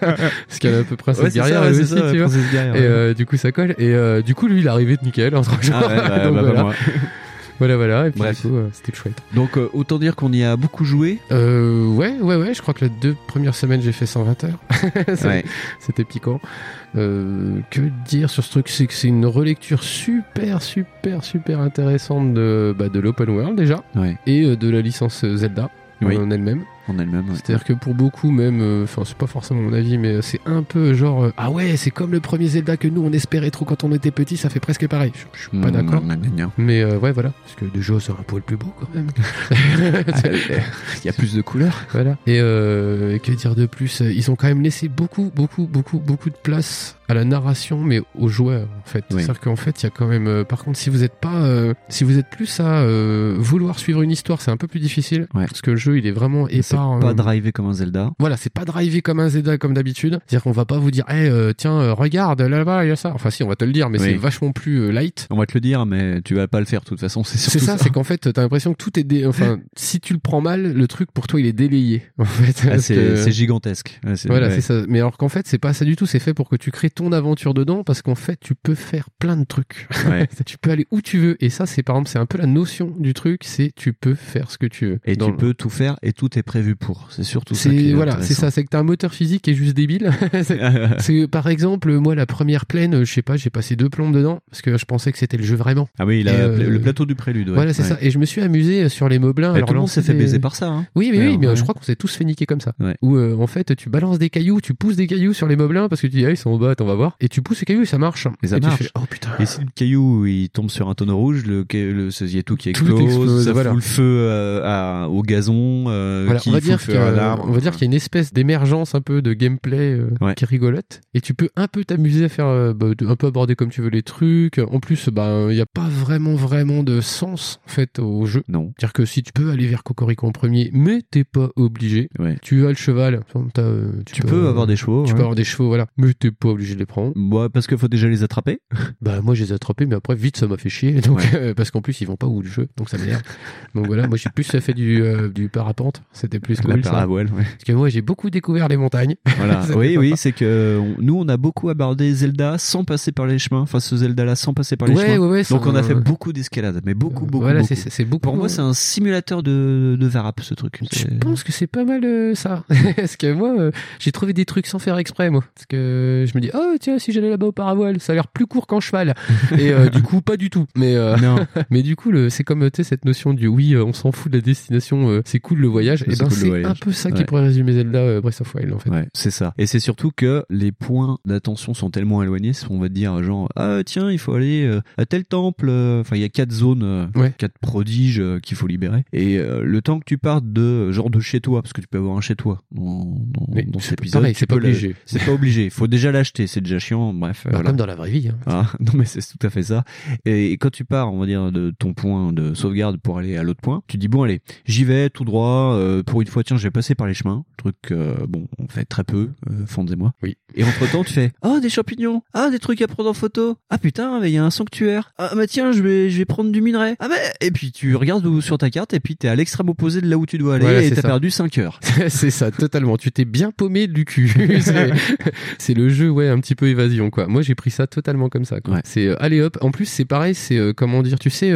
Parce qu'il y a un peu c'est ça, Guerrière aussi, ça, tu vois. Guerrière, Et ouais. euh, du coup, ça colle. Et euh, du coup, lui, il est arrivé de nickel. Jours. Ah ouais, *laughs* bah, Donc, bah, voilà. Voilà, voilà. Et puis, Bref. du coup, euh, c'était chouette. Donc euh, autant dire qu'on y a beaucoup joué. Euh, ouais, ouais, ouais. Je crois que les deux premières semaines, j'ai fait 120 heures. *laughs* Ouais. C'était piquant. Que dire sur ce truc? C'est que c'est une relecture super, super, super intéressante de, bah, de l'open world déjà Ouais. et de la licence Zelda Oui. en elle-même. En elle-même. ouais. C'est-à-dire que pour beaucoup, même, euh, enfin, c'est pas forcément mon avis, mais c'est un peu genre, euh, ah ouais, c'est comme le premier Zelda que nous on espérait trop quand on était petit, ça fait presque pareil. Je, suis pas Mm, d'accord. gna. Mais euh, ouais, voilà. Parce que déjà, c'est un poil plus beau quand même. *laughs* Il y a plus de couleurs. Voilà. Et, euh, que dire de plus? Ils ont quand même laissé beaucoup, beaucoup, beaucoup, beaucoup de place à la narration, mais aux joueurs en fait. Oui. C'est-à-dire qu'en fait, il y a quand même. euh, par contre, si vous êtes pas, euh, si vous êtes plus à euh, vouloir suivre une histoire, c'est un peu plus difficile Ouais. parce que le jeu, il est vraiment épars. pas euh, drivé comme un Zelda. voilà, c'est pas drivé comme un Zelda comme d'habitude. C'est-à-dire qu'on va pas vous dire, Eh, euh, tiens, euh, regarde là-bas, il y a ça. Enfin, si, on va te le dire, mais Oui. c'est vachement plus light. On va te le dire, mais tu vas pas le faire de toute façon. C'est C'est surtout ça, c'est qu'en fait, t'as l'impression que tout est dé... enfin, *laughs* si tu le prends mal, le truc pour toi, il est délayé. *laughs* En fait, Ah, c'est que- c'est gigantesque. C'est- Voilà, ouais. c'est ça. Mais alors qu'en fait, c'est pas ça du tout. C'est fait pour que tu crées ton aventure dedans, parce qu'en fait, tu peux faire plein de trucs. Ouais. *laughs* tu peux aller où tu veux. Et ça, c'est par exemple, c'est un peu la notion du truc. C'est tu peux faire ce que tu veux. Et tu le- peux tout faire et tout est prévu pour. C'est surtout ça. qui est voilà, c'est ça. C'est que t'as un moteur physique qui est juste débile. *laughs* c'est *laughs* par exemple, moi, la première plaine, je sais pas, j'ai passé deux plombes dedans parce que je pensais que c'était le jeu vraiment. Ah oui, la- euh, le plateau du prélude. ouais. Voilà, c'est Ouais. ça. Et je me suis amusé sur les moblins. Alors tout le monde s'est fait des- baiser par ça. Hein. Oui, mais oui, mais euh, ouais. je crois qu'on s'est tous fait niquer comme ça. Où euh, en fait, tu balances des cailloux, tu pousses des cailloux sur les moblins parce que tu dis, ah, ils sont en bas, on va voir. Et tu pousses les cailloux et ça marche. Et ça marche. fais, oh putain. Et si le caillou il tombe sur un tonneau rouge, le, le il y a tout qui Tout explose, explose, ça voilà. fout le feu euh, à- au gazon, euh, Voilà, qui on va dire qu'il y a- une espèce d'émergence un peu de gameplay euh, Ouais. qui rigolote et tu peux un peu t'amuser à faire euh, bah, un peu aborder comme tu veux les trucs. En plus, bah il y a pas vraiment vraiment de sens en fait au jeu. Non. C'est-à-dire que si tu peux aller vers Cocorico en premier, mais t'es pas obligé. Ouais. Tu as le cheval, t'as, euh, Tu peux avoir des chevaux. Tu ouais. peux avoir des chevaux, voilà. Mais t'es pas obligé de les prendre. Ouais, parce qu'il faut déjà les attraper. *laughs* Bah moi je les ai attrapés mais après vite ça m'a fait chier donc parce qu'en plus ils vont pas où le jeu donc ça m'énerve. *laughs* donc voilà, moi j'ai plus fait du du parapente, c'était plus La cool ça. parabole, ouais. Parce que moi j'ai beaucoup découvert les montagnes. Voilà. *laughs* Oui, oui, c'est que on- nous on a beaucoup abordé Zelda sans passer par les chemins. Enfin, ce Zelda-là sans passer par les Ouais, chemins. ouais, Donc on a un- fait beaucoup d'escalade, mais beaucoup, beaucoup, voilà, beaucoup. c'est beaucoup. Pour moi, c'est un simulateur de, de varap, ce truc. je pense que c'est pas mal euh, ça. *laughs* Parce que moi, euh, j'ai trouvé des trucs sans faire exprès, moi. Parce que je me dis, oh tiens, si j'allais là-bas au paravoile, ça a l'air plus court qu'en cheval. *laughs* Et euh, du coup, pas du tout. Mais, euh, Non. mais du coup, c'est comme tu sais, cette notion du oui, on s'en fout de la destination, euh, c'est cool le voyage. Et C'est ben, le c'est un peu ça qui pourrait résumer Zelda euh, Breath of Wild en fait. Ouais, c'est ça. Et c'est surtout que les points d'attention sont tellement éloignés, on va te dire genre ah tiens il faut aller euh, à tel temple. euh, Enfin il y a quatre zones, euh, Ouais. quatre prodiges qu'il faut libérer. Et le temps que tu partes de genre de chez toi, parce que tu peux avoir un chez toi dans, dans, Mais dans c'est cet épisode, c'est pas obligé. *laughs* C'est pas obligé. Il faut déjà l'acheter. C'est déjà chiant. Bref. Bah, voilà. Comme dans la vraie vie. Hein. Ah, *laughs* non mais c'est tout à fait ça. Et, quand tu pars, on va dire de ton point de sauvegarde pour aller à l'autre point, tu dis bon allez, j'y vais tout droit. euh, pour une fois, tiens, je vais passer par les chemins. Truc euh, bon, on fait très peu, euh, Fonds et moi. Oui. Et entre temps, tu fais oh des champignons, ah des trucs à prendre en photo. Ah putain, mais il y a un sanctuaire. Ah bah tiens, je vais je vais prendre du minerai. Ah mais et puis tu regardes sur ta carte et puis t'es à l'extrême opposé de là où tu dois aller Voilà, et t'as perdu 5 heures. *laughs* c'est ça, totalement. Tu t'es bien paumé du cul. *laughs* *laughs* c'est, le jeu, ouais, un petit peu évasion, quoi. Moi, j'ai pris ça totalement comme ça. Quoi. Ouais. C'est euh, allez hop. En plus, c'est pareil. C'est euh, comment dire. Tu sais,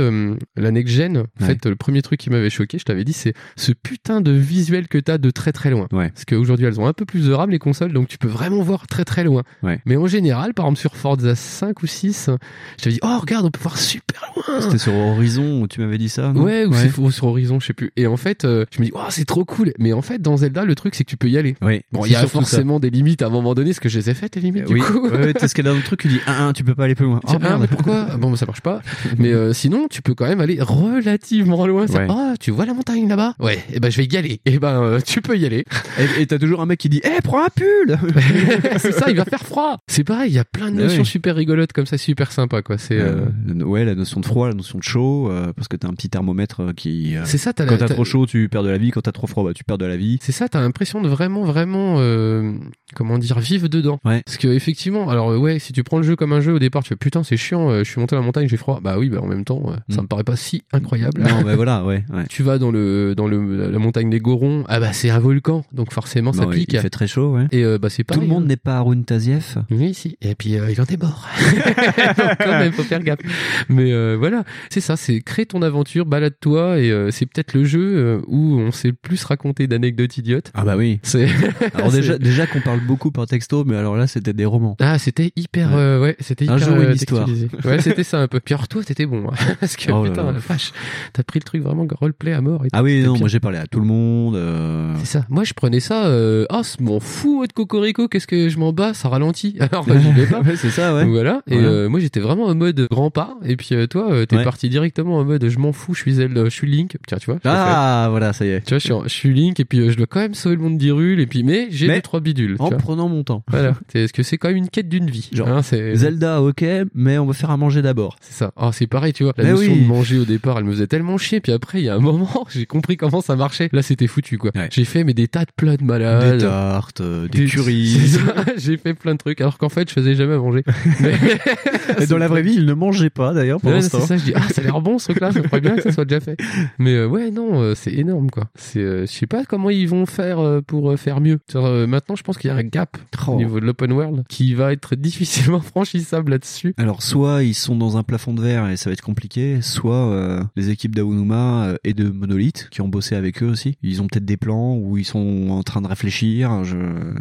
la next gen. En Ouais. fait, le premier truc qui m'avait choqué, je t'avais dit, c'est ce putain de visuel que t'as de très très loin. Ouais. Parce qu'aujourd'hui, elles ont un peu plus de RAM les consoles, donc tu peux vraiment voir très très loin. Ouais. Mais en général, par exemple sur Forza 5 ou 6, je t'avais dit, oh regarde, on peut voir super loin. C'était sur Horizon où tu m'avais dit ça. Ouais, ou c'est sur Horizon, je sais plus. Et en fait, euh, je me dis, oh, c'est trop cool. Mais en fait, dans Zelda, le truc, c'est que tu peux y aller. Oui. Bon, il y a forcément des limites à un moment donné, ce que je les ai faites, les limites, du oui, coup. ouais, ouais, t'as ce qu'il y a dans le truc, tu dis ah, ah, tu peux pas aller plus loin. Tu Oh, ah, merde. mais pourquoi? *laughs* Bon, bah, ça marche pas. mais euh, sinon, tu peux quand même aller relativement loin. Ouais. Ah, tu vois la montagne là-bas? Ouais, et ben je vais y aller. Et ben, euh, tu peux y aller. *laughs* Et t'as toujours un mec qui dit Eh, prends un pull *laughs* *laughs* c'est ça, il va faire froid. C'est pareil, il y a plein de notions super rigolotes comme ça, super sympa, quoi. C'est. euh, Euh, Ouais, la notion de froid, la notion de chaud, euh, parce que t'as un petit thermomètre qui. euh, C'est ça, t'as la- Quand t'as trop chaud, tu perds de la vie. Quand t'as trop froid, bah, tu perds de la vie. C'est ça, t'as l'impression de vraiment, vraiment, euh, comment dire, vivre dedans. Ouais. Parce que effectivement, alors ouais, si tu prends le jeu comme un jeu au départ, tu fais putain, c'est chiant, euh, je suis monté à la montagne, j'ai froid. Bah oui, bah en même temps, euh, ça Mm. me paraît pas si incroyable. Non, mais voilà, ouais. ouais. Tu vas dans le dans le la montagne des Ah bah c'est un volcan, donc forcément ça Bon, il- pique. Il fait très chaud, ouais. Et euh, bah c'est Tout pareil. le monde hein. n'est pas Arun Tazieff. Oui, si. Et puis euh, il en est mort. *laughs* Donc, quand même, faut faire gaffe. Mais euh, voilà, c'est ça, c'est crée ton aventure, balade-toi, et euh, c'est peut-être le jeu où on sait le plus raconter d'anecdotes idiotes. Ah bah oui. C'est *laughs* Alors déjà, déjà qu'on parle beaucoup par texto, mais alors là, c'était des romans. Ah, c'était hyper, Ouais. euh, ouais, c'était Un hyper jour, une histoire. Ouais, c'était ça un peu. Puis alors toi, t'étais bon, hein, *laughs* parce que Oh putain, là. la vache, t'as pris le truc vraiment roleplay à mort. Et Ah tout, oui, non, moi j'ai parlé à tout le monde. Monde. euh. C'est ça. Moi, je prenais ça. Euh, ah, c'est m'en fous de Cocorico. Qu'est-ce que je m'en bats Ça ralentit. *laughs* Alors, bah, j'y vais pas. *laughs* Ouais, c'est ça, ouais. Donc, voilà. Et Voilà. euh, moi, j'étais vraiment en mode grand pas. Et puis euh, toi, euh, t'es Ouais. parti directement en mode je m'en fous. Je suis Zelda, je suis Link. Tiens, tu vois. je Ah, voilà, ça y est. Tu vois, je suis, en- je suis Link et puis je dois quand même sauver le monde d'Hyrule et puis mais j'ai Mais deux trois bidules. En tu vois. prenant mon temps. Voilà. Est-ce que c'est quand même une quête d'une vie. Genre, hein, c'est Zelda, ok, mais on va faire à manger d'abord. c'est ça. Ah, c'est pareil, tu vois. La Mais notion oui. de manger au départ, elle me faisait tellement chier. Puis après, il y a un moment, *laughs* j'ai compris comment ça marchait. Là, c'était foutu, quoi. Ouais. J'ai fait mais des tas de plats de malades. Des tartes, euh, des curries. *laughs* C'est ça. J'ai fait plein de trucs, alors qu'en fait, je faisais jamais à manger. *laughs* Mais... Et dans la vraie vie, il ne mangeait pas d'ailleurs pour Ouais, l'instant. c'est ça, je dis, ah, ça a l'air bon ce truc-là, ça ferait bien que ça soit déjà fait. Mais euh, ouais, non, euh, c'est énorme, quoi. C'est, je sais pas comment ils vont faire pour faire mieux. Maintenant, je pense qu'il y a un gap Oh. au niveau de l'open world qui va être difficilement *laughs* franchissable là-dessus. Alors soit ils sont dans un plafond de verre et ça va être compliqué, soit les équipes d'Aonuma et de Monolith qui ont bossé avec eux aussi, ils ont peut-être des plans où ils sont en train de réfléchir. Je...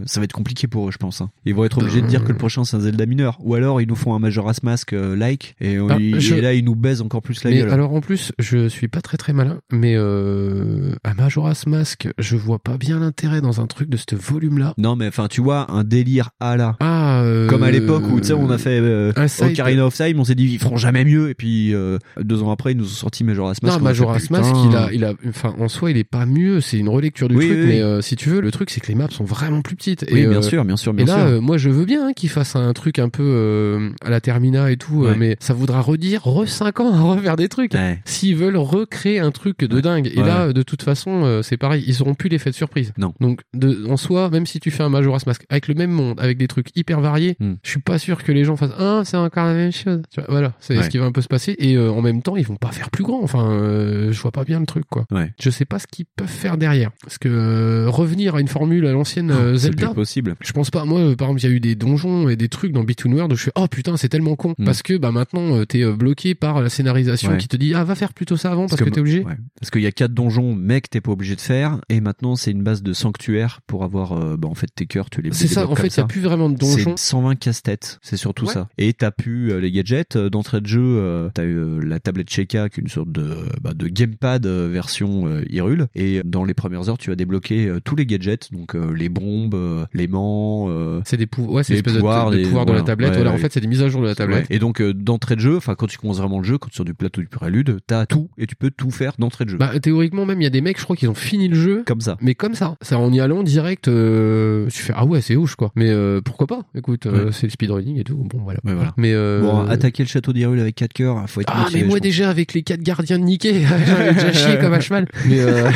Ça va être compliqué pour eux, je pense. hein. Ils vont être obligés de dire que le prochain c'est un Zelda mineur, ou alors ils nous font un Majora's Mask euh, like et, on- Ah, et je- là ils nous baisent encore plus la Mais gueule. alors en plus, je suis pas très très malin, mais euh, à Majora's Mask, je vois pas bien l'intérêt dans un truc de ce volume-là. Non mais enfin tu vois un délire à la Ah, euh, comme à l'époque où tu sais on a fait euh, Ocarina of Time, on s'est dit ils feront jamais mieux et puis euh, deux ans après ils nous ont sorti Majora's Mask. Non, Majora's Mask, il a, il a, enfin, en soi, il est pas mieux. C'est une relecture du Oui, truc, oui, mais oui. euh, si tu veux, le truc, c'est que les maps sont vraiment plus petites. Oui, et, bien sûr, bien sûr, bien et là, sûr. moi, je veux bien hein, qu'il fasse un truc un peu à la Termina et tout, Ouais. mais ça voudra redire re 5 ans à refaire des trucs. Ouais. S'ils veulent recréer un truc de dingue. Et Ouais. là, de toute façon, c'est pareil, ils auront plus l'effet de surprise. Non. Donc, de, en soi, même si tu fais un Majora's Mask avec le même monde, avec des trucs hyper variés, Hmm. je suis pas sûr que les gens fassent ah c'est encore la même chose. Tu vois, voilà, c'est Ouais. ce qui va un peu se passer. Et euh, en même temps, ils vont pas faire plus grand. Enfin, euh, je vois pas bien le truc quoi. Ouais. Je sais pas ce qu'ils peuvent faire derrière. Parce que euh, revenir à une formule à l'ancienne euh, C'est Zelda, plus possible. je pense pas. Moi, par exemple, il y a eu des donjons et des trucs dans Between World où je fais oh putain, c'est tellement con. Mm. Parce que bah maintenant, t'es bloqué par la scénarisation Ouais. qui te dit ah va faire plutôt ça avant parce, que, t'es obligé. Parce qu'il y a quatre donjons, que t'es pas obligé de faire, et maintenant c'est une base de sanctuaire pour avoir, bah, en fait, tes cœurs, tu les C'est ça. En fait, il y a plus vraiment de donjons. C'est 120 casse-têtes, c'est surtout Ouais. ça. Et t'as pu euh, les gadgets euh, d'entrée de jeu. euh, t'as eu la tablette Sheikah, qui est une sorte de, bah, de gamepad euh, version euh, Hyrule. Et dans les premières heures, tu vas débloquer euh, tous les gadgets, donc euh, les bombes, euh, l'aimants. euh, C'est des pouvoirs. Ouais, espèce de- pouvoirs, de, les- pouvoir de la tablette. Ouais, voilà, en fait, c'est des mises à jour de la tablette. Ouais. Et donc euh, d'entrée de jeu, enfin quand tu commences vraiment le jeu, quand tu es sur du plateau du prélude, t'as tout et tu peux tout faire d'entrée de jeu. Bah théoriquement même il y a des mecs je crois qu'ils ont fini le jeu comme ça. mais comme ça ça en y allant direct euh, tu fais ah ouais c'est ouf quoi mais euh, pourquoi pas? Écoute euh, Ouais. c'est le speedrunning et tout bon voilà. Ouais, voilà. mais euh, Bon, attaquer le château d'Hyrule avec 4 cœurs, faut être ah motivé, mais moi déjà avec les quatre gardiens de Nikkei *laughs* j'en ai déjà *laughs* chié comme un cheval. Mais euh...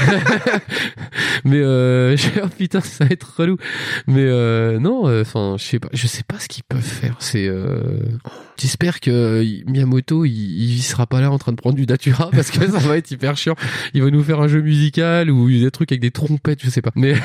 *laughs* mais euh... oh putain ça va être relou. Mais euh... non enfin je sais pas je sais pas ce qu'ils peuvent faire. C'est euh... j'espère que Miyamoto il, il sera pas là en train de prendre du datura parce que ça va être hyper chiant. Il va nous faire un jeu musical ou des trucs avec des trompettes je sais pas. Mais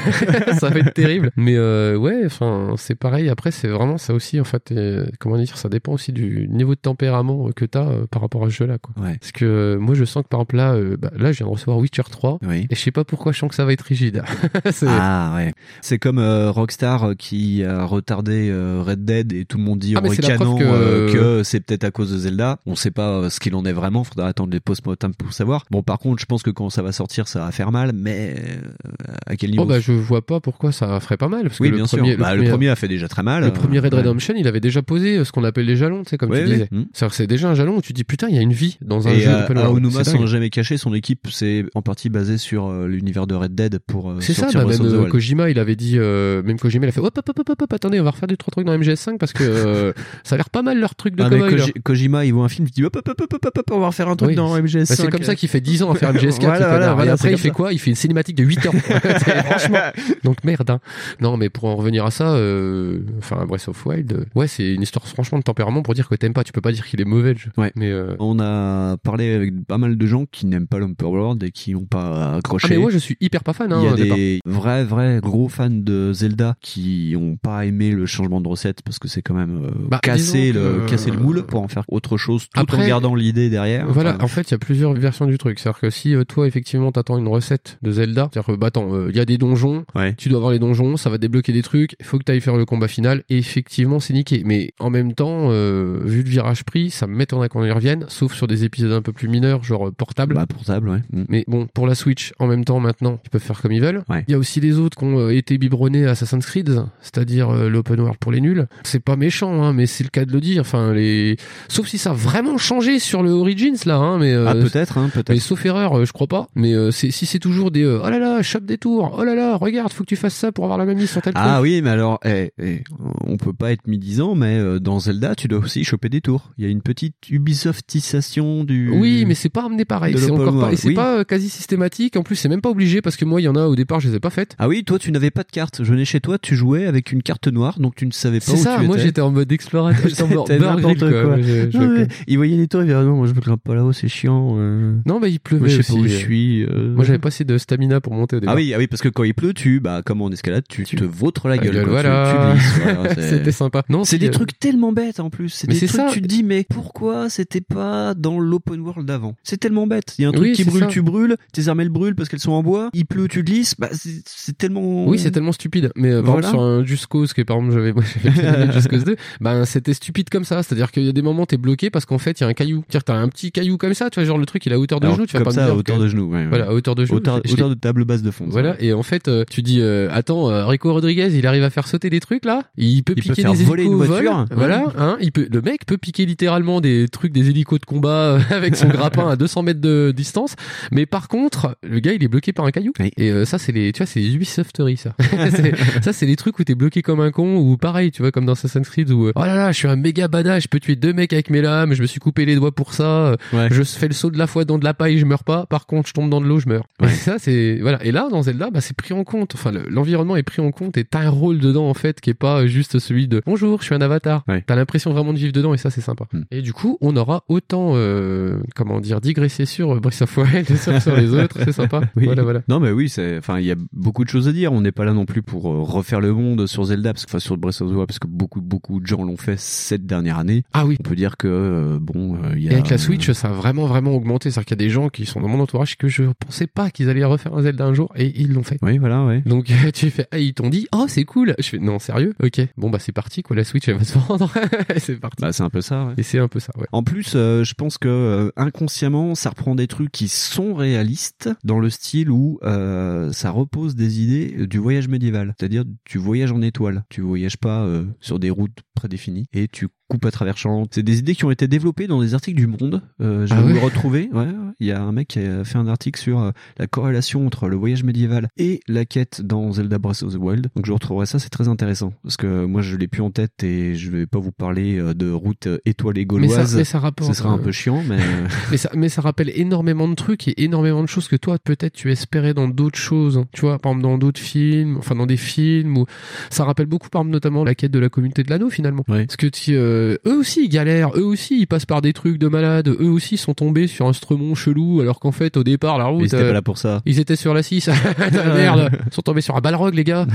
ça va être terrible. Mais euh, ouais enfin c'est pareil. Après c'est vraiment ça aussi en fait comment dire ça dépend aussi du niveau de tempérament que t'as euh, par rapport à ce jeu là quoi Ouais. parce que euh, moi je sens que par exemple là euh, bah, là je viens de recevoir Witcher 3 Oui. et je sais pas pourquoi je sens que ça va être rigide *laughs* C'est- Ah ouais. C'est comme euh, Rockstar euh, qui a retardé euh, Red Dead et tout le monde dit Ah, en ricanant que- euh, que c'est peut-être à cause de Zelda. On sait pas euh, ce qu'il en est vraiment. Faudra attendre les post-mortem pour savoir. Bon, par contre, je pense que quand ça va sortir, ça va faire mal, mais euh, à quel niveau Oh bah je vois pas pourquoi ça ferait pas mal parce Oui, que le bien premier, sûr. Bah, le premier a fait déjà très mal. le premier Red Ouais. Redemption il avait déjà posé euh, ce qu'on appelle les jalons tu sais comme Ouais, tu ouais. disais Hmm. c'est-à-dire que c'est déjà un jalon où tu te dis putain il y a une vie dans un Et jeu euh, open world. Aonuma jamais caché, son équipe c'est en partie basé sur euh, l'univers de Red Dead pour euh, C'est ça, bah, même euh. Kojima, il avait dit, euh, même Kojima, il a fait, hop, hop, hop, hop, hop, attendez, on va refaire deux, trois trucs dans MGS5 parce que euh, ça a l'air pas mal leur truc de Ah, cowboy. Koji- Kojima, il voit un film, il dit hop hop hop hop hop, hop, on va refaire un truc Oui, dans c'est- MGS5. bah, c'est comme ça qu'il fait 10 ans à faire MGS4. Voilà, il voilà, connard. voilà, et après, il fait quoi Il fait une cinématique de 8 heures. Franchement. Donc merde. Hein. Non, mais pour en revenir à ça, euh, Breath of Wild, euh, ouais, c'est une histoire franchement de tempérament pour dire que t'aimes pas. Tu peux pas dire qu'il est mauvais. le jeu. Ouais. Mais euh, On a parlé avec pas mal de gens qui n'aiment pas l'Open et qui n'ont pas accroché. ah, mais moi, je suis hyper pas fan. Hein, Il y a au départ. des vrais, vrais gros fans de Zelda qui ont pas aimé le changement de recette parce que c'est quand même euh, Bah, casser le que- casser le moule pour en faire autre chose tout Après- en gardant l'idée derrière. Voilà, Enfin, en fait, il y a plusieurs versions du truc. C'est-à-dire que si euh, toi, effectivement, t'attends une recette de Zelda, c'est-à-dire que, bah attends, euh, il y a des donjons, Ouais. tu dois avoir les donjons, ça va débloquer des trucs, il faut que t'ailles faire le combat final, et effectivement, c'est niqué. Mais en même temps, euh, vu le virage pris, ça me m'étonnerait qu'on y revienne, sauf sur des épisodes un peu plus mineurs, genre euh, portable. Bah, portable, ouais. Mm. Mais bon, pour la Switch, en même temps, maintenant, ils peuvent faire comme ils veulent. Ouais. Il y a aussi les autres qui ont euh, été biberonnés à Assassin's Creed, c'est-à-dire euh, l'open world pour les nuls. C'est pas méchant, hein, mais c'est le cas de le dire. Enfin, les... Sauf si ça a vraiment changé sur le Origins, là, hein, mais... euh, Ah, peut-être, hein, peut-être. mais sauf erreur, je crois pas. Mais c'est, si c'est toujours des oh là là, chope des tours, oh là là, regarde, faut que tu fasses ça pour avoir la mamie sur tel Ah truc. oui, mais alors, eh, eh, on peut pas être mi-disant, mais euh, dans Zelda, tu dois aussi choper des tours. Il y a une petite Ubisoftisation du. Oui, mais c'est pas amené pareil. C'est encore pas, et c'est oui. pas euh, quasi systématique. En plus, c'est même pas obligé parce que moi, il y en a au départ, je les ai pas faites. Ah oui, toi, tu n'avais pas de carte. Je venais chez toi, tu jouais avec une carte noire, donc tu ne savais pas C'est où ça. tu Moi, étais. j'étais en mode explorateur. J'étais en *laughs* mode n'importe quoi. quoi. Moi, je- je- Non, mais il voyait les tours, il disait, ah non, moi je me grimpe pas là-haut, c'est chiant. euh. Non, bah il pleuvait Moi, je sais pas où je suis. euh. Moi, j'avais pas assez de stamina pour monter au départ. Ah oui, ah oui, parce que quand il pleut, tu, bah, comme en escalade, tu, te vautres la La gueule. quoi. Voilà. Tu, glisses. voilà, c'est- C'était sympa. Non, c'est des trucs tellement bêtes en plus. C'est des trucs, ça. tu te dis, mais pourquoi c'était pas dans l'open world d'avant? C'est tellement bête. Il y a un truc Oui, qui brûle, ça. tu brûles. Tes armes elles brûlent parce qu'elles sont en bois. Il pleut, tu glisses. Bah, c'est tellement. Oui, c'est tellement stupide. Mais euh, par exemple, sur un Just Cause, que par exemple, j'avais, *laughs* Just Cause 2, ben, c'était stupide comme ça. C'est-à-dire qu'il y a des moments, t'es bloqué parce qu'en fait, il y a un caillou. C'est-à-dire, t'as un petit caillou comme ça, tu vois, genre le truc, il est à hauteur de Alors, genou, tu vas pas ça, à hauteur de genou. ouais, ouais. Voilà, à hauteur de *laughs* genou. Hauteur, de table basse de fond. Voilà, et en fait, euh, tu dis, euh, attends, Rico Rodriguez, il arrive à faire sauter des trucs là Il peut Il peut piquer faire des voler hélicos une vol, voiture. Ouais. Voilà, hein, il peut, le mec peut piquer littéralement des trucs, des hélicos de combat euh, *laughs* avec son grappin à 200 mètres de distance. Mais par contre, le gars, il est bloqué par un caillou. Oui. Et euh, ça, c'est les, tu vois, c'est les Ubisofteries, ça. *laughs* Ça, c'est les trucs où t'es bloqué comme un con, ou pareil, tu vois, comme dans Assassin's Creed, où, euh, oh là là, je suis un méga badass, je peux tuer deux mecs avec mes lames, je me suis coupé les doigts pour ça, euh, Ouais. je fais le saut de la foi dans de la paille, je meurs pas. Par contre, je tombe dans de l'eau, je meurs. Ouais. Et ça, c'est voilà. Et là, dans Zelda, bah, c'est pris en compte. Enfin, le- l'environnement est pris en compte et t'as un rôle dedans en fait qui est pas juste celui de bonjour, je suis un avatar. Ouais. T'as l'impression vraiment de vivre dedans et ça, c'est sympa. Hmm. Et du coup, on aura autant, euh, comment dire, digressé sur Breath of Wild et *laughs* sur, sur les autres. C'est sympa. *laughs* Oui. Voilà, voilà. Non, mais oui, c'est, enfin, il y a beaucoup de choses à dire. On n'est pas là non plus pour euh, refaire le monde sur Zelda, parce que, enfin, sur Breath of the Wild, parce que beaucoup, beaucoup de gens l'ont fait cette dernière année. Ah oui. On peut dire que, euh, bon, euh, y a. Et avec la Switch, ça a vraiment, vraiment augmenté. C'est-à-dire qu'il y a des gens qui sont dans mon entourage que je pensais pas qu'ils allaient refaire un Zelda un jour et ils l'ont fait. Oui, voilà, ouais. Donc *laughs* tu fais ah ils t'ont dit oh c'est cool je fais non sérieux? Ok bon bah c'est parti quoi. La Switch elle va se vendre. *laughs* C'est parti. Bah, c'est un peu ça, ouais. et c'est un peu ça ouais. En plus, euh, je pense que euh, inconsciemment, ça reprend des trucs qui sont réalistes dans le style où euh, ça repose des idées du voyage médiéval. C'est-à-dire, tu voyages en étoile, tu voyages pas sur des routes prédéfinies et tu coupes à travers champs. C'est des idées qui ont été développées dans des articles du Monde. Euh, je vais Ah le retrouver. Ouais, il y a un mec qui a fait un article sur euh, la corrélation entre le voyage médiéval et la quête dans Zelda Breath of the Wild. Donc je retrouverai ça, c'est très intéressant parce que moi je l'ai plus en tête et je vais pas vous parler euh, de route euh, étoilée mais ça, gauloise. mais ça rapporte Ce serait un peu chiant, mais *laughs* mais ça mais ça rappelle énormément de trucs et énormément de choses que toi peut-être tu espérais dans d'autres choses tu vois par exemple dans d'autres films enfin dans des films ou ça rappelle beaucoup par exemple notamment la quête de la communauté de l'anneau finalement Ouais. parce que tu, euh, eux aussi ils galèrent eux aussi ils passent par des trucs de malades eux aussi sont tombés sur un stremont chelou alors qu'en fait au départ la route ils étaient euh, pas là pour ça. Ils étaient sur la 6. *laughs* *laughs* Merde. Ils sont tombés sur un balrog, les gars.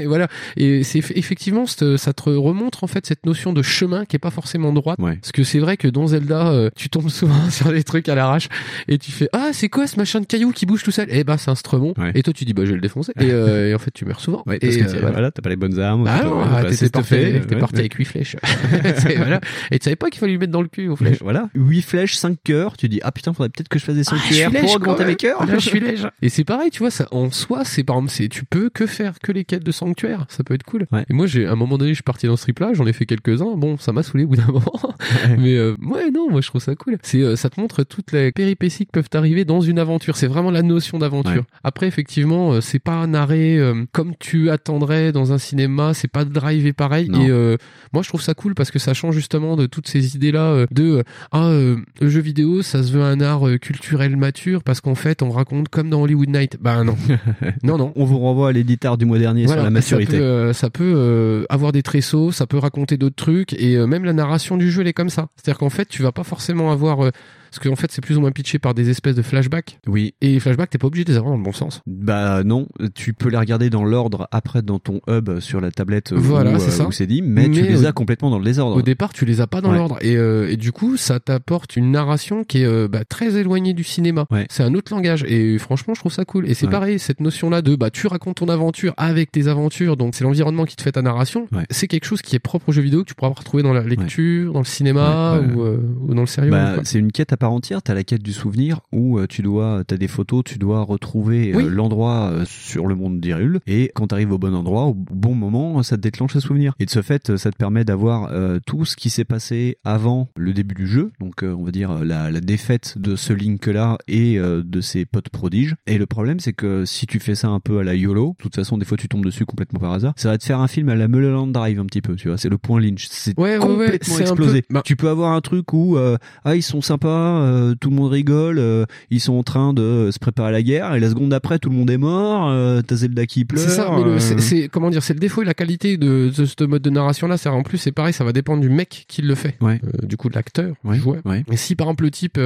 Et *laughs* voilà. Et c'est eff- effectivement, ça te remontre, en fait, cette notion de chemin qui est pas forcément droite. Ouais. Parce que c'est vrai que dans Zelda, euh, tu tombes souvent sur des trucs à l'arrache et tu fais, ah, c'est quoi ce machin de caillou qui bouge tout seul? Eh ben, c'est un stremon. Ouais. Et toi, tu dis, bah, je vais le défoncer. Et, euh, et en fait, tu meurs souvent. Ouais, et parce que euh, tu- voilà. t'as pas les bonnes armes. Ah non, ah, t'es ouais, parti avec 8 flèches. *laughs* Voilà. Et tu savais pas qu'il fallait lui mettre dans le cul aux flèches. Voilà, 8 flèches, 5 cœurs, tu dis ah putain, faudrait peut-être que je fasse des Ah, je suis sanctuaires lèche, pour augmenter mes cœurs. Là, je suis *laughs* lèche. Et c'est pareil, tu vois, ça, en soi, c'est par exemple, c'est, tu peux que faire que les quêtes de sanctuaire. Ça peut être cool. Ouais. Et moi, j'ai, à un moment donné, je suis parti dans ce trip-là, j'en ai fait quelques-uns. Bon, ça m'a saoulé au bout d'un *laughs* moment. Mais, euh, ouais, non, moi, je trouve ça cool. C'est, euh, ça te montre toutes les péripéties qui peuvent arriver dans une aventure. C'est vraiment la notion d'aventure. Ouais. Après, effectivement, euh, c'est pas narré euh, comme tu attendrais dans un cinéma. C'est pas drivé pareil. Non. Et, euh, moi, je trouve ça cool parce que ça change justement de toutes ces idées-là euh, de, euh, ah, euh, le jeu vidéo, ça se veut un art euh, culturel mature parce qu'en fait, on raconte comme dans Hollywood Night. Ben non. *laughs* non, non. On vous renvoie à l'éditeur du mois dernier sur la maturité. Ça peut, euh, ça peut, euh, avoir des tresseaux, ça peut raconter d'autres trucs et euh, même la narration du jeu elle est comme ça. C'est-à-dire qu'en fait, tu vas pas forcément avoir euh, Parce qu'en fait, c'est plus ou moins pitché par des espèces de flashbacks. Oui. Et les flashbacks, t'es pas obligé de les avoir dans le bon sens. Bah non, tu peux les regarder dans l'ordre après dans ton hub sur la tablette Voilà, où, c'est c'est dit, mais, tu les au- as complètement dans le désordre. Au départ, tu les as pas dans Ouais. l'ordre. Et, euh, et du coup, ça t'apporte une narration qui est euh, bah, très éloignée du cinéma. Ouais. C'est un autre langage. Et franchement, je trouve ça cool. Et c'est Ouais. pareil, cette notion-là de bah, tu racontes ton aventure avec tes aventures. Donc, c'est l'environnement qui te fait ta narration. Ouais. C'est quelque chose qui est propre aux jeux vidéo que tu pourras retrouver dans la lecture, dans le cinéma Ou, euh, ou dans le sérieux. Bah, c'est une quête à part entière. T'as la quête du souvenir où euh, tu dois, t'as des photos, tu dois retrouver euh, Oui. l'endroit euh, sur le monde d'Hyrule. Et quand t'arrives au bon endroit, au bon moment, ça te déclenche un souvenir. Et de ce fait, ça te permet d'avoir euh, tout ce qui s'est passé avant le début du jeu. Donc, euh, on va dire la, la défaite de ce Link-là et euh, de ses potes prodiges. Et le problème, c'est que si tu fais ça un peu à la YOLO, de toute façon, des fois, tu tombes dessus complètement par hasard. Ça va te faire un film à la Mulholland Drive un petit peu, tu vois. C'est le point Lynch. C'est Ouais, ouais, ouais, complètement c'est un explosé. peu- bah- Tu peux avoir un truc où ah ils sont sympas, euh, tout le monde rigole, euh, ils sont en train de se préparer à la guerre et la seconde d'après tout le monde est mort, euh, t'as Zelda qui pleure. C'est ça, mais c'est comment dire, c'est le défaut et la qualité de, de ce mode de narration là. C'est en plus, c'est pareil, ça va dépendre du mec qui le fait, Ouais. Du coup de l'acteur, Ouais, du joueur. ouais. Et si par exemple le type,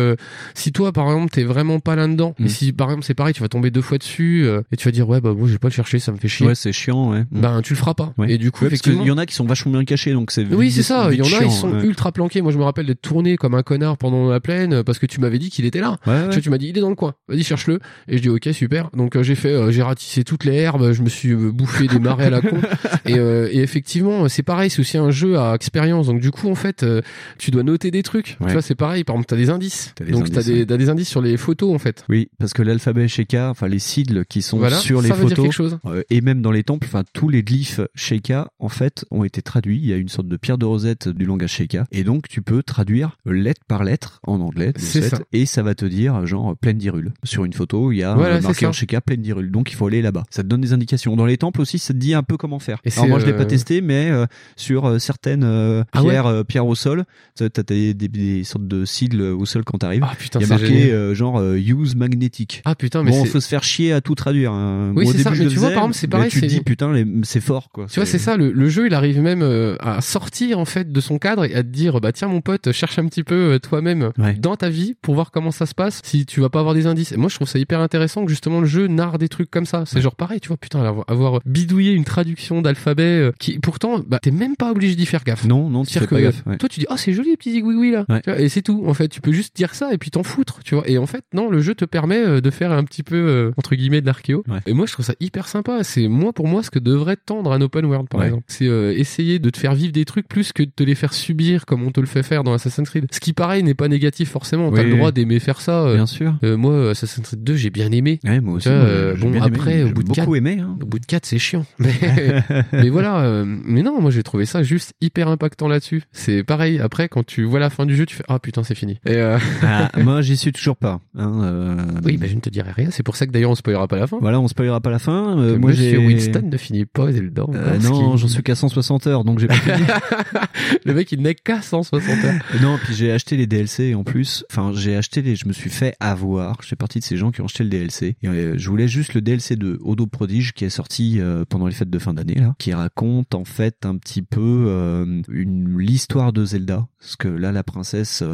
si toi par exemple t'es vraiment pas là-dedans, Mm. et si par exemple c'est pareil, tu vas tomber deux fois dessus et tu vas dire ouais bah bon je vais pas le chercher, ça me fait chier. Ouais, c'est chiant, ouais. Ben tu le feras pas. Et du coup parce effectivement. y en a qui sont vachement bien cachés, donc c'est Oui, c'est ça. Il y en a, ils sont ultra planqués. Moi, je me rappelle d'être tourné comme un connard pendant la plaine euh, parce que tu m'avais dit qu'il était là. Ouais, ouais. Tu, vois, tu m'as dit, il est dans le coin. Vas-y, cherche-le. Et je dis, ok, super. Donc, euh, j'ai fait, euh, j'ai ratissé toutes les herbes. Je me suis bouffé des marais à la con. *laughs* Et, et effectivement, c'est pareil. C'est aussi un jeu à expérience. Donc, du coup, en fait, tu dois noter des trucs. Ouais. Tu vois, c'est pareil. Par exemple, t'as des indices. Des Donc, t'as des, t'as des indices sur les photos, en fait. Oui, parce que l'alphabet Sheikah, enfin les sigles qui sont Voilà, sur les photos, quelque chose. et même dans les temples, enfin tous les glyphes Sheikah en fait ont été traduits. Il y a une sorte de pierre de rosette du langage Sheikah, et donc tu peux traduire lettre par lettre en anglais, ça. et ça va te dire genre pleine d'Hyrule. Sur une photo, il y a Voilà, euh, marqué en Sheikah pleine d'Hyrule, donc il faut aller là-bas. Ça te donne des indications. Dans les temples aussi, ça te dit un peu comment faire. Et Alors moi je l'ai pas euh, testé, mais euh, sur certaines Ah pierres, pierres au sol, t'as des, des, des sortes de sigles au sol quand t'arrives. Ah, putain, il y a marqué genre use magnétique. Ah, putain, mais bon, faut se faire chier à tout traduire. hein. Oui, c'est ça, mais tu vois, par exemple, c'est pareil, Tu te dis putain, c'est fort quoi. Tu vois, c'est ça, le, jeu, il arrive même à sortir en fait de son cadre et à te dire, bah tiens mon pote, cherche un petit peu toi-même Ouais. Dans ta vie pour voir comment ça se passe. Si tu vas pas avoir des indices. Et moi, je trouve ça hyper intéressant que justement le jeu narre des trucs comme ça. C'est genre pareil, tu vois, putain, avoir, avoir bidouillé une traduction d'alphabet euh, qui, pourtant, bah t'es même pas obligé d'y faire gaffe. Non, non, tu fais pas gaffe. ouais. toi, tu dis, oh c'est joli les petits zigouigouis là. Ouais. Tu vois, Et c'est tout. En fait, tu peux juste dire ça et puis t'en foutre, tu vois. Et en fait, non, le jeu te permet euh, de faire un petit peu euh, entre guillemets de l'archéo. Ouais. Et moi, je trouve ça hyper sympa. C'est moi pour moi ce que devrait tendre un open world, par exemple. C'est euh, essayer de te faire vivre des trucs plus que de te les faire subir comme on te le fait faire dans Assassin's Creed. Ce qui, pareil, n'est pas négatif forcément. T'as Oui, le droit d'aimer faire ça. euh, Bien sûr. euh, moi, Assassin's Creed 2, j'ai bien aimé. Ouais, moi aussi. Moi, euh, bon, bien après, au bout de beaucoup quatre- aimé. Hein. Au bout de 4, c'est chiant. *laughs* Mais, mais voilà. euh, mais non, moi, j'ai trouvé ça juste hyper impactant là-dessus. C'est pareil. Après, quand tu vois la fin du jeu, tu fais ah putain, c'est fini. Et *laughs* Ah, moi, j'y suis toujours pas. hein, oui, bah, je ne te dirai rien. C'est pour ça que d'ailleurs, on spoilera pas la fin. Voilà, on spoilera pas la fin. Moi, j'ai Winston ne finit pas Zelda. non, j'en suis qu'à 160 heures, donc j'ai pas fini. *laughs* Le mec, il n'est qu'à 160 heures. non, puis j'ai acheté les DLC en plus. Enfin, j'ai acheté. Je me suis fait avoir. Je fais partie de ces gens qui ont acheté le DLC. Euh, je voulais juste le DLC de Odo Prodige qui est sorti euh, pendant les fêtes de fin d'année là, qui raconte en fait un petit peu euh, l'histoire de Zelda. Parce que là, la princesse,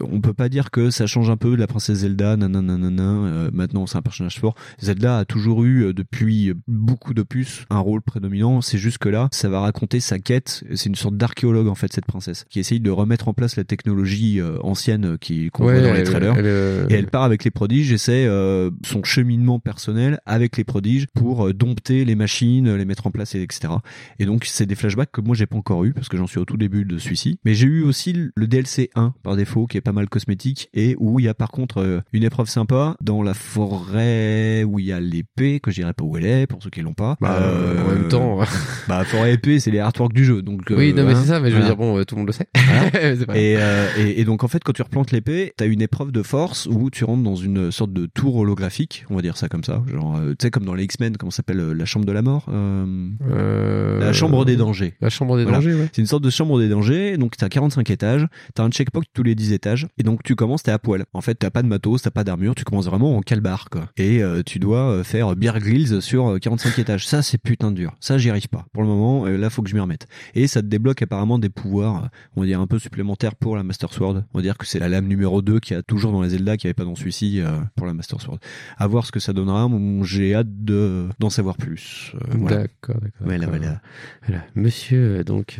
on peut pas dire que ça change un peu de la princesse Zelda. Nanana, maintenant, c'est un personnage fort. Zelda a toujours eu depuis beaucoup d'opus un rôle prédominant. C'est juste que là, ça va raconter sa quête. C'est une sorte d'archéologue en fait cette princesse qui essaye de remettre en place la technologie ancienne euh, qui qu'on Ouais, voit dans les elle- trailers. elle, euh, Et elle part avec les prodiges et c'est euh, son cheminement personnel avec les prodiges pour euh, dompter les machines, les mettre en place, et etc. Et donc c'est des flashbacks que moi j'ai pas encore eu parce que j'en suis au tout début de celui-ci. Mais j'ai eu aussi le DLC 1 par défaut qui est pas mal cosmétique et où il y a par contre une épreuve sympa dans la forêt où il y a l'épée que je dirais pas où elle est pour ceux qui l'ont pas. Bah, Euh, en même temps. *laughs* bah forêt épée c'est les artworks du jeu donc. oui, non, mais hein, c'est ça, mais je veux voilà. dire, bon, tout le monde le sait. Voilà. *laughs* C'est pas et, euh, et, et donc en fait quand tu replantes l'épée, t'as une épreuve de force où tu rentres dans une sorte de tour holographique, on va dire ça comme ça, genre euh, tu sais comme dans les X-Men, comment ça s'appelle euh, la chambre de la mort, euh, la chambre des dangers. La chambre des Voilà. dangers, ouais. C'est une sorte de chambre des dangers, donc t'as 45 étages, t'as un checkpoint tous les 10 étages, et donc tu commences, t'es à poil. En fait, t'as pas de matos, t'as pas d'armure, tu commences vraiment en calbar, quoi. Et tu dois faire Bear Grylls sur euh, 45 étages. Ça, c'est putain de dur. Ça, j'y arrive pas. Pour le moment, là, faut que je m'y remette. Et ça te débloque apparemment des pouvoirs, on va dire un peu supplémentaires pour la Master Sword. On va dire que c'est la lame numéro 2 qu'il y a toujours dans les Zelda, qui n'y avait pas dans celui-ci euh, pour la Master Sword. À voir ce que ça donnera. J'ai hâte de d'en savoir plus. Euh, voilà. D'accord, d'accord. Voilà, voilà. Voilà. Monsieur, euh, donc,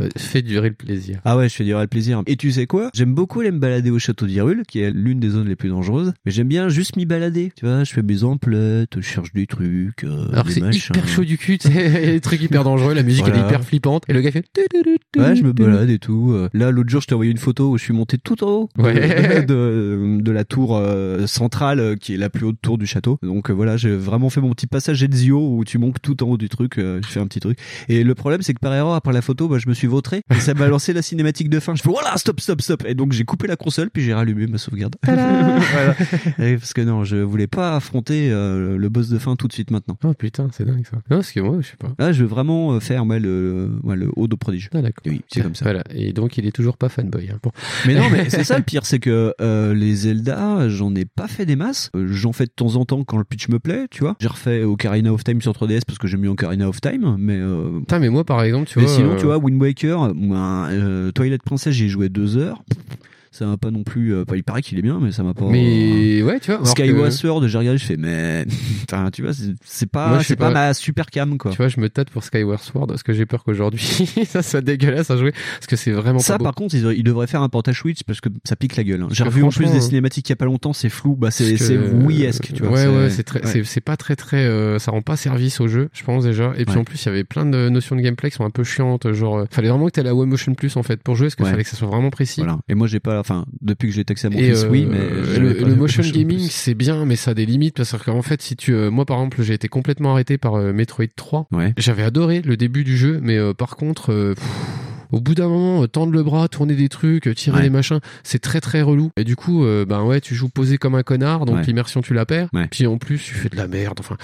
euh, fait durer le plaisir. Ah ouais, je fais durer le plaisir. Et tu sais quoi? J'aime beaucoup aller me balader au château d'Hyrule, qui est l'une des zones les plus dangereuses. Mais j'aime bien juste m'y balader. Tu vois, je fais mes emplettes, je cherche des trucs. euh, Alors des c'est machins. hyper chaud du cul, des *laughs* trucs hyper dangereux, la musique elle est hyper flippante, et le gars fait... Ouais, je me balade et tout. Euh, Là, l'autre jour, je t'ai envoyé une photo où je suis monté tout en haut de, Ouais. *laughs* de, de la tour euh, centrale, qui est la plus haute tour du château. Donc euh, voilà, j'ai vraiment fait mon petit passage Ezio où tu montes tout en haut du truc. je fais un petit truc. Et le problème, c'est que par erreur, après la photo, bah, je me suis vautré et ça m'a lancé la cinématique de fin. Je fais voilà, stop, stop, stop. Et donc j'ai coupé la console puis j'ai rallumé ma sauvegarde. *laughs* Voilà. Et parce que non, je voulais pas affronter euh, le boss de fin tout de suite maintenant. Oh putain, c'est dingue ça. Non, parce que moi, je sais pas. Là, je veux vraiment euh, faire ouais, le, ouais, le haut de prodige. Ah, d'accord. Oui, c'est comme ça. Voilà. Et donc, il est toujours pas fanboy. Hein. Bon. Mais non, mais *laughs* c'est ça le pire, c'est que euh, les Zelda, j'en ai pas fait des masses. J'en fais de temps en temps quand le pitch me plaît, tu vois. J'ai refait Ocarina of Time sur 3DS parce que j'aime mieux Ocarina of Time, mais. Euh... Putain, mais moi, par exemple, tu mais vois. sinon, euh, tu vois, Wind Waker, euh, Twilight Princess, j'y ai joué deux heures. Ça m'a pas non plus. euh, il paraît qu'il est bien, mais ça m'a pas. Mais ouais, tu vois. Skyward que- Sword, j'ai regardé, je fais, mais. *laughs* Enfin, tu vois, c'est- pas, c'est pas, pas. ma super cam, quoi. Tu vois, je me tâte pour Skyward Sword parce que j'ai peur qu'aujourd'hui *laughs* ça soit dégueulasse à jouer parce que c'est vraiment Ça, pas beau. par contre, ils, ils devraient faire un portage Switch parce que ça pique la gueule. hein. J'ai que revu en plus des euh, cinématiques il y a pas longtemps, c'est flou, bah c'est que- Wii-esque, tu vois. Ouais, ouais, c'est très, ouais. c'est, pas très, très, euh, ça rend pas service au jeu, je pense déjà. Et puis Ouais. en plus, il y avait plein de notions de gameplay qui sont un peu chiantes, genre, euh, fallait vraiment que t'aies la Wii Motion Plus en fait pour jouer, parce Ouais. fallait que ça soit vraiment précis. Voilà. Et moi, j'ai pas, enfin, depuis que j'ai taxé à mon Et fils, euh, oui, mais le, motion gaming c'est bien mais ça a des limites parce qu'en fait si tu euh, moi par exemple j'ai été complètement arrêté par euh, Metroid 3 Ouais. j'avais adoré le début du jeu mais euh, par contre euh, pff, au bout d'un moment, euh, tendre le bras, tourner des trucs, euh, tirer Ouais. des machins, c'est très très relou. Et du coup, euh, ben ouais, tu joues posé comme un connard, donc Ouais. l'immersion tu la perds. Ouais. Puis en plus, tu fais de la merde. Enfin,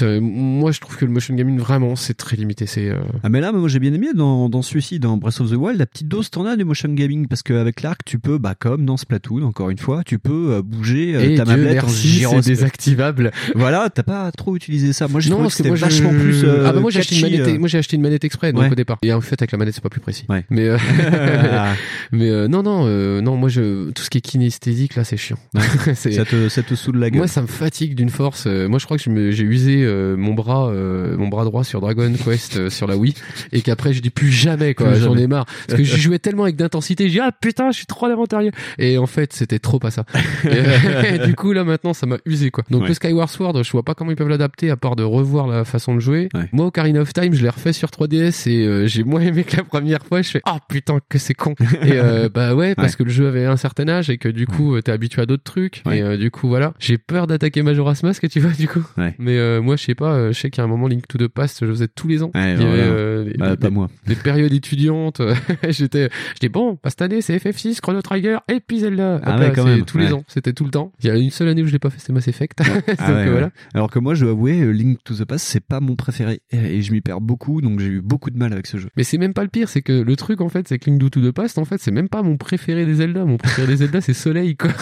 Mm. moi je trouve que le motion gaming vraiment c'est très limité. C'est euh, Ah mais là moi j'ai bien aimé dans, dans celui-ci dans Breath of the Wild la petite dose t'en as du motion gaming parce qu'avec l'arc tu peux bah comme dans Splatoon encore une fois tu peux bouger euh, ta Dieu mablette en gyroscope. c'est désactivable. *laughs* Voilà t'as pas trop utilisé ça moi j'ai trouvé que c'était moi, je- vachement plus ah bah moi j'ai acheté une manette, moi j'ai acheté une manette exprès donc au départ. Et en fait avec la manette c'est pas plus précis. Ouais. Mais euh, *laughs* mais euh, non non euh, non moi je tout ce qui est kinesthésique là c'est chiant. *laughs* Ça te ça te saoule la gueule moi ça me fatigue d'une force. Euh, moi je crois que j'ai usé euh, mon bras euh, mon bras droit sur Dragon Quest euh, sur la Wii et qu'après je dis plus jamais quoi. J'en ai marre parce que j'y jouais tellement avec d'intensité. J'ai ah putain je suis trop aventurier et en fait c'était trop pas ça. *laughs* Et, du coup là maintenant ça m'a usé quoi. Donc Ouais. le Skyward Sword je vois pas comment ils peuvent l'adapter à part de revoir la façon de jouer. Ouais. Moi Ocarina of Time je l'ai refait sur 3DS et euh, j'ai moins aimé que la première fois. Je fais ah putain que c'est con. *laughs* et euh, bah ouais parce Ouais. que le jeu avait un certain âge et que du coup t'es habitué à d'autres trucs Ouais. et euh, du coup voilà j'ai peur d'attaquer Majora's Mask tu vois du coup. Ouais. Mais euh, moi je sais pas je sais qu'à un moment Link to the Past je faisais tous les ans. Ouais, Il y avait voilà. les- Bah, les- pas moi des périodes étudiantes. *laughs* J'étais, j'étais bon, bah, cette année c'est FF6, Chrono Trigger et puis Zelda. Ah quand même, tous les ans. C'était tout le temps. Il y a une seule année où je l'ai pas fait, c'est Mass Effect. *laughs* Ah voilà. alors que moi je dois avouer Link to the Past c'est pas mon préféré et et je m'y perds beaucoup donc j'ai eu beaucoup de mal avec ce jeu Mais c'est même pas le pire, c'est que le truc en fait, c'est que Link to the Past, en fait, c'est même pas mon préféré des Zelda. Mon préféré des Zelda, c'est Soleil, quoi. *laughs*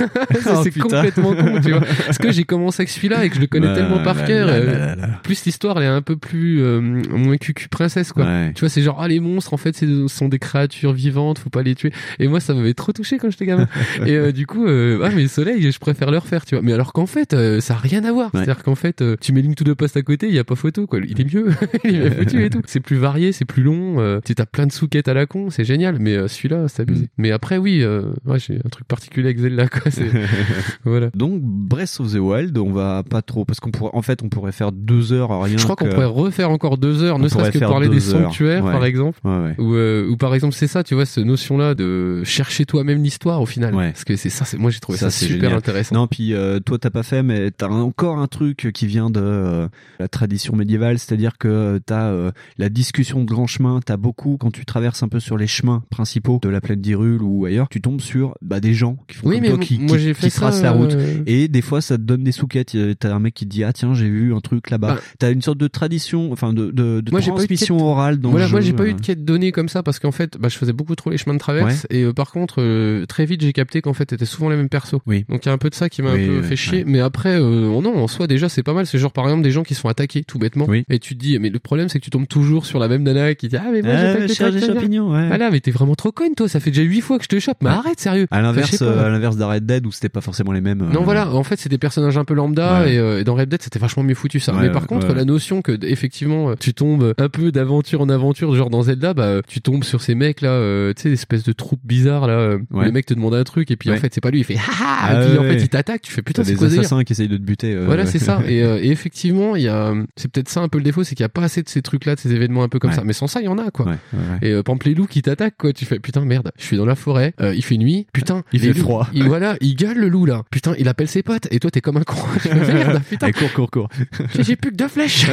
Oh, c'est complètement con, tu vois. Parce que j'ai commencé avec celui-là et que je le connais Bah, tellement par là, cœur. là, euh. Plus l'histoire, elle est un peu plus euh, moins cucu princesse, quoi. Ouais. Tu vois, c'est genre, ah, les monstres, en fait, ce sont des créatures vivantes, faut pas les tuer. Et moi, ça m'avait trop touché quand j'étais gamin. *laughs* et euh, du coup, euh, ah, mais Soleil, je préfère le refaire, tu vois. Mais alors qu'en fait, euh, ça a rien à voir. Ouais. C'est-à-dire qu'en fait, tu mets Link to the Past à côté, il y a pas photo, quoi. Il est mieux. *laughs* il est bien foutu et tout. C'est plus varié, c'est plus long. Tu as plein de souquettes à la con, c'est génial. Mais euh, celui-là, c'est abusé. Mm. Mais après, oui, euh, ouais, j'ai un truc particulier avec Zelda, quoi. *laughs* Voilà. donc Breath of the Wild on va pas trop parce qu'on pourrait en fait on pourrait faire deux heures à rien Je crois qu'on pourrait refaire encore deux heures, On ne serait-ce que parler des heures. sanctuaires, Ouais. par exemple. ouais ouais Ou, euh, ou par exemple c'est ça tu vois cette notion là de chercher toi-même l'histoire au final parce que c'est ça c'est moi j'ai trouvé ça, c'est super génial. intéressant Non, puis toi t'as pas fait, mais t'as encore un truc qui vient de la tradition médiévale, c'est-à-dire que t'as la discussion de grand chemin. T'as beaucoup quand tu traverses un peu sur les chemins principaux de la plaine d'Hyrule ou ailleurs, tu tombes sur bah, des gens qui font oui comme mais toi, qui, moi qui- qui tracent la route. euh, Et des fois, ça te donne des souquettes. Euh, T'as un mec qui te dit ah tiens j'ai vu un truc là-bas. Bah. T'as une sorte de tradition, enfin de, de, de Moi, j'ai pas eu de transmission quête- orale dans voilà le moi jeu, j'ai pas euh. eu de quête donnée comme ça parce qu'en fait bah, je faisais beaucoup trop les chemins de traverse et euh, par contre euh, très vite j'ai capté qu'en fait c'était souvent les mêmes persos Oui. donc il y a un peu de ça qui m'a Oui, un peu ouais, fait chier ouais. mais après euh, oh non en soi déjà c'est pas mal c'est genre par exemple des gens qui se font attaquer tout bêtement Oui. et tu te dis mais le problème c'est que tu tombes toujours sur la même nana qui dit ah mais moi Ah, j'ai pas des mignon, ouais. Voilà, mais t'es vraiment trop conne, toi. Ça fait déjà huit fois que je te chope. Mais arrête, sérieux. À l'inverse, euh, à l'inverse d'Red Dead où c'était pas forcément les mêmes. Non euh, voilà, en fait c'est des personnages un peu lambda Ouais. et, euh, et dans Red Dead c'était vachement mieux foutu ça. Ouais, Mais par contre la notion que effectivement tu tombes un peu d'aventure en aventure, genre dans Zelda, bah tu tombes sur ces mecs là, euh, tu sais, l'espèce de troupe bizarre là. où. Le mec te demande un truc et puis en fait c'est pas lui, il fait haha, Ah et puis en fait il t'attaque, tu fais putain c'est des quoi délire assassins qui essayent de te buter. euh, voilà, c'est ça. *laughs* Et, et effectivement, il y a, c'est peut-être ça un peu le défaut, c'est qu'il y a pas assez de ces trucs-là, de ces événements un peu comme ça. Mais sans ça, il y en a, quoi. Et exemple, les loups qui t'attaquent, quoi. Tu fais, putain, merde, je suis dans la forêt, euh, il fait nuit, putain, Il fait loups, froid. Il, voilà, il gueule le loup, là. Putain, il appelle ses potes, et toi, t'es comme un con. *laughs* Merde, *laughs* putain, Allez, cours, cours, cours. *laughs* j'ai- plus que deux flèches.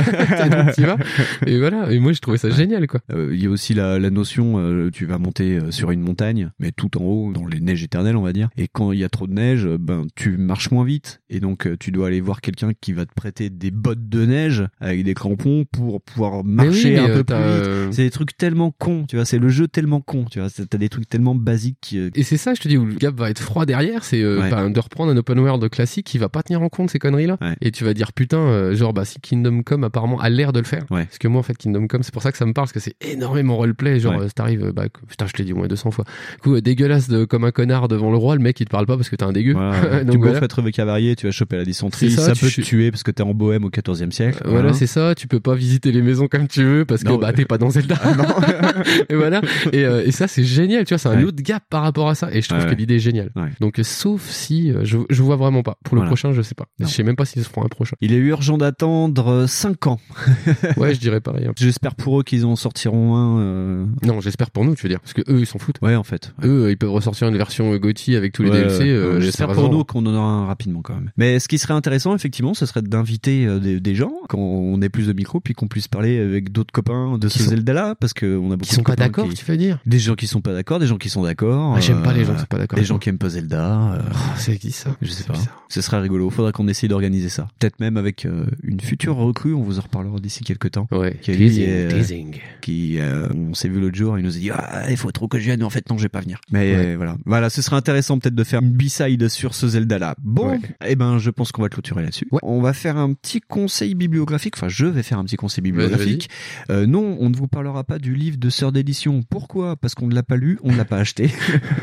Tu vas. Et voilà. Et moi, je trouvais ça génial, quoi. Euh, Il y a aussi la, la notion, euh, tu vas monter sur une montagne, mais tout en haut, dans les neiges éternelles, on va dire. Et quand il y a trop de neige, ben tu marches moins vite. Et donc tu dois aller voir quelqu'un qui va te prêter des bottes de neige avec des crampons pour pouvoir Mais marcher oui, mais, un peu plus vite. C'est des trucs tellement cons, tu vois. C'est le jeu tellement con, tu vois. T'as des trucs tellement basiques. euh, Et c'est ça, je te dis, où le gap va être froid derrière, c'est euh, Ouais. enfin, de reprendre un open world classique qui va pas tenir en compte ces conneries-là. Ouais. Et tu vas dire, putain, euh, genre, bah, si Kingdom Come apparemment a l'air de le faire. Ouais. Parce que moi, en fait, Kingdom Come, c'est pour ça que ça me parle, parce que c'est énormément roleplay. Genre, euh, t'arrives, euh, bah, putain, je te l'ai dit au moins 200 fois. Du coup, dégueulasse de, comme un connard devant le roi, le mec, il te parle pas parce que t'es un dégueu. Voilà. *laughs* Donc tu voilà. gonfles être avec cavalier, tu vas choper la dysenterie, ça, ça, tu peut ch- te tuer parce que t'es en bohème au 14e siècle. Voilà, c'est ça. Tu peux pas visiter les maisons comme tu veux parce que bah t'es pas dans Zelda. *laughs* et voilà. Et, euh, et ça c'est génial. Tu vois, c'est un Ouais. autre gap par rapport à ça. Et je trouve Ouais, que l'idée est géniale. Ouais. Donc euh, sauf si euh, je je vois vraiment pas. Pour le Voilà. prochain, je sais pas. Non. Je sais même pas s'ils se feront un prochain. Il est urgent d'attendre 5 ans. *laughs* Ouais, je dirais pareil. hein. J'espère pour eux qu'ils en sortiront un. euh, Non, j'espère pour nous, tu veux dire, parce que eux ils s'en foutent. Ouais, en fait. Eux, ils peuvent ressortir une version GOTY avec tous les DLC. euh, J'espère pour nous qu'on en aura un rapidement quand même. Mais ce qui serait intéressant, effectivement, ce serait d'inviter des, des gens quand on ait plus de micros, puis qu'on puisse parler avec d'autres copains de Qui ce sont- Zelda-là, parce que on a beaucoup Qui sont de copains d'accord, qui- tu veux dire Des gens qui sont pas d'accord, des gens qui sont d'accord. Ah, J'aime pas les gens euh, qui sont pas d'accord. Des gens qui aiment pas Zelda. euh, Oh, c'est qui ça? je sais pas. bizarre. Ce serait rigolo. Faudra qu'on essaye d'organiser ça. Peut-être même avec euh, une future recrue. On vous en reparlera d'ici quelques temps. Ouais. Qui, euh, teasing. qui on s'est vu l'autre jour, il nous a dit ah il faut trop que je vienne, en fait non je vais pas venir. Mais Ouais. voilà, voilà, ce serait intéressant peut-être de faire une B-side sur ce Zelda là. Bon, Ouais. eh ben je pense qu'on va clôturer là-dessus. Ouais. On va faire un petit conseil bibliographique, enfin je vais faire un petit conseil bibliographique. Euh, non, on ne vous parlera pas du livre de sœur d'édition. Pourquoi? Parce qu'on ne l'a pas lu, on ne l'a pas acheté.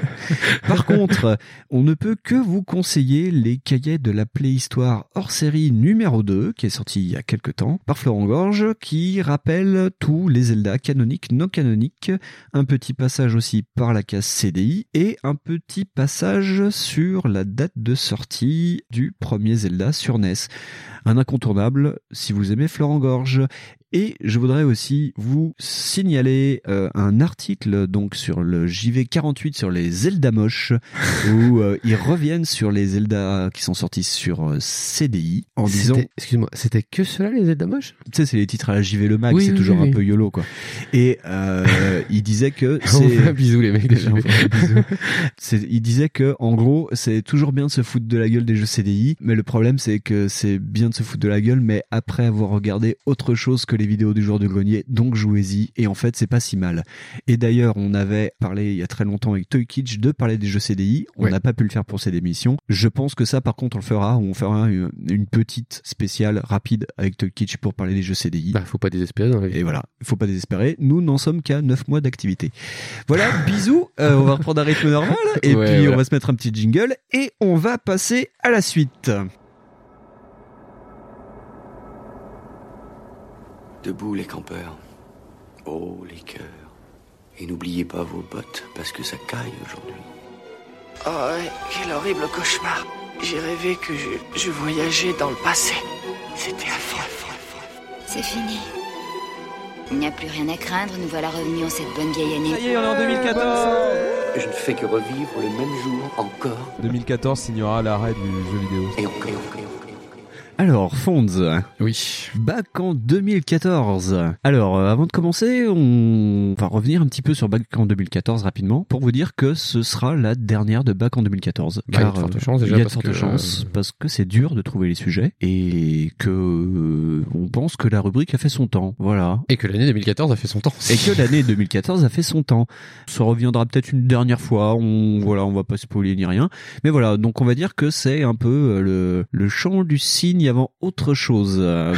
*laughs* Par contre, on ne peut que vous conseiller les cahiers de la Playhistoire hors série numéro 2, qui est sorti il y a quelques temps, par Florent Gorge, qui rappelle tous les Zelda canoniques, non canoniques, un petit passage aussi par la case CDI, et un petit passage sur la date de sortie du premier Zelda sur NES. Un incontournable si vous aimez Florent Gorge. Et je voudrais aussi vous signaler euh, un article donc sur le JV48 sur les Zelda moches *laughs* où euh, ils reviennent sur les Zelda qui sont sortis sur euh, CDI en disant Excuse-moi, c'était que cela les Zelda moches tu sais c'est les titres à la JV le mag Oui, c'est oui, toujours oui, un peu yolo quoi. Et euh, il disait que *laughs* c'est bisou les mecs. *laughs* C'est- il disait que en gros c'est toujours bien de se foutre de la gueule des jeux CDI mais le problème c'est que c'est bien de se foutre de la gueule mais après avoir regardé autre chose que les vidéos du joueur du grenier donc jouez-y et en fait c'est pas si mal et d'ailleurs on avait parlé il y a très longtemps avec Toy Kitsch de parler des jeux CDI on Ouais. n'a pas pu le faire pour cette émission je pense que ça par contre on le fera on fera une, une petite spéciale rapide avec Toy Kitsch pour parler des jeux CDI Bah, faut pas désespérer dans la vie. et voilà, il faut pas désespérer. Nous n'en sommes qu'à 9 mois d'activité. Voilà, *laughs* bisous. Euh, on va reprendre un rythme normal et Ouais, puis voilà. on va se mettre un petit jingle et on va passer à la suite. Debout les campeurs. Oh les cœurs. Et n'oubliez pas vos bottes parce que ça caille aujourd'hui. Oh, ouais, quel horrible cauchemar. J'ai rêvé que je, je voyageais dans le passé. C'était affreux. C'est fini. Il n'y a plus rien à craindre, nous voilà revenus en cette bonne vieille année. Ça y est, on est en 2014 Je ne fais que revivre le même jour encore 2014 signera l'arrêt du jeu vidéo. et encore. et encore. Alors, Fonds, Oui. Back en 2014. Alors, euh, avant de commencer, on va revenir un petit peu sur Back en 2014 rapidement pour vous dire que ce sera la dernière de Back en 2014. Bah, il y a de Car, fortes euh, chances déjà il y a de fortes que, chances euh, parce que c'est dur de trouver les sujets et que euh, on pense que la rubrique a fait son temps. Voilà. Et que l'année 2014 a fait son temps. Et que l'année 2014 a fait son temps. Ça reviendra peut-être une dernière fois. On voilà, on va pas spoiler ni rien. Mais voilà, donc on va dire que c'est un peu euh, le, le chant du cygne y avant autre chose. Euh,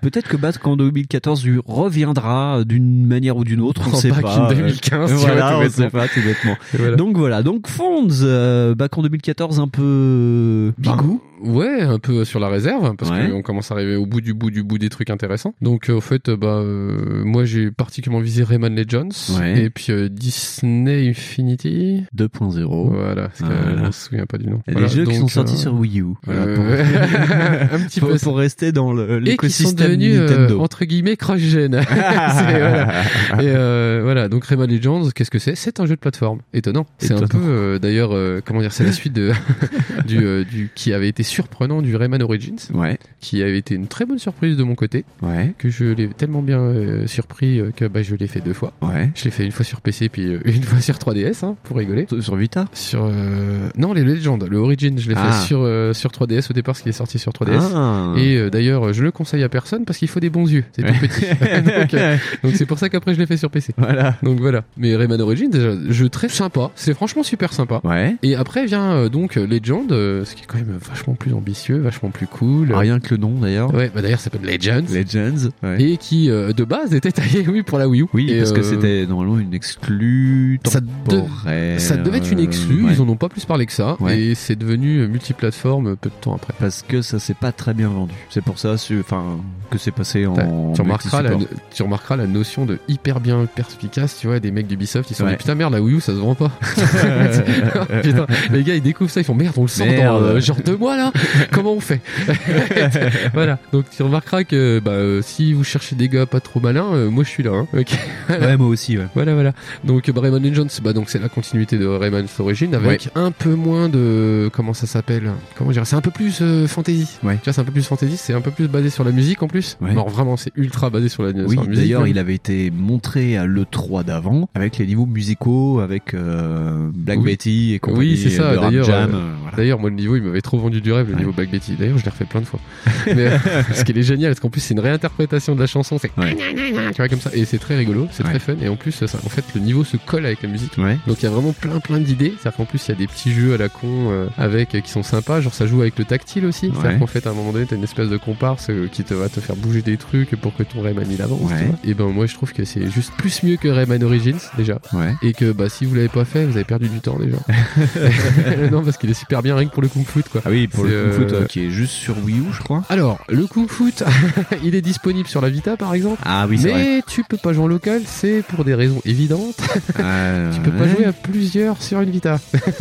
Peut-être que Back en 2014 lui reviendra d'une manière ou d'une autre, on En sait Back pas. in 2015, Euh, voilà, tout on sait pas tout bêtement. Voilà. Donc voilà, donc Fonds, euh, Back en 2014 un peu bigou. Ouais, un peu sur la réserve, parce Ouais. qu'on commence à arriver au bout du bout du bout des trucs intéressants. Donc, euh, au fait, euh, bah, euh, moi, j'ai particulièrement visé Rayman Legends, Ouais. et puis euh, Disney Infinity. 2.0. Voilà, parce que Voilà. euh, on se souvient pas du nom. Voilà, des jeux qui sont sortis euh, sur Wii U. Voilà, euh, pour- *laughs* un petit *laughs* pour, peu pour rester dans l'écosystème devenus euh, Nintendo. entre guillemets cross-gen. *laughs* *laughs* C'est- voilà. Et euh, voilà, donc Rayman Legends, qu'est-ce que c'est? C'est un jeu de plateforme. Étonnant. C'est un peu, euh, d'ailleurs, euh, comment dire, c'est la suite de, *laughs* du, euh, du qui avait été surprenant du Rayman Origins, Ouais. qui avait été une très bonne surprise de mon côté, Ouais. que je l'ai tellement bien euh, surpris que bah, je l'ai fait deux fois. Ouais. Je l'ai fait une fois sur PC puis une fois sur 3DS, hein, pour rigoler. Sur Vita? Sur euh, non les Legends, le Origin, je l'ai Ah. fait sur euh, sur 3DS au départ, parce qu'il est sorti sur 3DS. Ah. Et euh, d'ailleurs, je le conseille à personne parce qu'il faut des bons yeux. C'est tout petit. *laughs* donc euh, donc c'est pour ça qu'après je l'ai fait sur PC. Voilà. Donc voilà. Mais Rayman Origins, déjà, jeu très sympa. C'est franchement super sympa. Ouais. Et après vient euh, donc Legend, ce qui est quand même vachement plus ambitieux, vachement plus cool. Rien que le nom d'ailleurs. Ouais, bah d'ailleurs ça s'appelle Legends. Legends. Ouais. Et qui de base était taillé oui pour la Wii U. Oui, Et, parce que c'était normalement une exclue ça, de- temporaire. ça devait être une exclue, Ouais. ils en ont pas plus parlé que ça, Ouais. et c'est devenu multiplateforme peu de temps après. Parce que ça s'est pas très bien vendu. C'est pour ça enfin, que c'est passé en. tu, remarqueras la, tu remarqueras la notion de hyper bien perspicace, tu vois, des mecs d'Ubisoft, ils sont Ouais. dit putain merde, la Wii U ça se vend pas. *laughs* *laughs* Putain, les gars ils découvrent ça, ils font merde, on le sort dans Merde. euh, genre deux mois là, comment on fait? *laughs* Voilà, donc tu remarqueras que bah, euh, si vous cherchez des gars pas trop malins, euh, moi je suis là. Hein. Ok. Ouais, moi aussi, ouais. Voilà, voilà. Donc bah, Rayman Legends, bah, donc c'est la continuité de Rayman's Origin avec un peu moins de comment ça s'appelle? Comment dire? C'est un peu plus euh, fantasy. Ouais. Tu vois, c'est un peu plus fantasy, c'est un peu plus basé sur la musique en plus. Ouais. Non, vraiment, c'est ultra basé sur la, Oui, sur la musique. d'ailleurs, même. il avait été montré à l'E3 d'avant, avec les niveaux musicaux, avec euh, Black Oui. Betty et compagnie. Oui, c'est ça. Rap D'ailleurs, Jam, euh, euh, voilà. d'ailleurs, moi le niveau, il m'avait trop vendu du rêve, le niveau Black Betty. D'ailleurs, je l'ai refait plein de fois. *laughs* Mais euh, ce qui est génial, parce qu'en plus, c'est une réinterprétation de la chanson. C'est Ouais. tu vois comme ça, et c'est très rigolo, c'est très fun. Et en plus, ça, en fait, le niveau se colle avec la musique. Donc il y a vraiment plein plein d'idées. C'est-à-dire qu'en plus il y a des petits jeux à la con euh, avec euh, qui sont sympas. Genre ça joue avec le tactile aussi. C'est-à-dire qu'en fait à un moment donné t'as une espèce de comparse euh, qui te va te faire bouger des trucs pour que ton Rayman il avance. Ouais. Et ben moi je trouve que c'est juste plus mieux que Rayman Origins déjà. Ouais. Et que bah si vous l'avez pas fait vous avez perdu du temps déjà. *laughs* *laughs* non parce qu'il est super bien rien que pour le kung fu quoi. Ah oui, pour le Kung Fu euh, qui est juste sur Wii U, je crois. Alors le kung fu *laughs* il est disponible sur la Vita par exemple. Ah oui, c'est vrai. Mais tu peux pas jouer en local, c'est pour des raisons évidentes. Euh, tu peux pas jouer à plusieurs sur une Vita.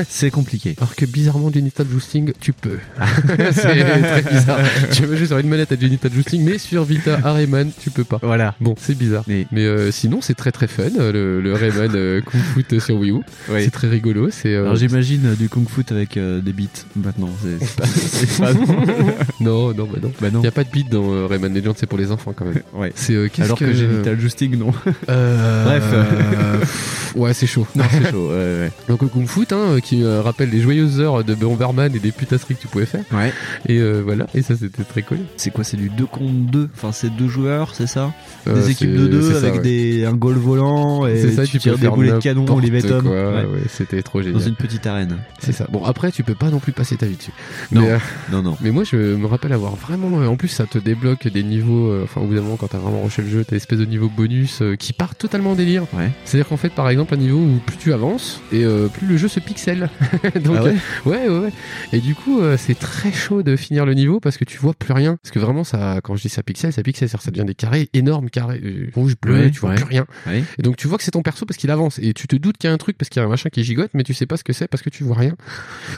C'est compliqué. Alors que bizarrement, Genital Jousting, tu peux. c'est très bizarre. Tu veux jouer sur une manette à Genital Jousting, mais sur Vita à Rayman, tu peux pas. Voilà. Bon, c'est bizarre. Mais- Mais euh, sinon, c'est très très fun, euh, le, le Rayman euh, Kung Fu sur Wii U. Oui. C'est très rigolo. C'est euh, Alors j'imagine du Kung Fu avec euh, des beats maintenant. C'est c'est pas, *laughs* c'est pas *laughs* non, non, bah non. Bah non. Il y a pas de beat dans euh, Rayman Legends, c'est pour les enfants quand même. *laughs* Ouais. C'est euh, qu'est-ce Alors que, Genital Justing, non. Euh, Bref. euh, ouais, c'est chaud. Non, c'est chaud. Ouais, ouais. Donc le Kung Fu, hein, qui euh, rappelle les joyeuses heures de Bomberman et des putasseries que tu pouvais faire. Ouais. Et euh, voilà, et ça c'était très cool. C'est quoi C'est du 2 contre 2 Enfin, c'est deux joueurs, c'est ça? Euh, Des équipes c'est- de deux ça, avec ouais. des, un goal volant et ça, tu, tu tires peux des boulets de canon ou les quoi, Ouais. ouais, c'était trop génial. Dans une petite arène. C'est ça. Bon, après, tu peux pas non plus passer ta vie dessus. Non. Mais, euh, Non, non. mais moi, je me rappelle avoir vraiment. euh, En plus, ça te débloque des niveaux. euh, Enfin, au bout d'un moment, quand t'as vraiment rushé le jeu, t'as une espèce de niveau bonus euh, qui part totalement en délire. Ouais. C'est-à-dire qu'en fait, par exemple, un niveau où plus tu avances et euh, plus le jeu se pixelle. *laughs* Donc, Ah ouais euh, ouais, ouais, ouais. Et du coup, euh, c'est très chaud de finir le niveau parce que tu vois plus rien. Parce que vraiment, ça, quand je dis ça pixelle, ça que ça devient des carrés énormes, carrés euh, rouge, bleu, Ouais, tu vois ouais. plus rien. Ouais. Et donc tu vois que c'est ton perso parce qu'il avance et tu te doutes qu'il y a un truc parce qu'il y a un machin qui gigote mais tu sais pas ce que c'est parce que tu vois rien.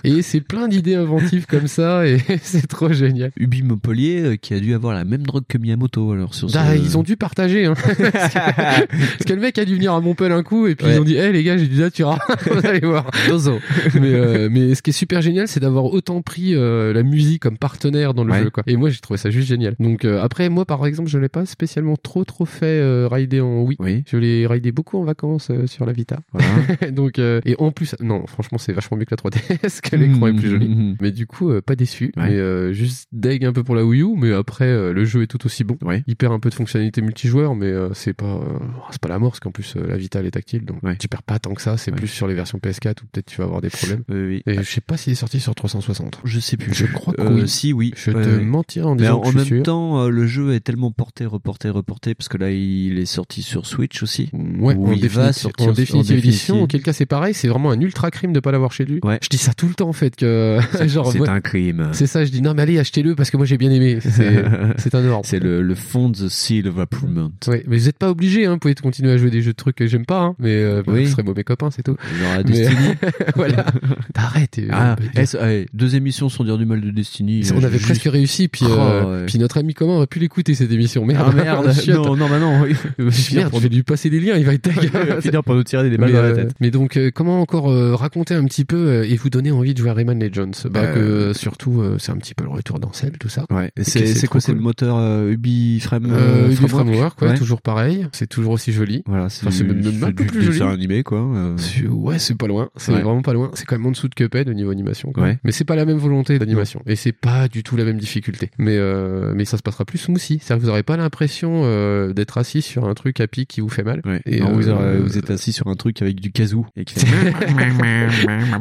Et c'est plein d'idées inventives *laughs* comme ça et *laughs* c'est trop génial. Ubi Montpellier euh, qui a dû avoir la même drogue que Miyamoto alors sur Ah, ce- Ils ont dû partager. Hein. *laughs* parce, que, parce que le mec a dû venir à Montpellier un coup et puis ils ont dit hé les gars j'ai du Datura. Vous allez voir. Mais, euh, mais ce qui est super génial c'est d'avoir autant pris la musique comme partenaire dans le Ouais. jeu. Quoi. Et moi j'ai trouvé ça juste génial. Donc euh, après moi par exemple je l'ai pas spécialement trop trop fait euh, rider en Wii. Oui. Je l'ai ridé beaucoup en vacances euh, sur la Vita. Voilà. *laughs* Donc euh, et en plus non franchement c'est vachement mieux que la 3DS que Mm. l'écran est plus joli. Mais du coup, euh, pas déçu. Ouais. Mais euh, juste deg un peu pour la Wii U, mais après euh, le jeu est tout aussi bon. Ouais. Il perd un peu de fonctionnalité multijoueur, mais euh, c'est pas euh, c'est pas la mort parce qu'en plus euh, la Vita elle est tactile, donc Ouais. tu perds pas tant que ça. C'est plus sur les versions PS4 où peut-être tu vas avoir des problèmes. Oui, oui. Et je sais pas s'il est sorti sur 360. Je sais plus. Je crois que Euh, oui. Si, oui. Je Ouais, te ouais. mentirais en Mais disant en que je même sûr. temps, euh, le jeu est tellement porté, reporté, reporté, parce que là, il est sorti sur Switch aussi. Ouais, Ou en, il va sortir en en définitive édition. définitive. Auquel cas, c'est pareil. C'est vraiment un ultra crime de pas l'avoir chez lui. Ouais. Je dis ça tout le temps en fait que *laughs* *laughs* genre C'est un crime. c'est ça. Je dis non mais allez achetez-le parce que moi j'ai bien aimé. C'est *laughs* un ordre. C'est le, le fond de Seal of Approval. Ouais, mais vous êtes pas obligé, hein. Vous pouvez continuer à jouer des jeux de trucs que j'aime pas, hein. Mais euh, bah, Oui. vous serez mauvais copains, c'est tout. Genre Mais- Destiny. voilà. T'arrêtes. et- Ah, euh, est-ce- allez, deux émissions sans dire du mal de Destiny. on avait juste- presque réussi, puis, Oh, euh, ouais. puis notre ami commun aurait pu l'écouter cette émission. Merde, Ah merde, *laughs* non, non, bah *laughs* non. Merde, je vais lui passer des liens, il va être finir par nous tirer des balles mais, dans la euh, tête. mais donc, euh, comment encore euh, raconter un petit peu euh, et vous donner envie de jouer à Rayman Legends? Bah, que surtout, euh, c'est un petit peu le retour d'Ancel, tout ça. Ouais. C'est c'est c'est quoi C'est le moteur euh, Ubi Frame Ubi Framework, ouais, toujours pareil. C'est toujours aussi joli. Voilà, c'est c'est même- un c'est peu plus joli. dessin animé quoi. C'est- Ouais, c'est pas loin. C'est vraiment pas loin. C'est quand même en dessous de Cuphead au niveau animation. Mais c'est pas la même volonté d'animation. Et c'est pas du tout la même difficulté. Mais euh, mais ça se passera plus smoothie. C'est-à-dire que vous aurez pas l'impression euh, d'être assis sur un truc à pic qui vous fait mal. Ouais. Et Non, vous, euh, aurez- vous êtes assis sur un truc avec du kazoo fait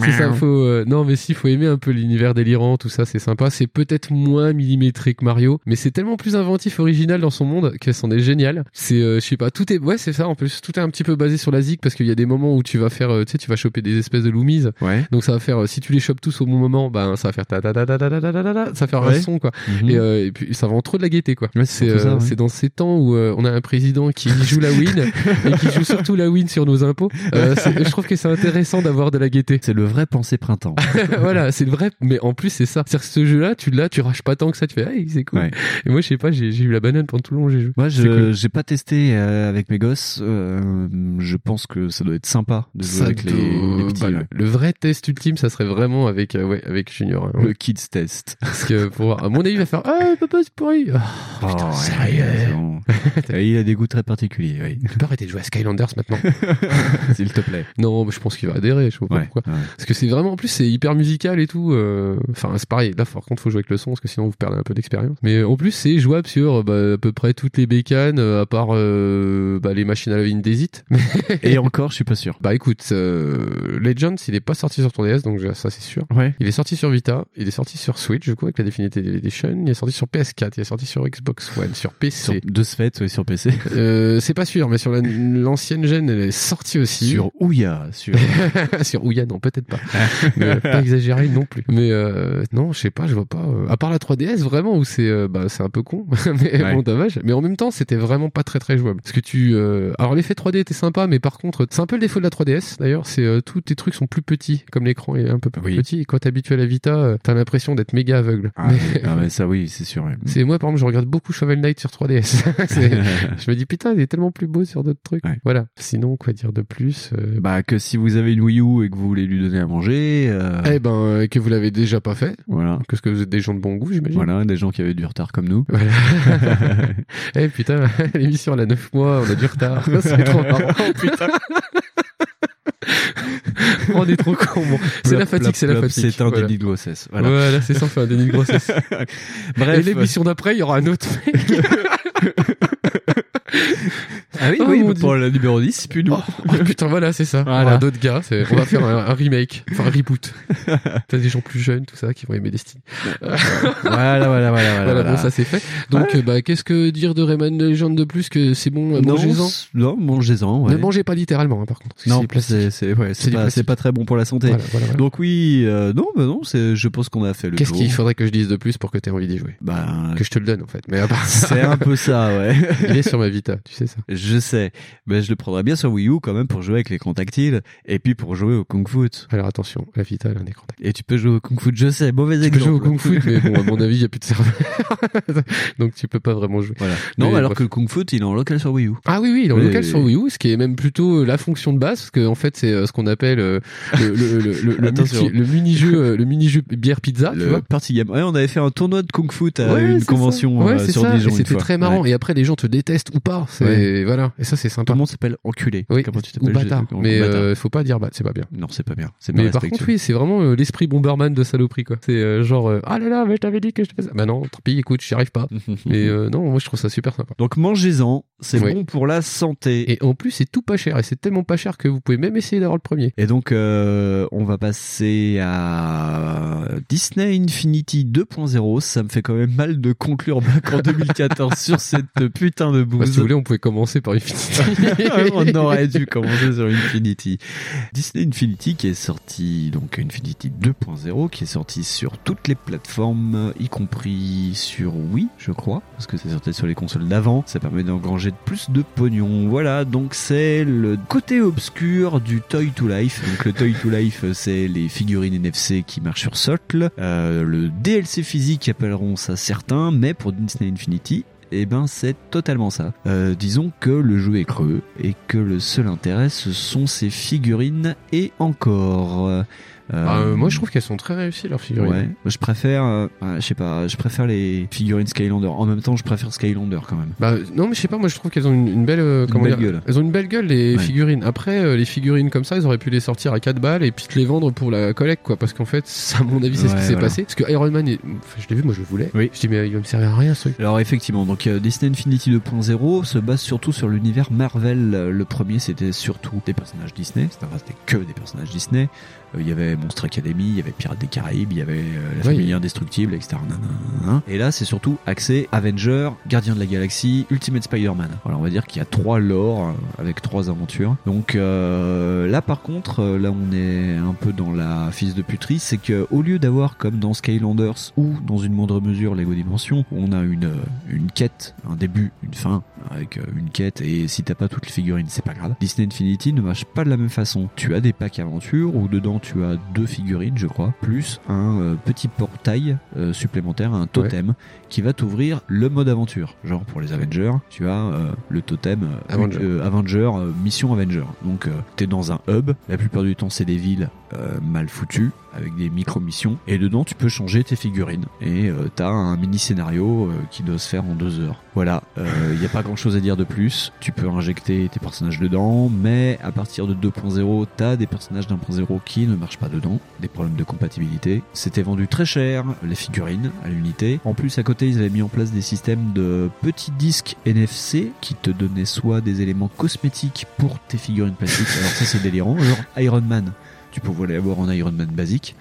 c'est ça, faut euh, non mais si faut aimer un peu l'univers délirant, tout ça, c'est sympa. C'est peut-être moins millimétré que Mario, mais c'est tellement plus inventif, original dans son monde que c'en est génial. C'est, euh, je sais pas, tout est, ouais, c'est ça en plus. Tout est un petit peu basé sur la zig parce qu'il y a des moments où tu vas faire, euh, tu sais, tu vas choper des espèces de loomies. Ouais. Donc ça va faire, euh, si tu les chopes tous au bon moment, ben ça va faire ta ta ta ta ta ta ta ta ta ta, ça va faire son quoi. Mhm. Et, euh, et puis ça vend trop de la gaieté quoi. C'est c'est euh, ouais. c'est dans ces temps où euh, on a un président qui joue la *laughs* win et qui joue surtout la win sur nos impôts. C'est- je trouve que c'est intéressant d'avoir de la gaieté. C'est le vrai pensée printemps. *laughs* voilà, c'est le vrai, mais en plus c'est ça. C'est-à-dire que ce jeu-là, tu l'as, tu rages pas tant que ça, tu fais, hey, c'est cool. Ouais. Et moi, je sais pas, j'ai j'ai eu la banane pendant tout le long, j'ai joué. Moi, C'est je cool. j'ai pas testé avec mes gosses. euh, je pense que ça doit être sympa de jouer Ça avec les, petits. bah, le- ouais. le vrai test ultime, ça serait vraiment avec, euh, ouais, avec Junior. hein. Le kids test. Parce que pour, à mon avis, il va faire, ah, papa, c'est pourri. Ah, Oh, sérieux ouais, bon. *laughs* Et il a des goûts très particuliers. Oui. tu peux arrêter de jouer à Skylanders maintenant. *laughs* S'il te plaît. non, je pense qu'il va adhérer, je sais pas Ouais, pourquoi. ouais. Parce que c'est vraiment, en plus, c'est hyper musical et tout. euh, Enfin, c'est pareil. Là, par contre, faut jouer avec le son, parce que sinon, vous perdez un peu d'expérience. Mais en plus, c'est jouable sur bah, à peu près toutes les bécanes, euh, à part euh, bah, les machines à laver Indesit. Et encore, je suis pas sûr. *laughs* Bah écoute, euh, Legends, il est pas sorti sur ton DS, donc ça c'est sûr. Ouais. Il est sorti sur Vita, il est sorti sur Switch, du coup, avec la Definitive Edition. Il est sorti sur PS4, il est sorti sur Xbox One, sur PC. Sur deux fêtes ouais, sur PC. Euh, c'est pas sûr, mais sur la- l'ancienne gêne, elle est sortie aussi. Sur Ouya. Sur... *laughs* sur Ouya, non, peut-être pas. mais pas exagéré non plus. Mais euh, non, je sais pas, je vois pas. euh, à part la 3DS, vraiment, où c'est euh, bah, un peu con. *laughs* mais Ouais. bon, dommage. Mais en même temps, c'était vraiment pas très très jouable. Parce que tu. euh, Alors, l'effet 3D était sympa, mais par contre, c'est un peu le défaut de la 3DS. D'ailleurs, c'est euh, tous tes trucs sont plus petits, comme l'écran est un peu plus Oui. petit. Et quand t'es habitué à la Vita, euh, t'as l'impression d'être méga aveugle. Ah, Mais- ah ouais, ça oui, c'est sûr. ouais. C'est moi par exemple, je regarde beaucoup Shovel Knight sur 3DS. *laughs* C'est- *laughs* je me dis putain, il est tellement plus beau sur d'autres trucs. Ouais. Voilà. Sinon, quoi dire de plus euh, Bah que si vous avez une Wii U et que vous voulez lui donner à manger, euh, Eh ben, euh, que vous l'avez déjà pas fait. voilà. Parce que vous êtes des gens de bon goût, j'imagine. Voilà, des gens qui avaient du retard comme nous. Voilà. *laughs* eh putain, l'émission elle a 9 mois, on a du retard. C'est trop marrant. putain. On est trop con. Bon. C'est la fatigue, c'est la fatigue. C'est un Voilà. déni de grossesse. Voilà. Voilà, c'est ça, on fait un déni de grossesse. *laughs* Bref. Et l'émission d'après, il y aura un autre mec. *laughs* *laughs* Ah oui, Oh, oui, bah, pour le numéro 10, c'est plus nous. Oh putain, voilà, c'est ça. *laughs* Voilà. On aura d'autres gars. c'est- On va faire un, un remake, enfin un reboot. *laughs* T'as des gens plus jeunes, tout ça, qui vont aimer Destiny. voilà, voilà, voilà, voilà. Voilà, bon, ça c'est fait. Donc, Ouais. euh, bah, qu'est-ce que dire de Rayman Legend de plus que c'est bon, euh, mangez-en non, mangez-en. Ouais. Ne mangez pas littéralement, hein, par contre. non, c'est c'est ouais, C'est pas, très bon pour la santé. Voilà. Donc oui, euh, non, bah non, c'est, je pense qu'on a fait le Qu'est-ce qu'il faudrait que je dise de plus pour que t'aies envie d'y jouer? Bah, Que je te le donne, en fait. Mais c'est un peu ça, ouais. Sur ma Vita, tu sais ça. Je sais, mais je le prendrais bien sur Wii U quand même pour jouer avec l'écran tactile et puis pour jouer au Kung Fu. Alors attention, la Vita, elle a un écran tactile. Et tu peux jouer au Kung Fu, je sais, mauvais Tu peux jouer exemple. au Kung Fu, mais bon, à mon avis, il n'y a plus de serveur. *laughs* Donc tu peux pas vraiment jouer. Voilà. Non, Mais alors bref. que le Kung Fu, il est en local sur Wii U. Ah oui, oui, il est en Oui, local oui, sur. Wii U, ce qui est même plutôt euh, la fonction de base, parce que en fait, c'est euh, ce qu'on appelle euh, le, le, le, le, le, Attention. multi- le mini-jeu, le mini-jeu bière pizza, tu vois. party game. Ouais, on avait fait un tournoi de Kung Fu à Ouais, une convention. Ouais, euh, sur ça. Dijon c'était très marrant. Et après, les gens te détestent ou pas. C'est Ouais. voilà. Et ça, c'est sympa. Tout le monde s'appelle enculé. Oui, Comment tu t'appelles bâtard. Mais bâtard. euh, faut pas dire bah, c'est pas bien. Non, c'est pas bien. C'est Mais par contre, oui, c'est vraiment euh, l'esprit Bomberman de saloperie, quoi. C'est euh, genre, euh, ah là là, mais je t'avais dit que je te faisais ça. Bah non, tant pis, écoute, j'y arrive pas. *laughs* mais non, moi, je trouve ça super sympa. Donc mangez-en, c'est Oui. bon pour la santé. Et en plus, c'est tout pas cher. Et c'est tellement pas cher que vous pouvez même essayer d'avoir le premier. Et donc, on va passer à Disney Infinity 2.0. Ça me fait quand même mal de conclure Black en 2014 *laughs* sur cette putain de Bah, bouse. si vous voulez, on pouvait commencer par Infinity. *laughs* on aurait dû commencer sur Infinity. Disney Infinity qui est sorti, donc Infinity 2.0, qui est sorti sur toutes les plateformes, y compris sur Wii, je crois, parce que c'est sorti sur les consoles d'avant. Ça permet d'engranger de plus de pognon. Voilà, donc c'est le côté obscur du Toy to Life. Donc le Toy to Life, c'est les figurines NFC qui marchent sur socle. Euh, le DLC physique appelleront ça certains, mais pour Disney Infinity, eh ben c'est totalement ça. Euh, disons que le jeu est creux et que le seul intérêt ce sont ses figurines et encore. Euh, Bah, euh, moi, je trouve qu'elles sont très réussies, leurs figurines. Ouais, je préfère, euh, euh, je sais pas, je préfère les figurines Skylander. En même temps, je préfère Skylander quand même. Bah non mais je sais pas moi je trouve qu'elles ont une, une belle euh, Une comment belle dire gueule. elles ont une belle gueule les Ouais. figurines après euh, les figurines comme ça ils auraient pu les sortir à 4 balles et puis te les vendre pour la collecte quoi parce qu'en fait ça, à mon avis c'est ce qui s'est voilà. passé parce que Iron Man est- enfin, je l'ai vu moi je le voulais Oui. je dis mais il va me servir à rien ce truc Alors effectivement, donc euh, Disney Infinity 2.0 se base surtout sur l'univers Marvel. Le premier, c'était surtout des personnages Disney. C'était que des personnages Disney. Euh, Il y avait Monstre Academy, il y avait Pirates des Caraïbes, il y avait euh, la Oui. famille indestructible, etc. Et là, c'est surtout axé Avenger, Gardien de la Galaxie, Ultimate Spider-Man. Voilà, on va dire qu'il y a trois lores euh, avec trois aventures. Donc euh, là, par contre, là, on est un peu dans la fils de puterie, c'est que au lieu d'avoir comme dans Skylanders ou dans une moindre mesure Lego Dimension, on a une une quête, un début, une fin avec une quête et si t'as pas toutes les figurines, c'est pas grave. Disney Infinity ne marche pas de la même façon. Tu as des packs aventures où dedans tu as deux figurines, je crois, plus un euh, petit portail euh, supplémentaire, un totem qui va t'ouvrir le mode aventure. Genre pour les Avengers, tu as euh, le totem Avenger. Avenger, mission Avenger. Donc euh, t'es dans un hub, la plupart du temps c'est des villes mal foutues avec des micro-missions et dedans tu peux changer tes figurines et euh, t'as un mini scénario euh, qui doit se faire en deux heures. Voilà, il n'y a pas grand chose à dire de plus. Tu peux injecter tes personnages dedans, mais à partir de 2.0, t'as des personnages d'1.0 qui ne marchent pas dedans, des problèmes de compatibilité. C'était vendu très cher, les figurines à l'unité. En plus, à côté, ils avaient mis en place des systèmes de petits disques NFC qui te donnaient soit des éléments cosmétiques pour tes figurines plastiques. Alors ça, c'est délirant. Genre Iron Man, tu pouvais l'avoir en Iron Man basique.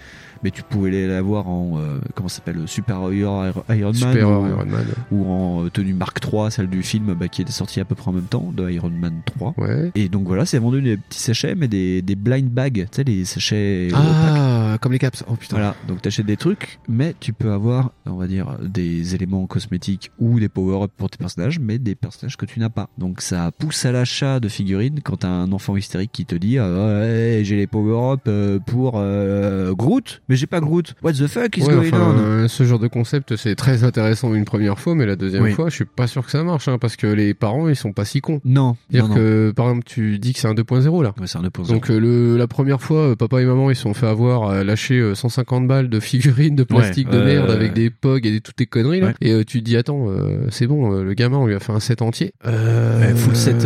Mais tu pouvais l'avoir en euh, comment ça s'appelle Super Iron Iron Man, Super ou, Iron Man. ou en euh, tenue Mark 3, celle du film bah, qui était sortie à peu près en même temps de Iron Man 3. Ouais. Et donc voilà, c'est vendu des petits sachets, mais des, des blind bags, tu sais, les sachets. opaques. ah comme les caps oh putain Voilà, donc t'achètes des trucs, mais tu peux avoir, on va dire, des éléments cosmétiques ou des power-up pour tes personnages, mais des personnages que tu n'as pas. Donc ça pousse à l'achat de figurines quand t'as un enfant hystérique qui te dit ouais, j'ai les power-up euh, pour euh, Groot, mais j'ai pas Groot. What the fuck is Ouais, going enfin, on? euh, ce genre de concept c'est très intéressant une première fois mais la deuxième Oui. fois je suis pas sûr que ça marche hein, parce que les parents ils sont pas si cons. Non, dire non, que par exemple tu dis que c'est un 2.0 là. Ouais, c'est un 2.0. donc euh, le, la première fois euh, papa et maman ils se sont fait avoir à lâcher euh, 150 balles de figurines de plastique Ouais, de merde avec des pogs et des, toutes tes conneries là. Et tu te dis attends c'est bon le gamin on lui a fait un set entier. Euh, Ouais, full set,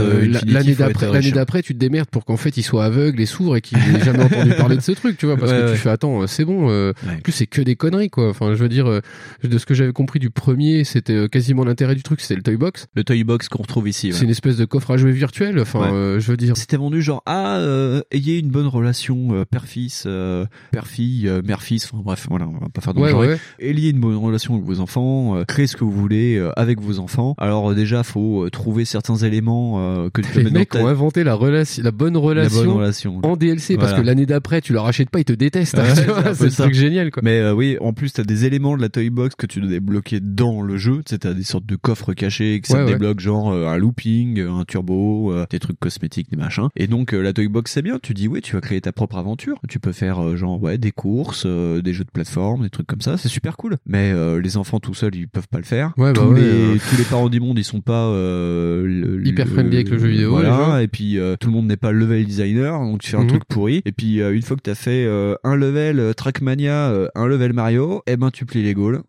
l'année d'après l'année d'après tu te démerdes pour qu'en fait il soit aveugle et sourd et qu'il ait jamais *laughs* entendu parler de ce truc tu vois parce que tu fais attends c'est bon euh, Ouais. en plus c'est que des conneries quoi enfin je veux dire euh, de ce que j'avais compris du premier c'était euh, quasiment l'intérêt du truc c'était le toy box Le toy box qu'on retrouve ici. ouais. c'est une espèce de coffre à jouer virtuel enfin Ouais. euh, je veux dire C'était vendu genre ah euh, ayez une bonne relation euh, père-fils, euh, père-fille, euh, mère-fils, enfin bref voilà on va pas faire de Ouais. Ayez une bonne relation avec vos enfants, euh, créez ce que vous voulez euh, avec vos enfants. Alors déjà faut trouver certains éléments euh, que tu peux les mecs ont inventé la relation la bonne relation, la bonne relation. en DLC parce que l'année d'après tu leur achètes pas ils te détestent Ouais, *laughs* c'est le truc génial quoi Mais euh, oui, en plus t'as des éléments de la toy box que tu dois débloquer dans le jeu. Tu sais, t'as des sortes de coffres cachés que ça Ouais, te ouais. débloque, genre euh, un looping, euh, un turbo, euh, des trucs cosmétiques, des machins. Et donc euh, la toy box c'est bien. Tu dis oui, tu vas créer ta propre aventure. Tu peux faire genre ouais des courses, euh, des jeux de plateforme, des trucs comme ça. C'est super cool. Mais euh, les enfants tout seuls ils peuvent pas le faire. Ouais, bah tous les tous les parents du monde ils sont pas euh, le- Hyper le- friendly avec le jeu vidéo. Voilà. Et puis euh, tout le monde n'est pas level designer, donc tu fais un Mhm. truc pourri. Et puis euh, une fois que t'as fait euh, un level Trackmania, euh, un level Mario, eh ben tu plies les gaules.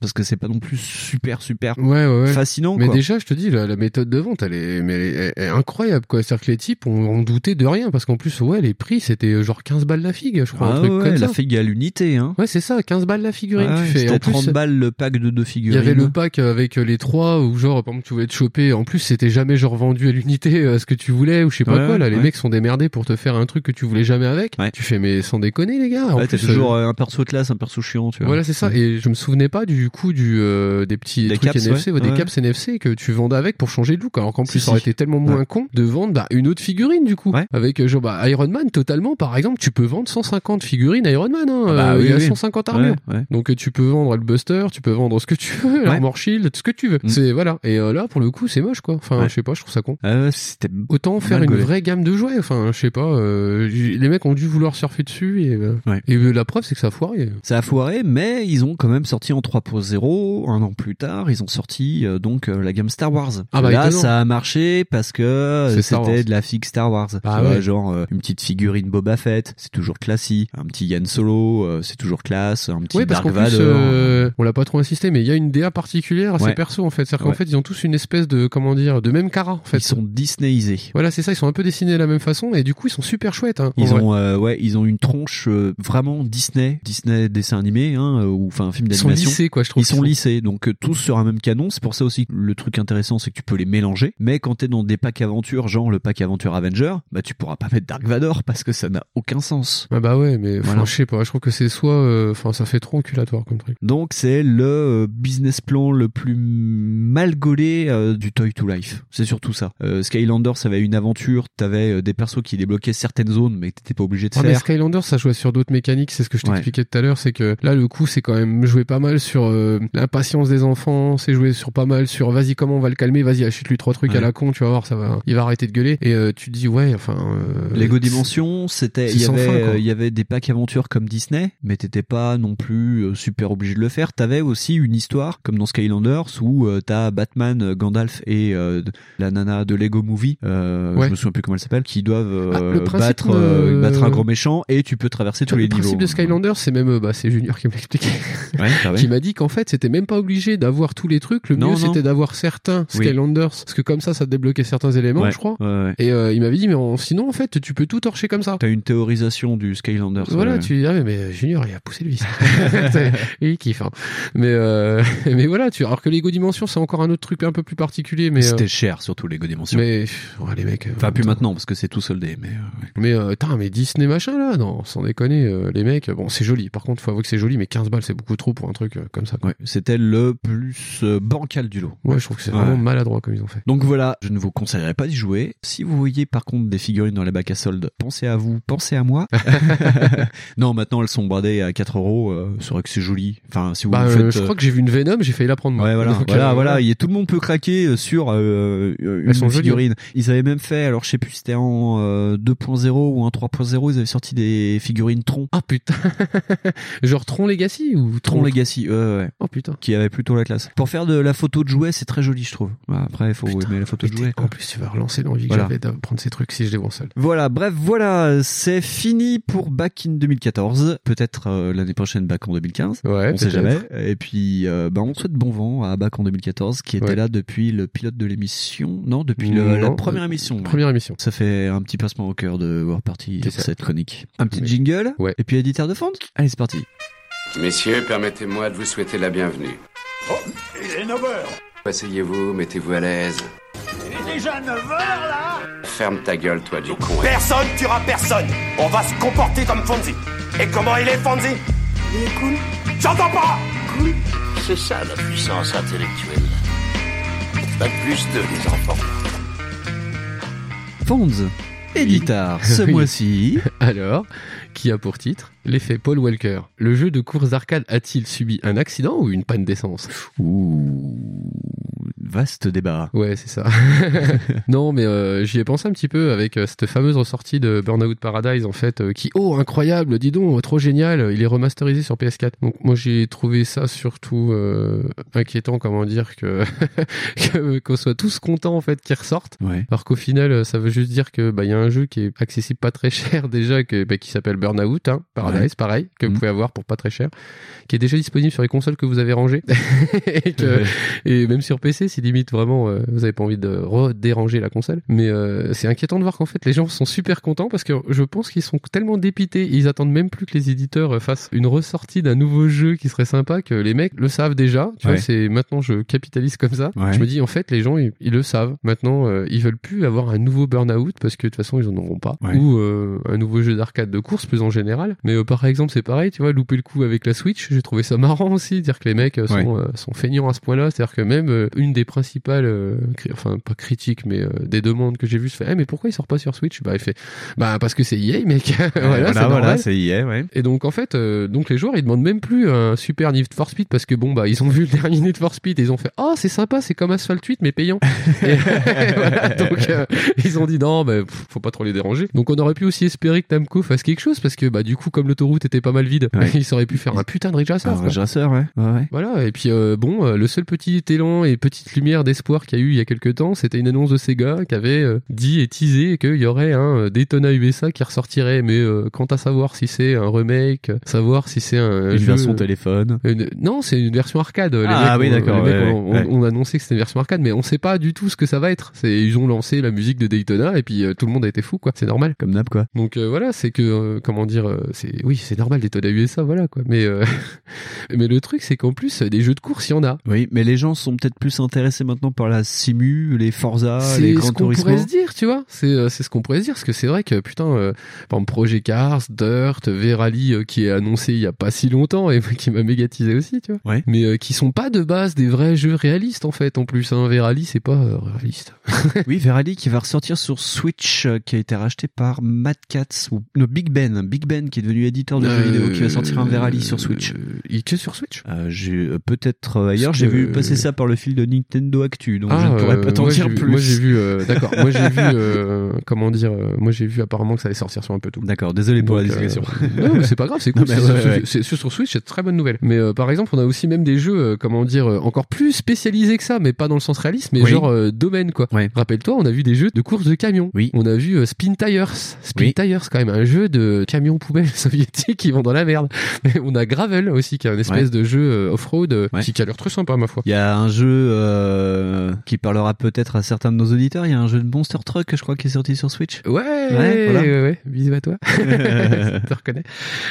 Parce que c'est pas non plus super super Ouais, ouais, ouais. fascinant. Mais quoi. déjà, je te dis, la, la méthode de vente, elle est, mais elle est, elle est incroyable, quoi. C'est-à-dire que les types, on, on doutait de rien, parce qu'en plus, ouais, les prix, c'était genre 15 balles la figue, je crois, Ah un truc comme la ça. figue à l'unité, hein. Ouais, c'est ça, 15 balles la figurine, tu fais. En plus, 30 balles le pack de deux Il y figurines. avait le pack avec les trois où genre par exemple tu voulais te choper en plus c'était jamais genre vendu à l'unité euh, ce que tu voulais ou je sais pas quoi là les mecs sont démerdés pour te faire un truc que tu voulais jamais avec tu fais mais sans déconner les gars en plus, toujours euh, euh, un perso de classe, un perso chiant, tu vois. voilà c'est ça et je me souvenais pas du coup du euh, des petits Des trucs caps, NFC ouais. ouais, des Ouais. caps NFC que tu vendais avec pour changer de look alors qu'en Si, plus ça aurait si. été tellement moins con de vendre bah, une autre figurine du coup. Avec euh, genre bah, Iron Man totalement par exemple tu peux vendre 150 figurines Iron Man hein, Ah bah euh, oui, il y a oui. 150 armures. Ouais, ouais. donc euh, tu peux vendre le Buster tu peux vendre ce que tu veux l'armor shield ce que tu veux. Mm. c'est voilà. Et euh, là pour le coup c'est moche quoi. Enfin je sais pas je trouve ça con. Euh, c'était autant faire une vraie gamme de jouets enfin je sais pas euh, les mecs ont dû vouloir surfer dessus et, euh, et la preuve c'est que ça a foiré. Ça a foiré, mais ils ont quand même sorti en 3.0, un an plus tard, ils ont sorti euh, donc euh, la gamme Star Wars. Ah bah, Là, étonnant. ça a marché parce que euh, c'était de la figue Star Wars. Ah vois, ouais. genre une petite figurine Boba Fett, c'est toujours classique. Un petit Yann Solo, c'est toujours classe. Un petit parce Dark plus, euh, on l'a pas trop insisté, mais il y a une DA particulière à ces Ouais. persos en fait. C'est-à-dire qu'en Ouais. fait, ils ont tous une espèce de comment dire, de même cara en fait. Ils sont Disneyisés. Voilà, c'est ça. Ils sont un peu dessinés de la même façon et du coup, ils sont super chouettes. Hein, Ils ont, ouais, ils ont une tronche vraiment Disney, Disney dessin animé, hein, ou enfin un film Ils sont d'animation. lissés, quoi, je trouve Ils sont lissés, donc euh, tous sur un même canon. C'est pour ça aussi que le truc intéressant, c'est que tu peux les mélanger. Mais quand t'es dans des packs aventure, genre le pack aventure Avenger, bah tu pourras pas mettre Dark Vador parce que ça n'a aucun sens. Ah bah ouais, mais Voilà. je sais pas. Je trouve que c'est soit, euh, enfin, ça fait trop enculatoire comme truc. Donc c'est le euh, business plan le plus mal gaulé euh, du Toy to Life. C'est surtout ça. Euh, Skylander, ça avait une aventure, t'avais des persos qui débloquaient certaines zones, mais t'étais pas obligé de Ah, mais faire. Skylander, ça jouait sur d'autres mécaniques, c'est ce que je Ouais. t'expliquais tout à l'heure, c'est que là, le coup, c'est quand même jouer pas mal sur euh, l'impatience des enfants, c'est jouer sur pas mal sur vas-y, comment on va le calmer, vas-y, achète-lui trois trucs Ouais. à la con, tu vas voir, ça va, il va arrêter de gueuler. Et euh, tu te dis, ouais, enfin. euh, Lego Dimension, c'était, il y avait, euh, il y avait des packs aventures comme Disney, mais t'étais pas non plus euh, super obligé de le faire. T'avais aussi une histoire, comme dans Skylanders, où t'as Batman, Gandalf et la nana de Lego Movie, euh, Ouais. je me souviens plus comment elle s'appelle, qui doivent Ah, le principe battre, de- battre un gros méchant et tu peux traverser tous le les principe niveaux. de Skylander, c'est même, bah, c'est Junior qui m'a expliqué. Ouais, *laughs* ah ouais. qui m'a dit qu'en fait, c'était même pas obligé d'avoir tous les trucs. Le Non, mieux, c'était d'avoir certains Oui. Skylanders, parce que comme ça, ça débloquait certains éléments, Ouais, je crois. ouais, ouais. Et euh, il m'avait dit, mais en- sinon, en fait, tu peux tout torcher comme ça. T'as une théorisation du Skylanders. Voilà, tu dis, ah, mais, mais Junior, il a poussé le vice. *laughs* *laughs* il kiffe, hein. Mais, euh, *laughs* mais voilà, tu, alors que Lego Dimension, c'est encore un autre truc un peu plus particulier, mais. C'était euh, cher, surtout Lego Dimension. mais, ouais, les mecs. euh, Enfin, plus maintenant, parce que c'est tout soldé, mais. euh. Mais, euh, tain, mais Disney machin, là, non, sans déconner, euh, les mecs, bon, c'est joli. Par contre, faut avouer que c'est joli, mais 15 balles, c'est beaucoup trop pour un truc euh, comme ça, Ouais, c'était le plus euh, bancal du lot. Ouais, je trouve que c'est vraiment maladroit comme ils ont fait. Donc voilà, je ne vous conseillerais pas d'y jouer. Si vous voyez par contre des figurines dans les bacs à soldes, pensez à vous, pensez à moi. *laughs* *laughs* non, maintenant elles sont bradées à 4 euros. euh, C'est vrai que c'est joli. Enfin, si vous Bah, vous euh, faites. je crois que j'ai vu une Venom, j'ai failli la prendre moi. Ouais, voilà, Donc, voilà, euh, voilà. Il y a- tout le monde peut craquer sur euh, une sont jolies, figurine. Ils avaient même fait, alors je sais plus si c'était en euh, 2.0 ou en 3.0, ils avaient sorti des figurines Tron. Ah putain. *laughs* Genre Tron Legacy ou Tron Legacy, ouais. Oh putain. Qui avait plutôt la classe. Pour faire de la photo de jouet, c'est très joli, je trouve. Bah, Après, il faut aimer la photo de jouet. En plus, tu vas relancer l'envie que j'avais de prendre ces trucs si je les vois seul. Voilà, bref, voilà, c'est fini pour Back in 2014. Peut-être euh, l'année prochaine Back en 2015. Ouais, on sait jamais. Et puis, euh, bah, on souhaite bon vent à Back en 2014, qui était Ouais. là depuis le pilote de l'émission. Non, depuis le- la première émission. ouais. Première émission. Ça fait un petit passement au cœur de War Party pour cette chronique. Un petit Mais- jingle. Ouais. Et puis éditeur de fond. Allez, c'est parti. Messieurs, permettez-moi de vous souhaiter la bienvenue. Oh, il est 9h Asseyez-vous, mettez-vous à l'aise. Il est déjà 9h là Ferme ta gueule, toi, du con. Personne tuera personne. On va se comporter comme Fonzie. Et comment il est, Fonzie? Il est cool. J'entends pas Cool. C'est ça la puissance intellectuelle. Pas plus de les enfants. Fonz. Éditeur, ce *laughs* Oui. mois-ci. Alors, qui a pour titre? L'effet Paul Walker. Le jeu de course d'arcade a-t-il subi un accident ou une panne d'essence? Ouh, vaste débat. Ouais, c'est ça. *laughs* non, mais euh, j'y ai pensé un petit peu avec euh, cette fameuse ressortie de Burnout Paradise, en fait, euh, qui, oh, incroyable, dis donc, trop génial, il est remasterisé sur PS4. Donc moi, j'ai trouvé ça surtout inquiétant, comment dire, *laughs* que qu'on soit tous contents, en fait, qu'il ressorte. Ouais. Alors qu'au final, ça veut juste dire que bah y a un jeu qui est accessible pas très cher *laughs* déjà, que bah, qui s'appelle Burnout, hein, par Paradise, pareil, que vous Mhm. pouvez avoir pour pas très cher, qui est déjà disponible sur les consoles que vous avez rangées. *laughs* et, que- et même sur PC, si limite vraiment euh, vous avez pas envie de redéranger la console. Mais euh, c'est inquiétant de voir qu'en fait les gens sont super contents parce que je pense qu'ils sont tellement dépités, ils attendent même plus que les éditeurs euh, fassent une ressortie d'un nouveau jeu qui serait sympa que les mecs le savent déjà. Tu Ouais. vois, c'est maintenant je capitalise comme ça. Ouais. Je me dis en fait les gens ils, ils le savent. Maintenant euh, ils veulent plus avoir un nouveau Burnout parce que de toute façon ils en auront pas Ouais. ou un nouveau jeu d'arcade de course plus en général. Mais euh, par exemple c'est pareil, tu vois, louper le coup avec la Switch, j'ai trouvé ça marrant aussi, dire que les mecs euh, sont, Ouais. euh, sont feignants à ce point-là, c'est-à-dire que même euh, une des principales, enfin pas critiques, mais des demandes que j'ai vues, se fait, Eh, mais pourquoi il sort pas sur Switch? Bah il fait, bah parce que c'est EA mec, *laughs* voilà, voilà, c'est voilà, normal. c'est EA, ouais. Et donc en fait, donc les joueurs ils demandent même plus un super Need for Speed parce que bon bah ils ont vu le *laughs* dernier Need for Speed et ils ont fait oh c'est sympa c'est comme Asphalt 8 mais payant. *laughs* et voilà, donc ils ont dit non bah pff, faut pas trop les déranger. Donc on aurait pu aussi espérer que Namco fasse quelque chose parce que bah du coup comme l'autoroute était pas mal vide, Ouais. *laughs* ils auraient pu faire un putain de Ridge Racer. Un. Ridge Racer, ouais. ouais, ouais. Voilà, et puis euh, bon, euh, le seul petit élan et petite lumière d'espoir qu'il y a eu il y a quelques temps, c'était une annonce de Sega qui avait euh, dit et teasé qu'il y aurait un Daytona USA qui ressortirait, mais quant à savoir si c'est un remake, savoir si c'est un Une jeu- version téléphone. Une- Non, c'est une version arcade. Les Ah mecs oui, d'accord, ouais. ont- ont annoncé que c'était une version arcade, mais on sait pas du tout ce que ça va être. C'est ils ont lancé la musique de Daytona et puis tout le monde a été fou, quoi. C'est normal. Comme d'hab, quoi. Donc voilà, c'est que comment dire, c'est oui, c'est normal Daytona USA, voilà quoi. Mais euh, *laughs* mais le truc, c'est qu'en plus, des jeux de course, il y en a. Oui, mais les gens sont peut-être plus intéressés maintenant par la Simu, les Forza, les c'est Gran ce qu'on pourrait se dire, tu vois. C'est euh, c'est ce qu'on pourrait se dire, parce que c'est vrai que putain, euh, par exemple Projet Cars, Dirt, V-Rally euh, qui est annoncé il y a pas si longtemps et *laughs* qui m'a mégatisé aussi, tu vois. Ouais. Mais qui sont pas de base des vrais jeux réalistes en fait. En plus, hein, V-Rally c'est pas réaliste. *laughs* oui, Verali qui va ressortir sur Switch, qui a été racheté par Mad Cats ou no, Big Ben, Big Ben qui est devenu éditeur de jeux Euh, vidéo, qui va sortir un Verali sur Switch. Il est sur Switch Euh, j'ai euh, peut-être euh, ailleurs, j'ai vu passer ça par le fil de Nintendo Actu, donc je ne pourrais euh, pas t'en dire vu- plus. Moi j'ai vu, euh, *laughs* d'accord. moi j'ai vu, euh, comment dire, euh, moi j'ai vu apparemment que ça allait sortir sur un peu tout. D'accord, désolé pour la Donc, euh, digression. *laughs* non, c'est pas grave, c'est *laughs* cool. Non, ouais, ouais. sur Switch, c'est très bonne nouvelle. Mais euh, par exemple, on a aussi même des jeux, euh, comment dire, euh, encore plus spécialisés que ça, mais pas dans le sens réaliste, mais Oui. genre euh, domaine quoi. Rappelle-toi, on a vu des jeux de course de camions. Oui. On a vu euh, Spin Tires. Spin Oui. Tires, quand même, un jeu de camions poubelles soviétiques qui vont dans la merde. Mais on a Gravel aussi, qui est un espèce Ouais. de jeu euh, off-road euh, Ouais. qui, qui a l'air très sympa, ma foi. Il y a un jeu euh, qui parlera peut-être à certains de nos auditeurs. Il y a un jeu de Monster Truck, je crois, qui est sorti sur Switch. Ouais, Ouais, voilà. ouais, ouais. Bisous à toi. *laughs* *laughs* Je te reconnais.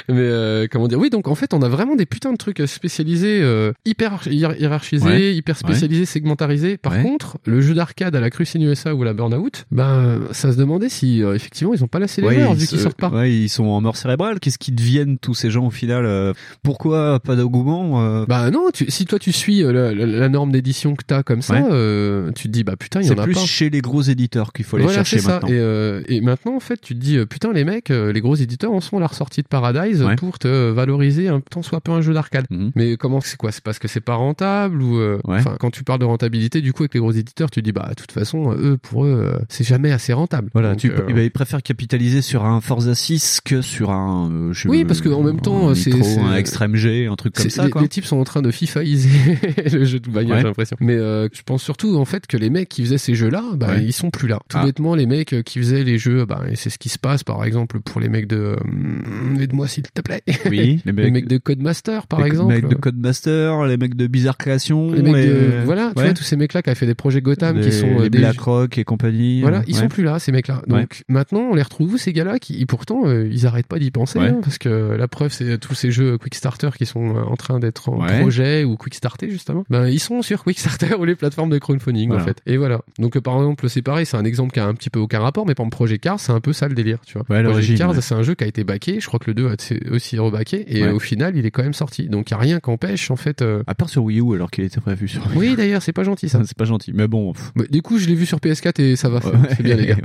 Mais euh, comment dire? Oui, donc en fait, on a vraiment des putains de trucs spécialisés, euh, hyper arch- hiér- hiérarchisés, hyper spécialisés, segmentarisés. Par contre, le jeu d'arcade à la Crucine USA ou la Burnout, ben, ça se demandait si euh, effectivement ils ont pas laissé les joueurs vu qu'ils sortent pas. ouais, ils sont en mort cérébrale. Qu'est-ce qu'ils deviennent tous ces gens au final euh, Pourquoi pas d'engouement euh, Bah non, tu- si toi tu suis euh, la, la- la norme d'édition que t'as comme ça, Ouais. euh, tu te dis bah putain il y C'est en a plus pas. chez les gros éditeurs qu'il faut les Voilà, chercher c'est ça. maintenant. Et, euh, et maintenant, en fait, tu te dis, putain, les mecs, les gros éditeurs en sont la ressortie de Paradise Ouais. pour te valoriser un tant soit peu un jeu d'arcade. Mhm. Mais comment c'est quoi? C'est parce que c'est pas rentable ou euh, Ouais. enfin quand tu parles de rentabilité, du coup avec les gros éditeurs, tu dis bah de toute façon, eux pour eux, c'est jamais assez rentable. Voilà, Donc, tu, ben, ils préfèrent capitaliser sur un Forza 6 que sur un. Euh, je- Oui, parce qu'en même temps, c'est- un Extreme G, un truc comme c'est- ça. les, quoi. les types sont en train de FIFAiser *laughs* le jeu de bagnole, Ouais. j'ai l'impression. Mais euh, je pense surtout en fait que les mecs qui faisaient ces jeux-là, bah, Ouais. ils sont plus là. Tout Ah. bêtement, les mecs euh, qui faisaient les jeux, bah, et c'est ce qui se passe par exemple pour les mecs de, euh, aide-moi s'il te plaît. Oui, *laughs* les, mecs... de Codemaster par les exemple. mecs de Codemaster, les mecs de Bizarre Création, les mecs de, les- voilà, tu vois tous ces mecs-là qui avaient fait des projets Gotham les, qui sont euh, les des BlackRock et compagnie. Voilà, euh, ils sont plus là, ces mecs-là. Donc maintenant, on les retrouve où ces gars-là qui, pourtant, euh, ils arrêtent pas d'y penser, Ouais. Hein, parce que la preuve, c'est tous ces jeux Quickstarter qui sont euh, en train d'être en Ouais. projet ou Quickstarter justement. Ben ils sont sur Quickstarter *laughs* ou les plateformes de crowdfunding Voilà. en fait. Et voilà. Donc euh, par exemple, c'est pareil, c'est un exemple qui a un petit peu aucun rapport, mais par exemple Projet Cars, c'est un peu ça le délire, tu vois. Ouais, Projet Cars, ouais. c'est un jeu qui a été backé. Je crois que le 2 a été aussi rebacké et au final, il est quand même sorti. Donc il y a rien qu'empêche en fait. euh, À part sur Wii U, alors qu'il était prévu sur. Wii U. Oui, d'ailleurs, c'est pas gentil ça. *laughs* C'est pas gentil, mais bon. Mais du coup, je l'ai vu sur PS4 et ça va. C'est bien *laughs* les gars.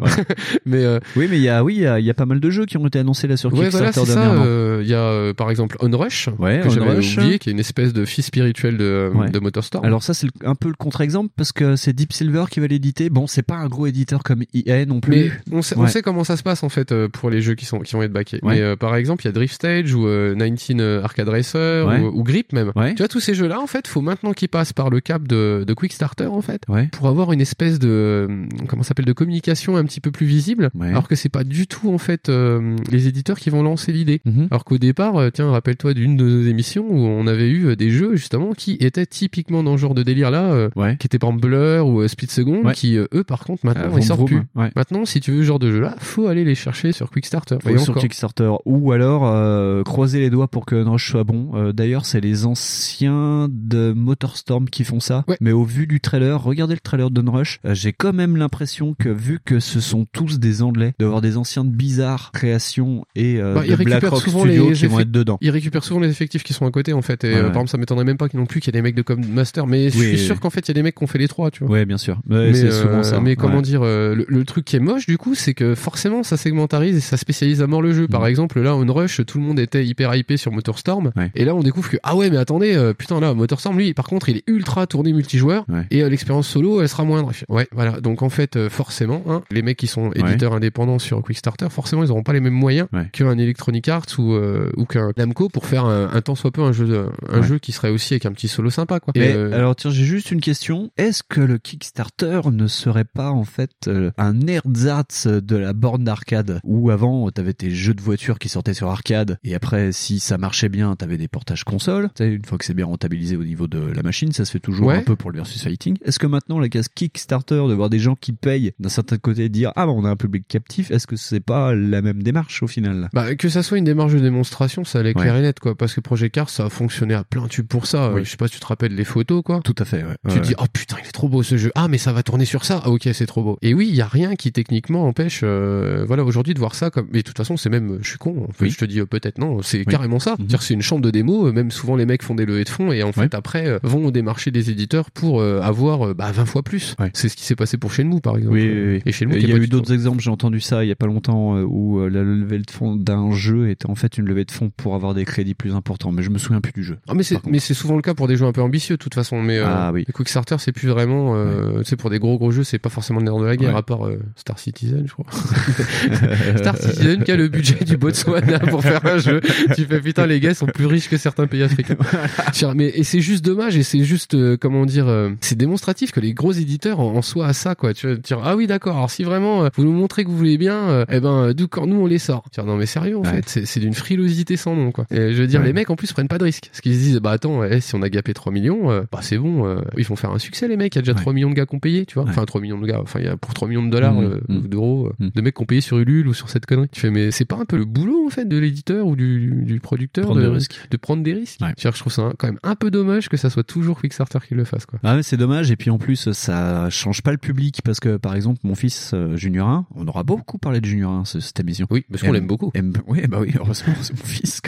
Mais euh, Oui, mais il y a, oui, il y a, il y a pas mal de jeux qui ont été annoncés là sur voilà, Kickstarter c'est ça. euh, Il y a euh, par exemple Onrush, Ouais, que j'avais oublié, qui est une espèce de fils spirituel de, Ouais. de Motorstorm. Alors ça c'est un peu le contre-exemple parce que c'est Deep Silver qui va l'éditer. Bon, c'est pas un gros éditeur comme EA non plus. Mais on sait, on Ouais. sait comment ça se passe en fait euh, pour les jeux qui sont qui vont être backés. Mais euh, par exemple, il y a Drift Stage ou euh, 19 euh, Arcade Racer ou, ou Grip même. Tu vois tous ces jeux-là en fait, faut maintenant qu'ils passent par le cap de, de Quick Starter en fait pour avoir une espèce de euh, comment s'appelle de communication un petit peu plus visible. Alors que c'est pas du tout en fait euh, les éditeurs qui vont lancer l'idée. Mhm. Alors qu'au départ, euh, tiens, rappelle-toi d'une de nos émissions où on avait eu euh, des jeux justement qui étaient typiquement dans ce genre de délire là, euh, Ouais. qui étaient par Blur ou Split Second, Ouais. qui eux par contre maintenant Euh, ils sortent plus. ouais. Maintenant, si tu veux ce genre de jeu là, faut aller les chercher sur Quickstarter. Faut Et sur encore. Kickstarter ou alors euh, croiser les doigts pour que Unrush soit bon. D'ailleurs, c'est les anciens de Motorstorm qui font ça. Ouais. Mais au vu du trailer, regardez le trailer d'Unrush, euh, j'ai quand même l'impression que vu que ce sont tous des Anglais, d'avoir des anciens de Bizarre Création et euh, Bah, de récupèrent souvent les qui vont effectifs- être dedans. Ils récupèrent souvent les effectifs qui sont à côté en fait. Et Ouais, euh, ouais. par exemple, ça m'étonnerait même pas non plus qu'il y ait des mecs de comme master. Mais je suis sûr qu'en fait, il y a des mecs qui ont fait les trois, tu vois. Ouais, bien sûr. Mais c'est euh, souvent ça. mais comment Ouais. dire, euh, le, le truc qui est moche du coup, c'est que forcément ça segmentarise et ça spécialise à mort le jeu. Par Mhm. exemple, là, on rush, tout le monde était hyper hypé sur Motorstorm, Ouais. et là on découvre que ah ouais, mais attendez, euh, putain là, Motorstorm lui, par contre, il est ultra tourné multijoueur et l'expérience solo, elle sera moindre. Ouais, voilà. Donc en fait, forcément, hein, les mecs qui sont éditeurs indépendants sur Quickstarter, forcément, ils auront pas les mêmes moyens qu'un Electronic Arts ou euh, ou qu'un Namco pour faire un, un temps soit peu un jeu un Ouais. jeu qui serait aussi avec un petit solo sympa quoi. Mais euh, alors tiens, j'ai juste une question. Est-ce que le Kickstarter ne serait pas en fait euh, un ersatz de la borne d'arcade? Où avant t'avais tes jeux de voitures qui sortaient sur arcade et après si ça marchait bien t'avais des portages consoles. Tu sais, une fois que c'est bien rentabilisé au niveau de la machine, ça se fait toujours Ouais. un peu pour le versus fighting. Est-ce que maintenant la case Kickstarter de voir des gens qui payent d'un certain côté dire ah bah on a un public captif, est-ce que c'est pas la même démarche au final? Bah, que ça soit une démarche de démonstration, ça allait clair Ouais. et net, quoi. Parce que Project Cars, ça a fonctionné à plein tube pour ça. Oui. Euh, Je sais pas si tu te rappelles les photos, quoi. Tout à fait. Ouais. Tu Ouais, dis, oh putain, il est trop beau ce jeu. Ah, mais ça va tourner sur ça. Ah, ok, c'est trop beau. Et oui, il y a rien qui techniquement empêche, euh, voilà, aujourd'hui de voir ça comme. Mais de toute façon, c'est même, je suis con. En fait, Oui. je te dis euh, peut-être non, c'est Oui. carrément ça. Mhm. C'est-à-dire, c'est une chambre de démo. euh, Même souvent, les mecs font des levées de fonds et en fait, après, euh, vont démarcher des éditeurs pour avoir bah, 20 fois plus. C'est ce qui s'est passé pour Shenmue, par exemple. Et Euh, qui Il y a eu d'autres exemples, j'ai entendu ça il y a pas longtemps, où la levée de fonds d'un jeu était en fait une levée de fonds pour avoir des crédits plus importants, mais je me souviens plus du jeu. Ah mais c'est mais c'est souvent le cas pour des jeux un peu ambitieux de toute façon mais euh, Ah oui. les Quickstarter c'est plus vraiment euh, tu sais pour des gros gros jeux c'est pas forcément le nerf de la guerre Ouais. à part euh, Star Citizen je crois *laughs* Star Citizen qui a le budget du Botswana pour faire un jeu tu fais putain les gars sont plus riches que certains pays africains *laughs* mais et c'est juste dommage et c'est juste euh, comment dire c'est démonstratif que les gros éditeurs en, en soient à ça quoi tu dire ah oui d'accord alors si vraiment vous nous montrez que vous voulez bien eh ben d'où quand nous on les sort Tiens, non mais sérieux en Ouais. fait c'est d'une frilosité sans nom quoi et je veux dire Ouais. les mecs en plus prennent pas de risques parce qu'ils se disent bah attends eh, si on a gapé 3 millions euh, bah c'est bon euh, ils vont faire un succès les mecs il y a déjà Ouais. 3 millions de gars qui ont payé tu vois Ouais. enfin 3 millions de gars enfin il y a pour 3 millions de dollars Mhm. euh, ou d'euros euh, Mhm. de mecs qui ont payé sur Ulule ou sur cette connerie tu fais mais c'est pas un peu le boulot en fait de l'éditeur ou du, du producteur Prendre de, des risques. de prendre des risques je trouve ça quand même un peu dommage que ça soit toujours Quickstarter qui le fasse quoi Ah ouais, c'est dommage. Et puis en plus, ça change pas le public parce que par exemple, mon fils Junior 1, on aura beaucoup parlé de Junior 1 ce- cette émission. oui parce qu'on Aime- l'aime beaucoup aime- oui, bah oui, heureusement, c'est mon fils.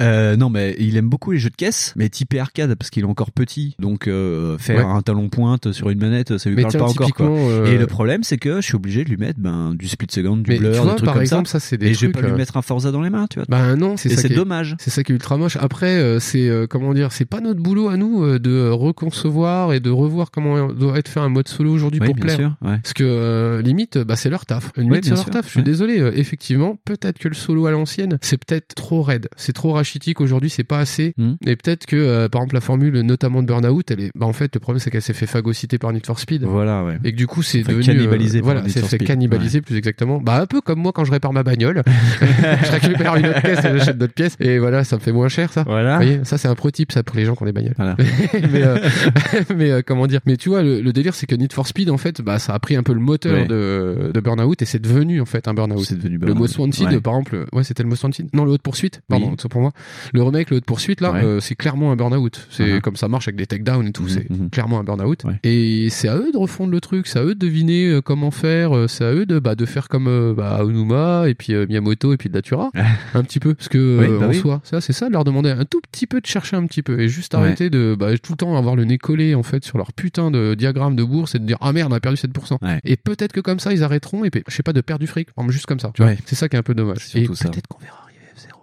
euh, non, mais il aime beaucoup les jeux de caisse, mais typé arcade parce qu'il est encore petit. Donc euh, faire Ouais. un talon pointe sur une manette, ça lui Mais parle tiens, pas encore. Quoi. euh, Et le problème, c'est que je suis obligé de lui mettre ben, du split second, du Mais blur, tu des vois, trucs par comme exemple, ça. ça, c'est des Et je vais pas lui mettre un Forza dans les mains, tu vois. Bah non, c'est c'est dommage. C'est ça qui est ultra moche. Après, c'est comment dire, c'est pas notre boulot à nous de reconcevoir et de revoir comment doit être fait un mode solo aujourd'hui Oui, pour plaire. sûr, ouais. Parce que limite, bah c'est leur taf. Limite, Oui, c'est leur sûr, taf. Je suis ouais. désolé. effectivement, peut-être que le solo à l'ancienne, c'est peut-être trop raide, c'est trop rachitique. Aujourd'hui, c'est pas assez. Hmm. Et peut-être que, euh, par exemple, la formule, notamment de Burnout, elle est, bah en fait, le problème c'est qu'elle s'est fait phagocyter par Need for Speed. Voilà, ouais. Et que du coup, c'est devenu cannibaliser euh, par voilà, c'est fait cannibaliser plus exactement. Bah un peu comme moi quand je répare ma bagnole, *laughs* je récupère une autre pièce et j'achète d'autres pièces et voilà, ça me fait moins cher ça. Voilà. Vous voyez, ça c'est un pro type ça pour les gens qui ont des bagnoles. Voilà. *laughs* mais euh, *laughs* mais comment dire? Mais tu vois, le, le délire c'est que Need for Speed en fait, bah ça a pris un peu le moteur Ouais. de, de Burnout et c'est devenu en fait un Burnout. C'est devenu Le Wanted, Ouais. par exemple, ouais, c'était le Most Wanted. Non, le Haute Poursuite, pardon, Oui. c'est pour moi. Le remake, le Haute Poursuite, là, Ouais. euh, c'est clairement un Burnout. C'est Uh-huh. comme ça marche avec des takedowns et tout, Mhm, c'est mhm. clairement un Burnout. Ouais. Et c'est à eux de refondre le truc, c'est à eux de deviner euh, comment faire, euh, c'est à eux de, bah, de faire comme bah, Onuma et puis euh, Miyamoto et puis Datura, *laughs* un petit peu. Parce que, Oui, bah en oui. soi, ça, c'est ça, de leur demander un tout petit peu de chercher un petit peu et juste Ouais. arrêter de bah, tout le temps avoir le nez collé en fait sur leur putain de diagramme de bourse et de dire ah merde, on a perdu 7%. Ouais. Et peut-être que comme ça, ils arrêteront et puis, je sais pas, de perdre du fric, juste comme ça. Tu vois. C'est ça qui est un peu dommage. Et ça. Peut-être qu'on verra arriver F0.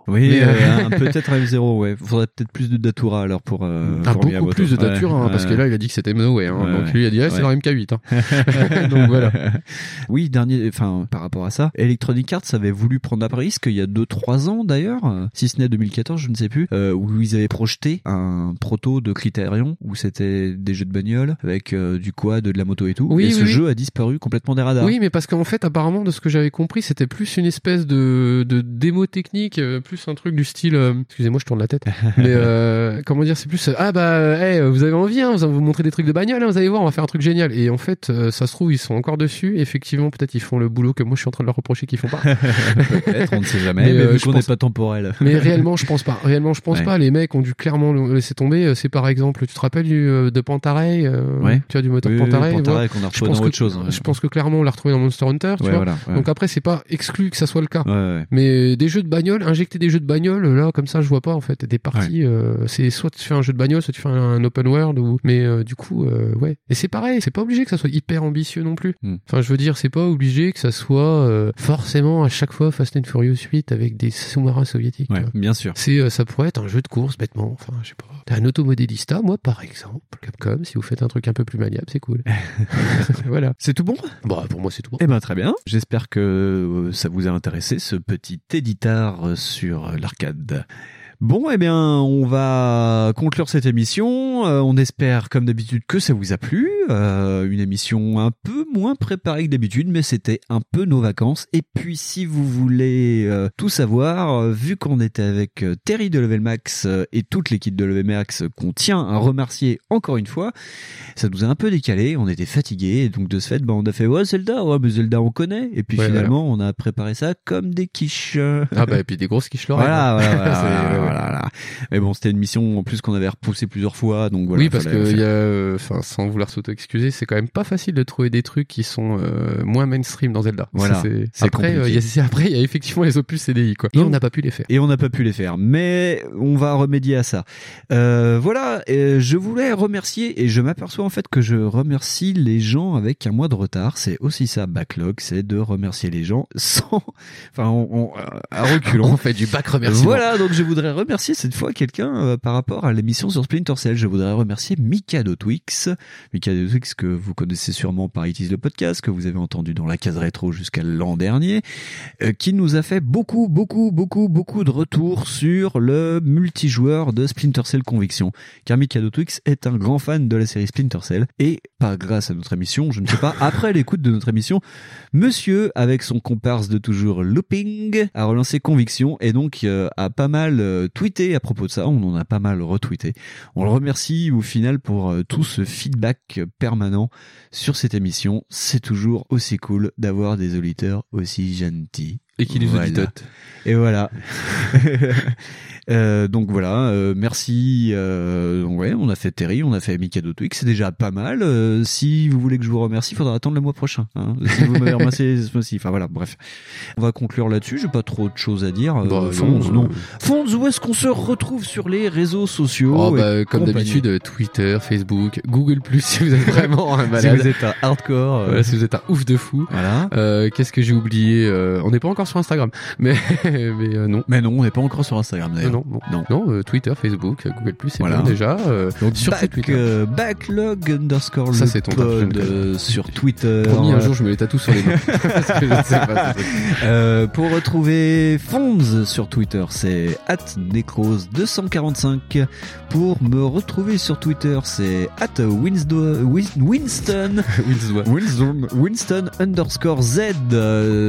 Oui, euh, euh, peut-être un F0, ouais. Faudrait peut-être plus de Datura alors pour. Euh, Ah, pour beaucoup plus de Ouais, Datura, hein, parce que là, il a dit que c'était Manoway. Hein, Ouais, donc lui, il a dit, ah, c'est leur MK8. Hein. *laughs* donc voilà. *laughs* Oui, dernier, enfin, par rapport à ça, Electronic Arts avait voulu prendre un risque il y a 2-3 ans d'ailleurs, si ce n'est 2014, je ne sais plus, euh, où ils avaient projeté un proto de Criterion où c'était des jeux de bagnole avec euh, du quad, de la moto et tout. Oui, et oui, ce oui. jeu a disparu complètement des radars. Oui, mais parce qu'en fait, apparemment, de ce que j'avais compris, c'était plus une espèce de, de démo technique, plus un truc du style. euh, excusez-moi, je tourne la tête. mais euh, *laughs* comment dire, c'est plus euh, ah bah, euh, hey, vous avez envie, hein, vous allez vous montrer des trucs de bagnole, hein, vous allez voir, on va faire un truc génial. Et en fait, euh, ça se trouve, ils sont encore dessus. Effectivement, peut-être ils font le boulot que moi je suis en train de leur reprocher qu'ils font pas. *laughs* Peut-être, on ne sait jamais, mais, euh, vu qu'on pense- n'est pas temporel. Mais réellement, je pense pas. Réellement, je pense Ouais. pas. Les mecs ont dû clairement le laisser tomber. Euh, C'est par exemple, tu te rappelles du, euh, de Pantarei euh, Ouais. Tu as du moteur Oui, oui, Pantarei Pantarei qu'on a Je retrouvé pense dans que- autre chose, ouais. Je pense que clairement, on l'a retrouvé dans Monster Hunter. Tu Ouais, vois voilà, ouais. Donc après, c'est pas exclu que ça soit le cas. Ouais, ouais. Mais des jeux de bagnole, injecter des jeux de bagnole, là, comme ça, je vois pas en fait. Des parties, euh, c'est soit tu fais un jeu de bagnole, soit tu fais un open world, ou mais euh, du coup, euh, ouais. Et c'est pareil, c'est pas obligé que ça soit hyper ambitieux non plus. Hmm. Enfin, je veux dire, c'est pas obligé que ça soit forcément à chaque fois Fast and Furious 8 avec des sous-marins soviétiques. Ouais, bien sûr. C'est, ça pourrait être un jeu de course bêtement. Enfin, je sais pas. T'as un automodélista, moi par exemple, Capcom. Si vous faites un truc un peu plus maniable, c'est cool. *laughs* *laughs* voilà. C'est tout bon? Bon, pour moi, c'est tout bon. Eh ben très bien. J'espère que ça vous a intéressé ce petit éditeur euh, euh, l'arcade. Bon, eh bien, on va conclure cette émission. Euh, on espère, comme d'habitude, que ça vous a plu. Euh, une émission un peu moins préparée que d'habitude, mais c'était un peu nos vacances. Et puis, si vous voulez euh, tout savoir, euh, vu qu'on était avec euh, Terry de Level Max euh, et toute l'équipe de Level Max, qu'on tient à remercier encore une fois, ça nous a un peu décalé. On était fatigués, et donc de ce fait, bah, on a fait ouais Zelda, ouais mais Zelda on connaît. Et puis Ouais, finalement, on a préparé ça comme des quiches. Ah bah, et puis des grosses quiches Lorraine. Voilà, voilà, *laughs* voilà, Voilà. Mais bon, c'était une mission en plus qu'on avait repoussée plusieurs fois, donc voilà. oui, parce que y a, euh, sans vouloir s'auto-excuser, c'est quand même pas facile de trouver des trucs qui sont euh, moins mainstream dans Zelda. Voilà, c'est- après, euh, il y a, *laughs* après, il y a effectivement les opus CDI, quoi. Et on n'a pas pu les faire. Et on n'a pas pu les faire, mais on va remédier à ça. Euh, voilà, je voulais remercier, et je m'aperçois en fait que je remercie les gens avec un mois de retard. C'est aussi ça, backlog, c'est de remercier les gens sans, enfin, on, on- à reculons. *laughs* On fait du back remerciement. Voilà, donc je voudrais remercier cette fois quelqu'un euh, par rapport à l'émission sur Splinter Cell. Je voudrais remercier Mikado Twix. Mikado Twix que vous connaissez sûrement par It is le podcast, que vous avez entendu dans la case rétro jusqu'à l'an dernier, euh, qui nous a fait beaucoup, beaucoup, beaucoup, beaucoup de retours sur le multijoueur de Splinter Cell Conviction. Car Mikado Twix est un grand fan de la série Splinter Cell et pas grâce à notre émission, je ne sais pas, après l'écoute de notre émission, Monsieur, avec son comparse de toujours Looping, a relancé Conviction et donc euh, a pas mal tweeté à propos de ça. On en a pas mal retweeté. On le remercie au final pour euh, tout ce feedback permanent sur cette émission. C'est toujours aussi cool d'avoir des auditeurs aussi gentils. Et qui les Voilà. auditotent. Et voilà. *laughs* Euh, donc voilà, euh, merci. Euh, ouais, on a fait Terry, on a fait Mikado Twix, c'est déjà pas mal. Si vous voulez que je vous remercie, il faudra attendre le mois prochain. hein. si vous m'avez remercié *laughs* ce mois-ci, enfin voilà, bref. On va conclure là-dessus. J'ai pas trop de choses à dire. Bah, Fonz, non, non. Fonz, où est-ce qu'on se retrouve sur les réseaux sociaux Oh, bah, comme d'habitude, Twitter, Facebook, Google Plus *laughs* si vous êtes vraiment un Si malade. vous êtes un hardcore, Voilà, si vous êtes un ouf de fou. Voilà. Qu'est-ce que j'ai oublié On n'est pas encore sur Instagram, mais *laughs* mais euh, non. Mais non, on n'est pas encore sur Instagram d'ailleurs. Non, non, non, non euh, Twitter, Facebook, euh, Google Plus, c'est Voilà. bien déjà. euh, Donc sur back, Twitter. backlog underscore Ça, c'est ton pod, sur Twitter. Promis, un jour, je me les tatoue sur les mains. *laughs* Parce que je ne sais pas. *laughs* Pour retrouver Fonz sur Twitter, c'est @necros245. Pour me retrouver sur Twitter, c'est Win- Winston Winston Winston underscore Z.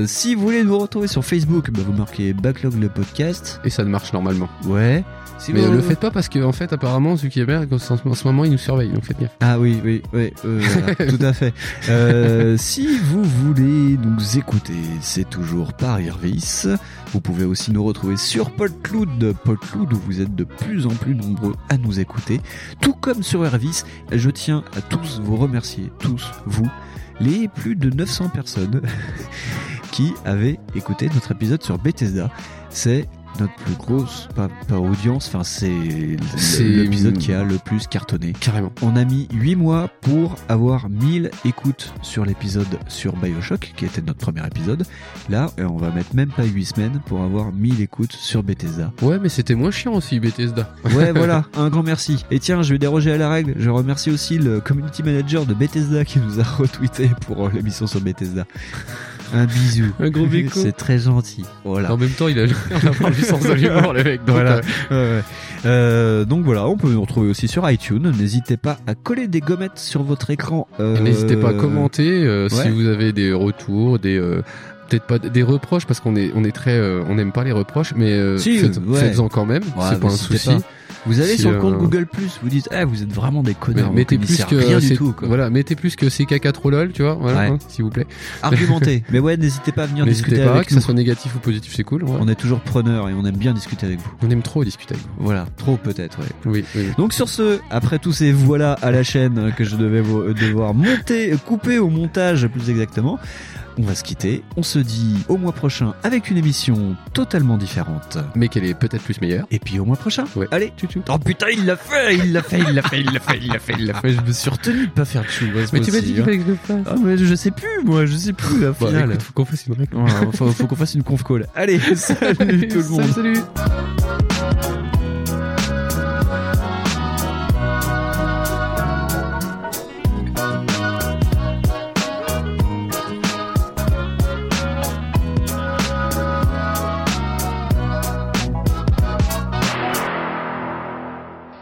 Si vous voulez nous retrouver sur Facebook, bah, vous marquez Backlog le podcast. Et ça ne marche normalement. Ouais. Si mais vous- le faites pas parce que en fait apparemment Zuckerberg en ce en ce moment il nous surveille donc faites gaffe. Ah oui, oui, oui, euh, voilà, *laughs* tout à fait. Euh, si vous voulez nous écouter, c'est toujours par Irvis. Vous pouvez aussi nous retrouver sur PodCloud, PodCloud où vous êtes de plus en plus nombreux à nous écouter. Tout comme sur Irvis, je tiens à tous vous remercier, tous vous, les plus de 900 personnes qui avaient écouté notre épisode sur Bethesda. C'est notre plus grosse, pas, pas audience, enfin C'est- l'épisode qui a le plus cartonné. Carrément. On a mis 8 mois pour avoir 1000 écoutes sur l'épisode sur Bioshock, qui était notre premier épisode. Là, euh, on va mettre même pas 8 semaines pour avoir 1000 écoutes sur Bethesda. Ouais, mais c'était moins chiant aussi, Bethesda. Ouais, *laughs* voilà, un grand merci. Et tiens, je vais déroger à la règle. Je remercie aussi le community manager de Bethesda qui nous a *laughs* retweeté pour euh, l'émission sur Bethesda. Un bisou. Un gros *laughs* béco. C'est très gentil. Voilà. En même temps, il a *laughs* a du sens de l'humour, le mec. Donc, Voilà. euh. Euh, donc voilà, on peut nous retrouver aussi sur iTunes. N'hésitez pas à coller des gommettes sur votre écran. Euh, N'hésitez pas à commenter euh, si vous avez des retours, des euh, peut-être pas des reproches parce qu'on est on est très euh, on n'aime pas les reproches, mais euh, Si, faites, ouais. faites-en quand même. Ouais, c'est pas un souci. pas. Vous allez Si, sur le compte euh, Google Plus, vous dites, eh, vous êtes vraiment des connards. vous mettez plus que rien du tout. Quoi. voilà, mettez plus que c'est caca trop lol, tu vois, voilà, Ouais. hein, s'il vous plaît. Argumentez. *laughs* Mais ouais, n'hésitez pas à venir discuter pas, avec que nous. ça soit négatif ou positif, c'est cool. ouais. On est toujours preneurs et on aime bien discuter avec vous. On aime trop discuter avec vous. Voilà, trop peut-être. Ouais. Oui, oui. Donc sur ce, après tous ces voilà à la chaîne que je devais vo- euh, devoir monter, couper au montage plus exactement, on va se quitter. On se dit au mois prochain avec une émission totalement différente. Mais qu'elle est peut-être plus meilleure. Et puis au mois prochain. Ouais. Allez, tu Oh putain, il l'a fait, il l'a fait, il l'a fait, il l'a fait, il l'a fait, il l'a fait. Je me suis retenu de pas faire de chou. Mais tu m'as dit qu'il fallait que je le fasse. Ah mais je sais plus, moi, je sais plus la Bon, finale. écoute, faut qu'on fasse une faut qu'on fasse une conf call. Allez, *laughs* salut tout le monde. Salut, salut.